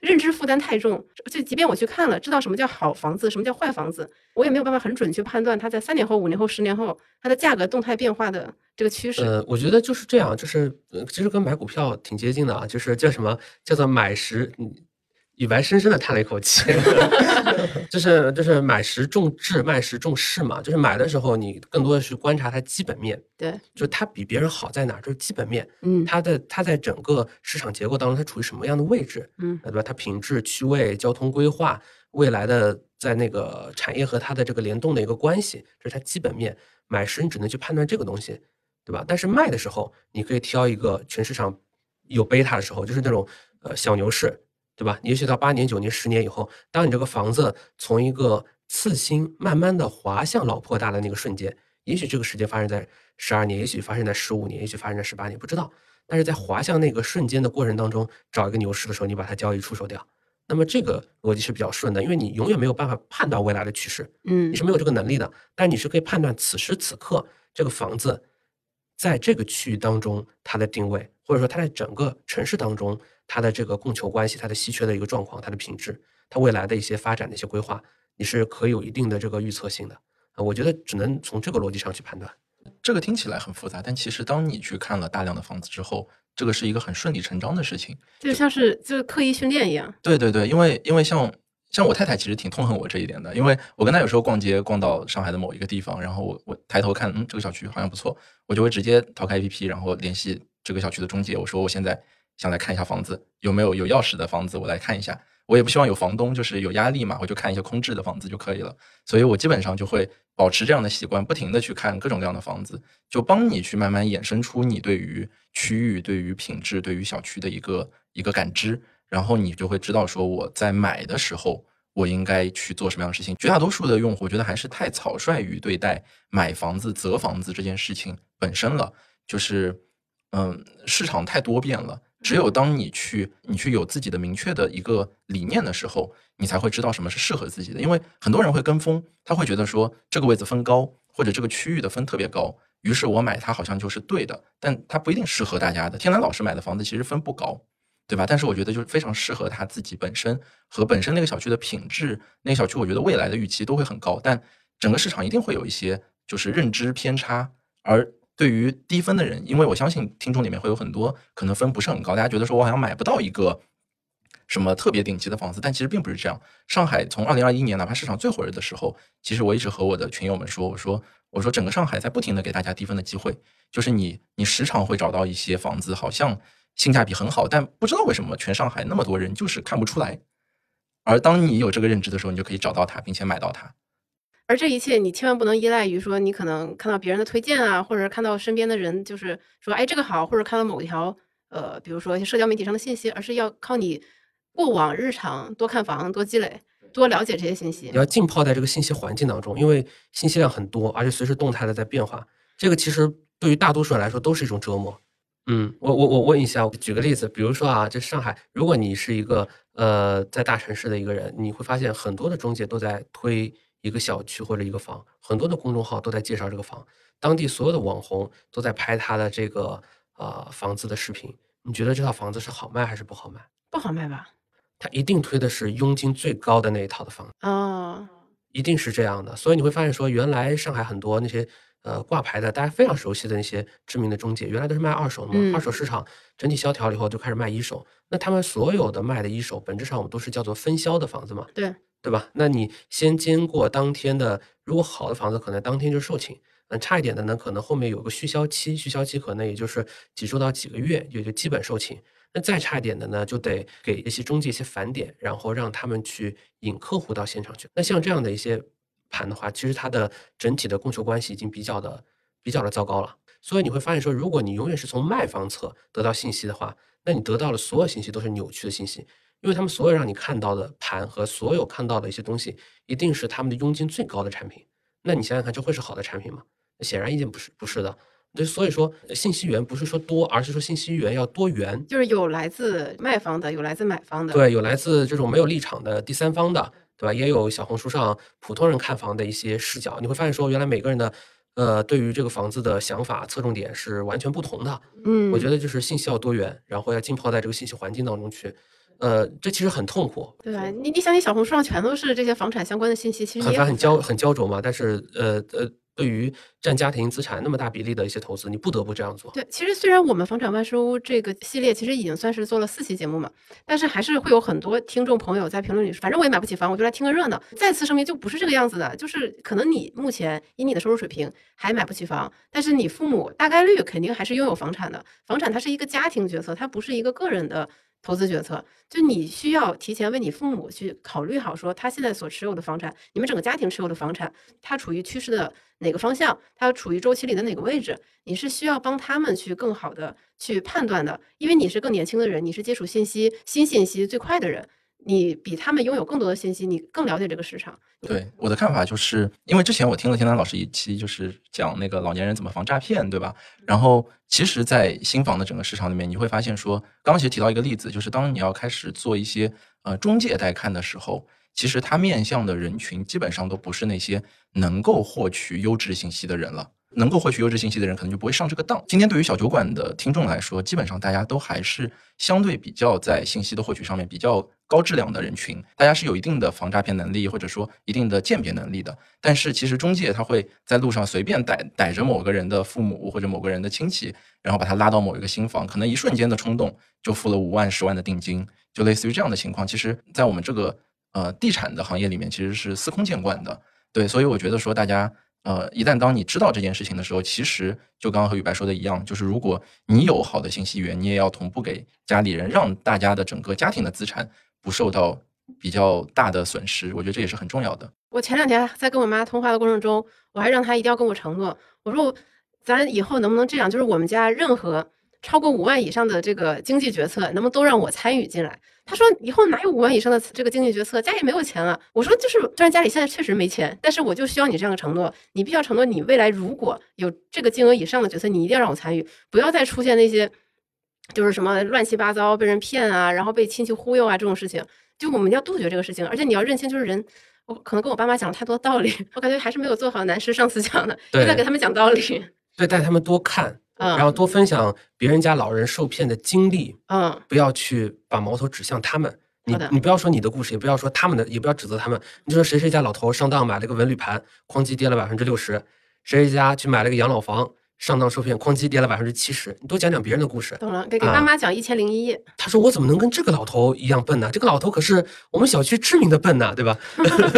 认知负担太重。就即便我去看了，知道什么叫好房子，什么叫坏房子，我也没有办法很准确判断它在三年后、五年后、十年后它的价格动态变化的这个趋势。呃，我觉得就是这样，就是其实跟买股票挺接近的啊，就是叫什么叫做买时。李白深深的叹了一口气，就是就是买时重质，卖时重势嘛。就是买的时候，你更多的是观察它基本面，对，就是它比别人好在哪儿，就是基本面。嗯，它的它在整个市场结构当中，它处于什么样的位置？嗯，对吧？它品质、区位、交通规划、未来的在那个产业和它的这个联动的一个关系，这是它基本面。买时你只能去判断这个东西，对吧？但是卖的时候，你可以挑一个全市场有贝塔的时候，就是那种呃小牛市。对吧？也许到八年、九年、十年以后，当你这个房子从一个次新慢慢的滑向老破大的那个瞬间，也许这个时间发生在十二年，也许发生在十五年，也许发生在十八年，不知道。但是在滑向那个瞬间的过程当中，找一个牛市的时候，你把它交易出手掉，那么这个逻辑是比较顺的，因为你永远没有办法判断未来的趋势，嗯，你是没有这个能力的。但你是可以判断此时此刻这个房子在这个区域当中它的定位，或者说它在整个城市当中。它的这个供求关系，它的稀缺的一个状况，它的品质，它未来的一些发展的一些规划，你是可以有一定的这个预测性的啊。我觉得只能从这个逻辑上去判断。这个听起来很复杂，但其实当你去看了大量的房子之后，这个是一个很顺理成章的事情，就像是就是刻意训练一样。对对对，因为因为像像我太太其实挺痛恨我这一点的，因为我跟她有时候逛街逛到上海的某一个地方，然后我我抬头看，嗯，这个小区好像不错，我就会直接淘开 APP，然后联系这个小区的中介，我说我现在想来看一下房子，有没有有钥匙的房子，我来看一下。我也不希望有房东就是有压力嘛，我就看一些空置的房子就可以了。所以我基本上就会保持这样的习惯，不停的去看各种各样的房子，就帮你去慢慢衍生出你对于区域、对于品质、对于小区的一个一个感知，然后你就会知道说我在买的时候我应该去做什么样的事情。绝大多数的用户觉得还是太草率于对待买房子、择房子这件事情本身了，就是嗯，市场太多变了。只有当你去，你去有自己的明确的一个理念的时候，你才会知道什么是适合自己的。因为很多人会跟风，他会觉得说这个位置分高，或者这个区域的分特别高，于是我买它好像就是对的，但它不一定适合大家的。天蓝老师买的房子其实分不高，对吧？但是我觉得就是非常适合他自己本身和本身那个小区的品质，那个小区我觉得未来的预期都会很高，但整个市场一定会有一些就是认知偏差，而。对于低分的人，因为我相信听众里面会有很多可能分不是很高，大家觉得说我好像买不到一个什么特别顶级的房子，但其实并不是这样。上海从二零二一年哪怕市场最火热的时候，其实我一直和我的群友们说，我说我说整个上海在不停的给大家低分的机会，就是你你时常会找到一些房子，好像性价比很好，但不知道为什么全上海那么多人就是看不出来。而当你有这个认知的时候，你就可以找到它，并且买到它。而这一切，你千万不能依赖于说，你可能看到别人的推荐啊，或者看到身边的人就是说，哎，这个好，或者看到某一条，呃，比如说一些社交媒体上的信息，而是要靠你过往日常多看房、多积累、多了解这些信息。你要浸泡在这个信息环境当中，因为信息量很多，而且随时动态的在变化。这个其实对于大多数人来说都是一种折磨。嗯，我我我问一下，举个例子，比如说啊，这上海，如果你是一个呃在大城市的一个人，你会发现很多的中介都在推。一个小区或者一个房，很多的公众号都在介绍这个房，当地所有的网红都在拍他的这个呃房子的视频。你觉得这套房子是好卖还是不好卖？不好卖吧？他一定推的是佣金最高的那一套的房子啊，一定是这样的。所以你会发现说，原来上海很多那些呃挂牌的，大家非常熟悉的那些知名的中介，原来都是卖二手的嘛。二手市场整体萧条了以后，就开始卖一手。那他们所有的卖的一手，本质上我们都是叫做分销的房子嘛？对。对吧？那你先经过当天的，如果好的房子可能当天就售罄，嗯，差一点的呢，可能后面有个续销期，续销期可能也就是几周到几个月，也就基本售罄。那再差一点的呢，就得给一些中介一些返点，然后让他们去引客户到现场去。那像这样的一些盘的话，其实它的整体的供求关系已经比较的比较的糟糕了。所以你会发现说，如果你永远是从卖方侧得到信息的话，那你得到的所有信息都是扭曲的信息。因为他们所有让你看到的盘和所有看到的一些东西，一定是他们的佣金最高的产品。那你想想看，这会是好的产品吗？显然一定不是，不是的。对，所以说信息源不是说多，而是说信息源要多元，就是有来自卖方的，有来自买方的，对，有来自这种没有立场的第三方的，对吧？也有小红书上普通人看房的一些视角。你会发现说，原来每个人的呃对于这个房子的想法侧重点是完全不同的。嗯，我觉得就是信息要多元，然后要浸泡在这个信息环境当中去。呃，这其实很痛苦，对吧？你你想，你小红书上全都是这些房产相关的信息，其实很很焦很焦灼嘛。但是，呃呃，对于占家庭资产那么大比例的一些投资，你不得不这样做。对，其实虽然我们房产万事屋这个系列其实已经算是做了四期节目嘛，但是还是会有很多听众朋友在评论里说，反正我也买不起房，我就来听个热闹。再次声明，就不是这个样子的，就是可能你目前以你的收入水平还买不起房，但是你父母大概率肯定还是拥有房产的。房产它是一个家庭决策，它不是一个个人的。投资决策，就你需要提前为你父母去考虑好，说他现在所持有的房产，你们整个家庭持有的房产，它处于趋势的哪个方向，它处于周期里的哪个位置，你是需要帮他们去更好的去判断的，因为你是更年轻的人，你是接触信息、新信息最快的人。你比他们拥有更多的信息，你更了解这个市场。对我的看法就是，因为之前我听了天南老师一期，就是讲那个老年人怎么防诈骗，对吧？然后其实，在新房的整个市场里面，你会发现说，刚刚其实提到一个例子，就是当你要开始做一些呃中介带看的时候，其实它面向的人群基本上都不是那些能够获取优质信息的人了。能够获取优质信息的人，可能就不会上这个当。今天对于小酒馆的听众来说，基本上大家都还是相对比较在信息的获取上面比较高质量的人群，大家是有一定的防诈骗能力，或者说一定的鉴别能力的。但是其实中介他会在路上随便逮逮着某个人的父母或者某个人的亲戚，然后把他拉到某一个新房，可能一瞬间的冲动就付了五万、十万的定金，就类似于这样的情况。其实，在我们这个呃地产的行业里面其实是司空见惯的。对，所以我觉得说大家呃一旦当你知道这件事情的时候，其实就刚刚和宇白说的一样，就是如果你有好的信息源，你也要同步给家里人，让大家的整个家庭的资产不受到比较大的损失。我觉得这也是很重要的。我前两天在跟我妈通话的过程中，我还让她一定要跟我承诺，我说咱以后能不能这样，就是我们家任何超过五万以上的这个经济决策，能不能都让我参与进来？她说以后哪有五万以上的这个经济决策，家里没有钱了。我说就是，虽然家里现在确实没钱，但是我就需要你这样的承诺，你必须要承诺你未来如果有这个金额以上的决策，你一定要让我参与，不要再出现那些就是什么乱七八糟被人骗啊，然后被亲戚忽悠啊这种事情。就我们要杜绝这个事情，而且你要认清，就是人。我可能跟我爸妈讲了太多道理，我感觉还是没有做好男师上次讲的，就在给他们讲道理。对，带他们多看，然后多分享别人家老人受骗的经历。嗯，不要去把矛头指向他们。你你不要说你的故事，也不要说他们的，也不要指责他们。你就说谁谁家老头上当买了个文旅盘，哐叽跌了百分之六十；谁谁家去买了个养老房。上当受骗，哐叽跌了百分之七十。你多讲讲别人的故事。懂了，给给爸妈讲一千零一夜。他说：“我怎么能跟这个老头一样笨呢？这个老头可是我们小区知名的笨呐，对吧？”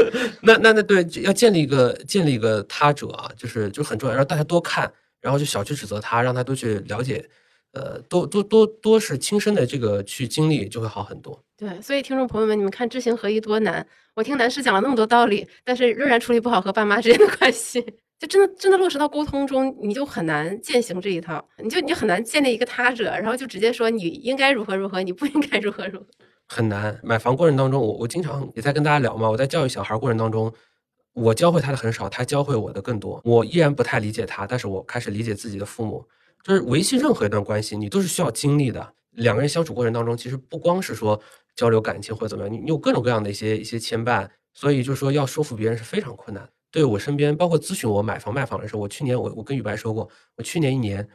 那那那对，要建立一个建立一个他者啊，就是就很重要，让大家多看，然后就小区指责他，让他多去了解，呃，多多多多是亲身的这个去经历，就会好很多。对，所以听众朋友们，你们看知行合一多难。我听男士讲了那么多道理，但是仍然处理不好和爸妈之间的关系。就真的真的落实到沟通中，你就很难践行这一套，你就你很难建立一个他者，然后就直接说你应该如何如何，你不应该如何如何，很难。买房过程当中，我我经常也在跟大家聊嘛，我在教育小孩过程当中，我教会他的很少，他教会我的更多。我依然不太理解他，但是我开始理解自己的父母。就是维系任何一段关系，你都是需要经历的。两个人相处过程当中，其实不光是说交流感情或者怎么样，你你有各种各样的一些一些牵绊，所以就是说要说服别人是非常困难。对我身边，包括咨询我买房卖房的时候，我去年我我跟宇白说过，我去年一年，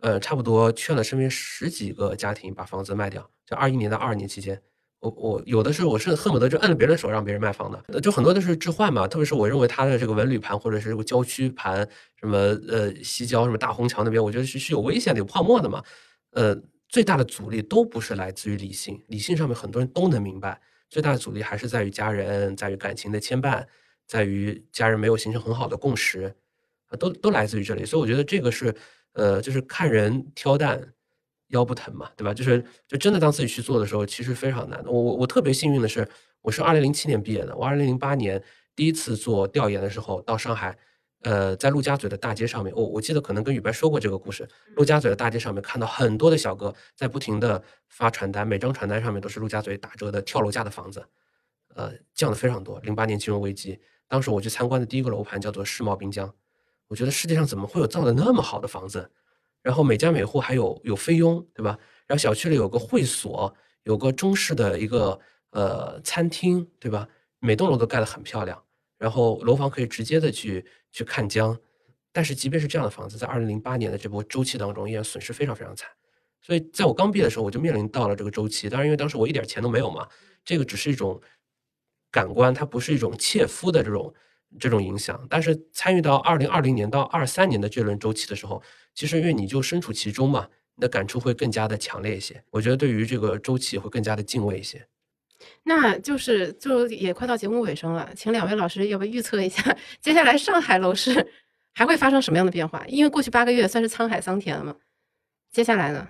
呃，差不多劝了身边十几个家庭把房子卖掉。就二一年到二二年期间，我我有的时候我是恨不得就摁了别人的手让别人卖房的，就很多都是置换嘛。特别是我认为他的这个文旅盘或者是这个郊区盘，什么呃西郊什么大红桥那边，我觉得是是有危险的、有泡沫的嘛。呃，最大的阻力都不是来自于理性，理性上面很多人都能明白，最大的阻力还是在于家人，在于感情的牵绊。在于家人没有形成很好的共识，啊，都都来自于这里，所以我觉得这个是，呃，就是看人挑担，腰不疼嘛，对吧？就是就真的当自己去做的时候，其实非常难的。我我我特别幸运的是，我是二零零七年毕业的，我二零零八年第一次做调研的时候到上海，呃，在陆家嘴的大街上面，我我记得可能跟宇白说过这个故事，陆家嘴的大街上面看到很多的小哥在不停的发传单，每张传单上面都是陆家嘴打折的跳楼价的房子，呃，降的非常多。零八年金融危机。当时我去参观的第一个楼盘叫做世贸滨江，我觉得世界上怎么会有造的那么好的房子？然后每家每户还有有菲佣，对吧？然后小区里有个会所，有个中式的一个呃餐厅，对吧？每栋楼都盖得很漂亮，然后楼房可以直接的去去看江。但是即便是这样的房子，在二零零八年的这波周期当中，依然损失非常非常惨。所以在我刚毕业的时候，我就面临到了这个周期。当然，因为当时我一点钱都没有嘛，这个只是一种。感官它不是一种切肤的这种这种影响，但是参与到二零二零年到二三年的这轮周期的时候，其实因为你就身处其中嘛，你的感触会更加的强烈一些。我觉得对于这个周期会更加的敬畏一些。那就是就也快到节目尾声了，请两位老师要不要预测一下，接下来上海楼市 还会发生什么样的变化？因为过去八个月算是沧海桑田了嘛，接下来呢？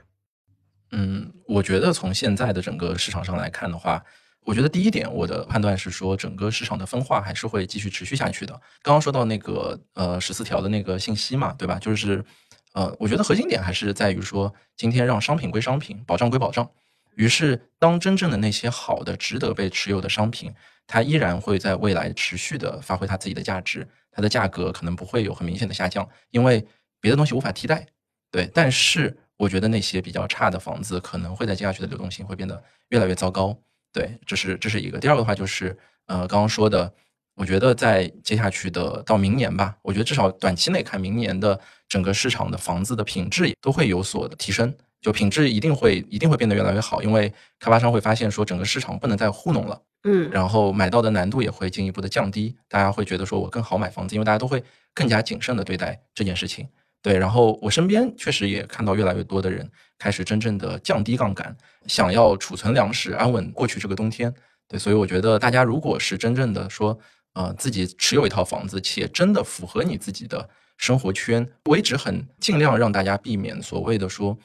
嗯，我觉得从现在的整个市场上来看的话。我觉得第一点，我的判断是说，整个市场的分化还是会继续持续下去的。刚刚说到那个呃十四条的那个信息嘛，对吧？就是呃，我觉得核心点还是在于说，今天让商品归商品，保障归保障。于是，当真正的那些好的、值得被持有的商品，它依然会在未来持续的发挥它自己的价值，它的价格可能不会有很明显的下降，因为别的东西无法替代。对，但是我觉得那些比较差的房子，可能会在接下去的流动性会变得越来越糟糕。对，这是这是一个。第二个的话就是，呃，刚刚说的，我觉得在接下去的到明年吧，我觉得至少短期内看，明年的整个市场的房子的品质也都会有所的提升，就品质一定会一定会变得越来越好，因为开发商会发现说整个市场不能再糊弄了，嗯，然后买到的难度也会进一步的降低，大家会觉得说我更好买房子，因为大家都会更加谨慎的对待这件事情。对，然后我身边确实也看到越来越多的人开始真正的降低杠杆，想要储存粮食，安稳过去这个冬天。对，所以我觉得大家如果是真正的说，呃，自己持有一套房子，且真的符合你自己的生活圈，我一直很尽量让大家避免所谓的说，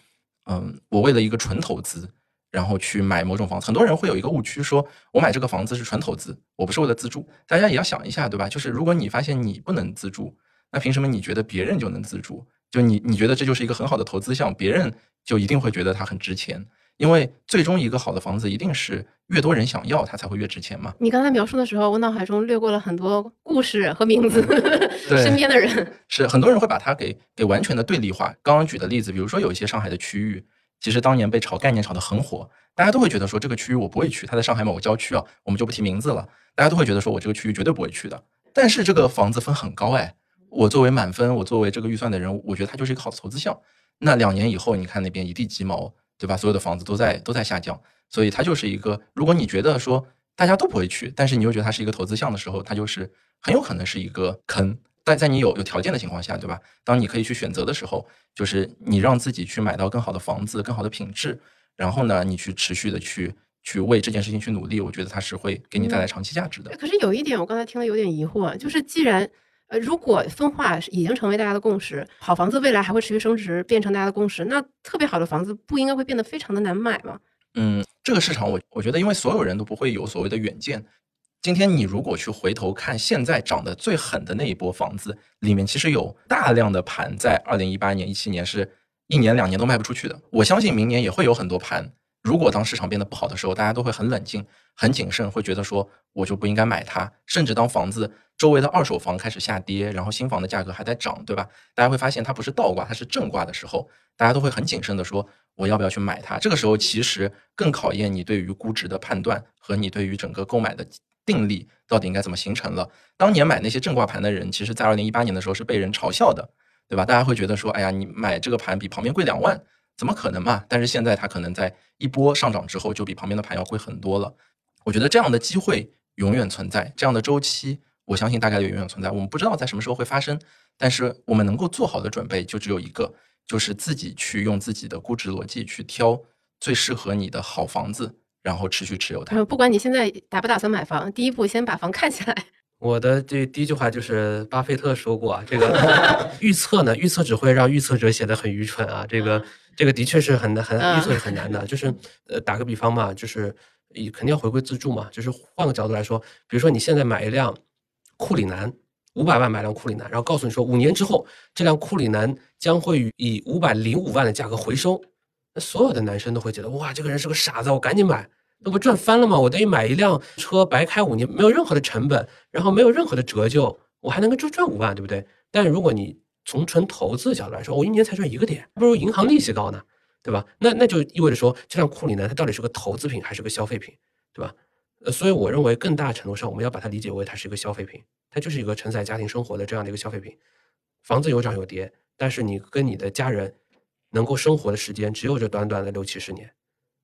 嗯，我为了一个纯投资，然后去买某种房子。很多人会有一个误区，说我买这个房子是纯投资，我不是为了自住。大家也要想一下，对吧？就是如果你发现你不能自住，那凭什么你觉得别人就能自住？就你你觉得这就是一个很好的投资项，别人就一定会觉得它很值钱？因为最终一个好的房子一定是越多人想要，它才会越值钱嘛。你刚才描述的时候，我脑海中掠过了很多故事和名字，身边的人 是很多人会把它给给完全的对立化。刚刚举的例子，比如说有一些上海的区域，其实当年被炒概念炒得很火，大家都会觉得说这个区域我不会去，它在上海某个郊区啊，我们就不提名字了，大家都会觉得说我这个区域绝对不会去的。但是这个房子分很高哎，我作为满分，我作为这个预算的人，我觉得它就是一个好的投资项。那两年以后，你看那边一地鸡毛。对吧？所有的房子都在都在下降，所以它就是一个。如果你觉得说大家都不会去，但是你又觉得它是一个投资项的时候，它就是很有可能是一个坑。但在你有有条件的情况下，对吧？当你可以去选择的时候，就是你让自己去买到更好的房子、更好的品质，然后呢，你去持续的去去为这件事情去努力，我觉得它是会给你带来长期价值的。可是有一点，我刚才听了有点疑惑，就是既然。呃，如果分化已经成为大家的共识，好房子未来还会持续升值，变成大家的共识，那特别好的房子不应该会变得非常的难买吗？嗯，这个市场我我觉得，因为所有人都不会有所谓的远见。今天你如果去回头看现在涨得最狠的那一波房子，里面其实有大量的盘在二零一八年、一七年是一年两年都卖不出去的。我相信明年也会有很多盘。如果当市场变得不好的时候，大家都会很冷静、很谨慎，会觉得说我就不应该买它。甚至当房子周围的二手房开始下跌，然后新房的价格还在涨，对吧？大家会发现它不是倒挂，它是正挂的时候，大家都会很谨慎的说我要不要去买它。这个时候其实更考验你对于估值的判断和你对于整个购买的定力到底应该怎么形成了。当年买那些正挂盘的人，其实在二零一八年的时候是被人嘲笑的，对吧？大家会觉得说，哎呀，你买这个盘比旁边贵两万。怎么可能嘛？但是现在它可能在一波上涨之后，就比旁边的盘要贵很多了。我觉得这样的机会永远存在，这样的周期，我相信大概率永远存在。我们不知道在什么时候会发生，但是我们能够做好的准备就只有一个，就是自己去用自己的估值逻辑去挑最适合你的好房子，然后持续持有它。不管你现在打不打算买房，第一步先把房看起来。我的这第一句话就是巴菲特说过啊，这个预测呢，预测只会让预测者显得很愚蠢啊，这个。这个的确是很难，很预测是很难的。就是呃，打个比方嘛，就是你肯定要回归自住嘛。就是换个角度来说，比如说你现在买一辆库里南，五百万买辆库里南，然后告诉你说五年之后这辆库里南将会以五百零五万的价格回收，那所有的男生都会觉得哇，这个人是个傻子，我赶紧买，那不赚翻了吗？我等于买一辆车白开五年，没有任何的成本，然后没有任何的折旧，我还能够就赚五万，对不对？但如果你从纯投资的角度来说，我一年才赚一个点，不如银行利息高呢，对吧？那那就意味着说，这辆库里南它到底是个投资品还是个消费品，对吧？呃，所以我认为更大程度上，我们要把它理解为它是一个消费品，它就是一个承载家庭生活的这样的一个消费品。房子有涨有跌，但是你跟你的家人能够生活的时间只有这短短的六七十年，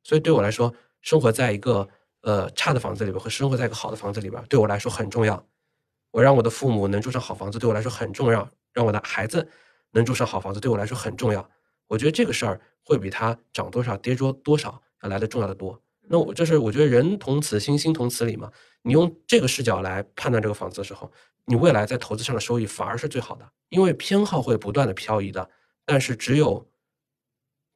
所以对我来说，生活在一个呃差的房子里边和生活在一个好的房子里边，对我来说很重要。我让我的父母能住上好房子，对我来说很重要。让我的孩子能住上好房子，对我来说很重要。我觉得这个事儿会比它涨多少跌多多少要来的重要的多。那我就是我觉得人同此心，心同此理嘛。你用这个视角来判断这个房子的时候，你未来在投资上的收益反而是最好的，因为偏好会不断的漂移的，但是只有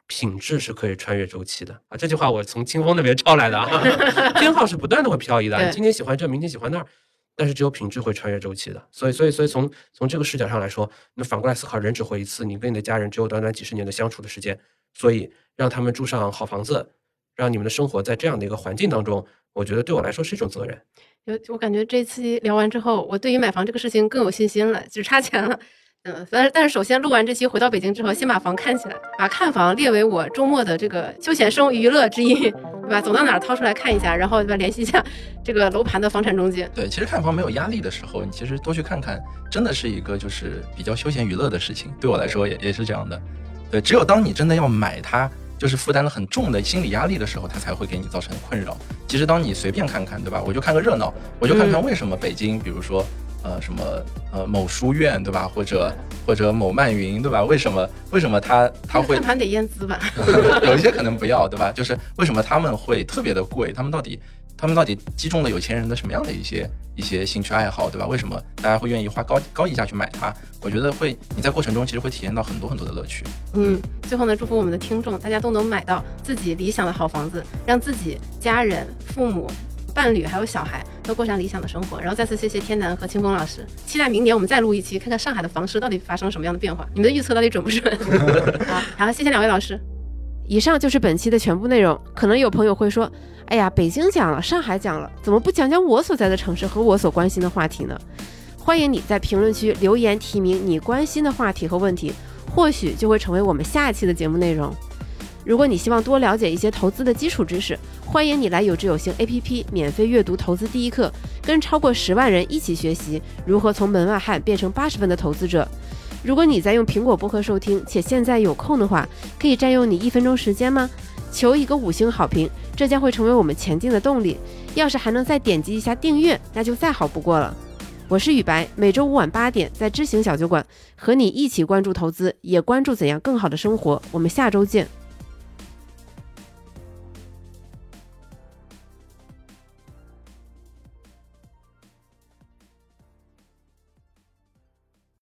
品质是可以穿越周期的啊。这句话我从清风那边抄来的啊，偏好是不断的会漂移的，你今天喜欢这，明天喜欢那儿。但是只有品质会穿越周期的，所以所以所以从从这个视角上来说，那反过来思考，人只活一次，你跟你的家人只有短短几十年的相处的时间，所以让他们住上好房子，让你们的生活在这样的一个环境当中，我觉得对我来说是一种责任。有我感觉这期聊完之后，我对于买房这个事情更有信心了，只差钱了。嗯，但是但是首先录完这期回到北京之后，先把房看起来，把看房列为我周末的这个休闲生娱乐之一，对吧？走到哪儿掏出来看一下，然后对吧？联系一下这个楼盘的房产中介。对，其实看房没有压力的时候，你其实多去看看，真的是一个就是比较休闲娱乐的事情。对我来说也也是这样的。对，只有当你真的要买它，就是负担了很重的心理压力的时候，它才会给你造成困扰。其实当你随便看看，对吧？我就看个热闹，我就看看为什么北京，比如说。呃，什么呃，某书院对吧？或者或者某漫云对吧？为什么为什么他他会看盘得验资吧？有一些可能不要对吧？就是为什么他们会特别的贵？他们到底他们到底击中了有钱人的什么样的一些一些兴趣爱好，对吧？为什么大家会愿意花高高溢价去买它？我觉得会你在过程中其实会体验到很多很多的乐趣。嗯，最后呢，祝福我们的听众，大家都能买到自己理想的好房子，让自己家人、父母、伴侣还有小孩都过上理想的生活。然后再次谢谢天南和清风老师，期待明年我们再录一期，看看上海的房市到底发生了什么样的变化，你们的预测到底准不准？好，好，谢谢两位老师。以上就是本期的全部内容。可能有朋友会说，哎呀，北京讲了，上海讲了，怎么不讲讲我所在的城市和我所关心的话题呢？欢迎你在评论区留言提名你关心的话题和问题，或许就会成为我们下一期的节目内容。如果你希望多了解一些投资的基础知识，欢迎你来有知有行 APP 免费阅读投资第一课，跟超过十万人一起学习如何从门外汉变成八十分的投资者。如果你在用苹果播客收听，且现在有空的话，可以占用你一分钟时间吗？求一个五星好评，这将会成为我们前进的动力。要是还能再点击一下订阅，那就再好不过了。我是雨白，每周五晚八点在知行小酒馆和你一起关注投资，也关注怎样更好的生活。我们下周见。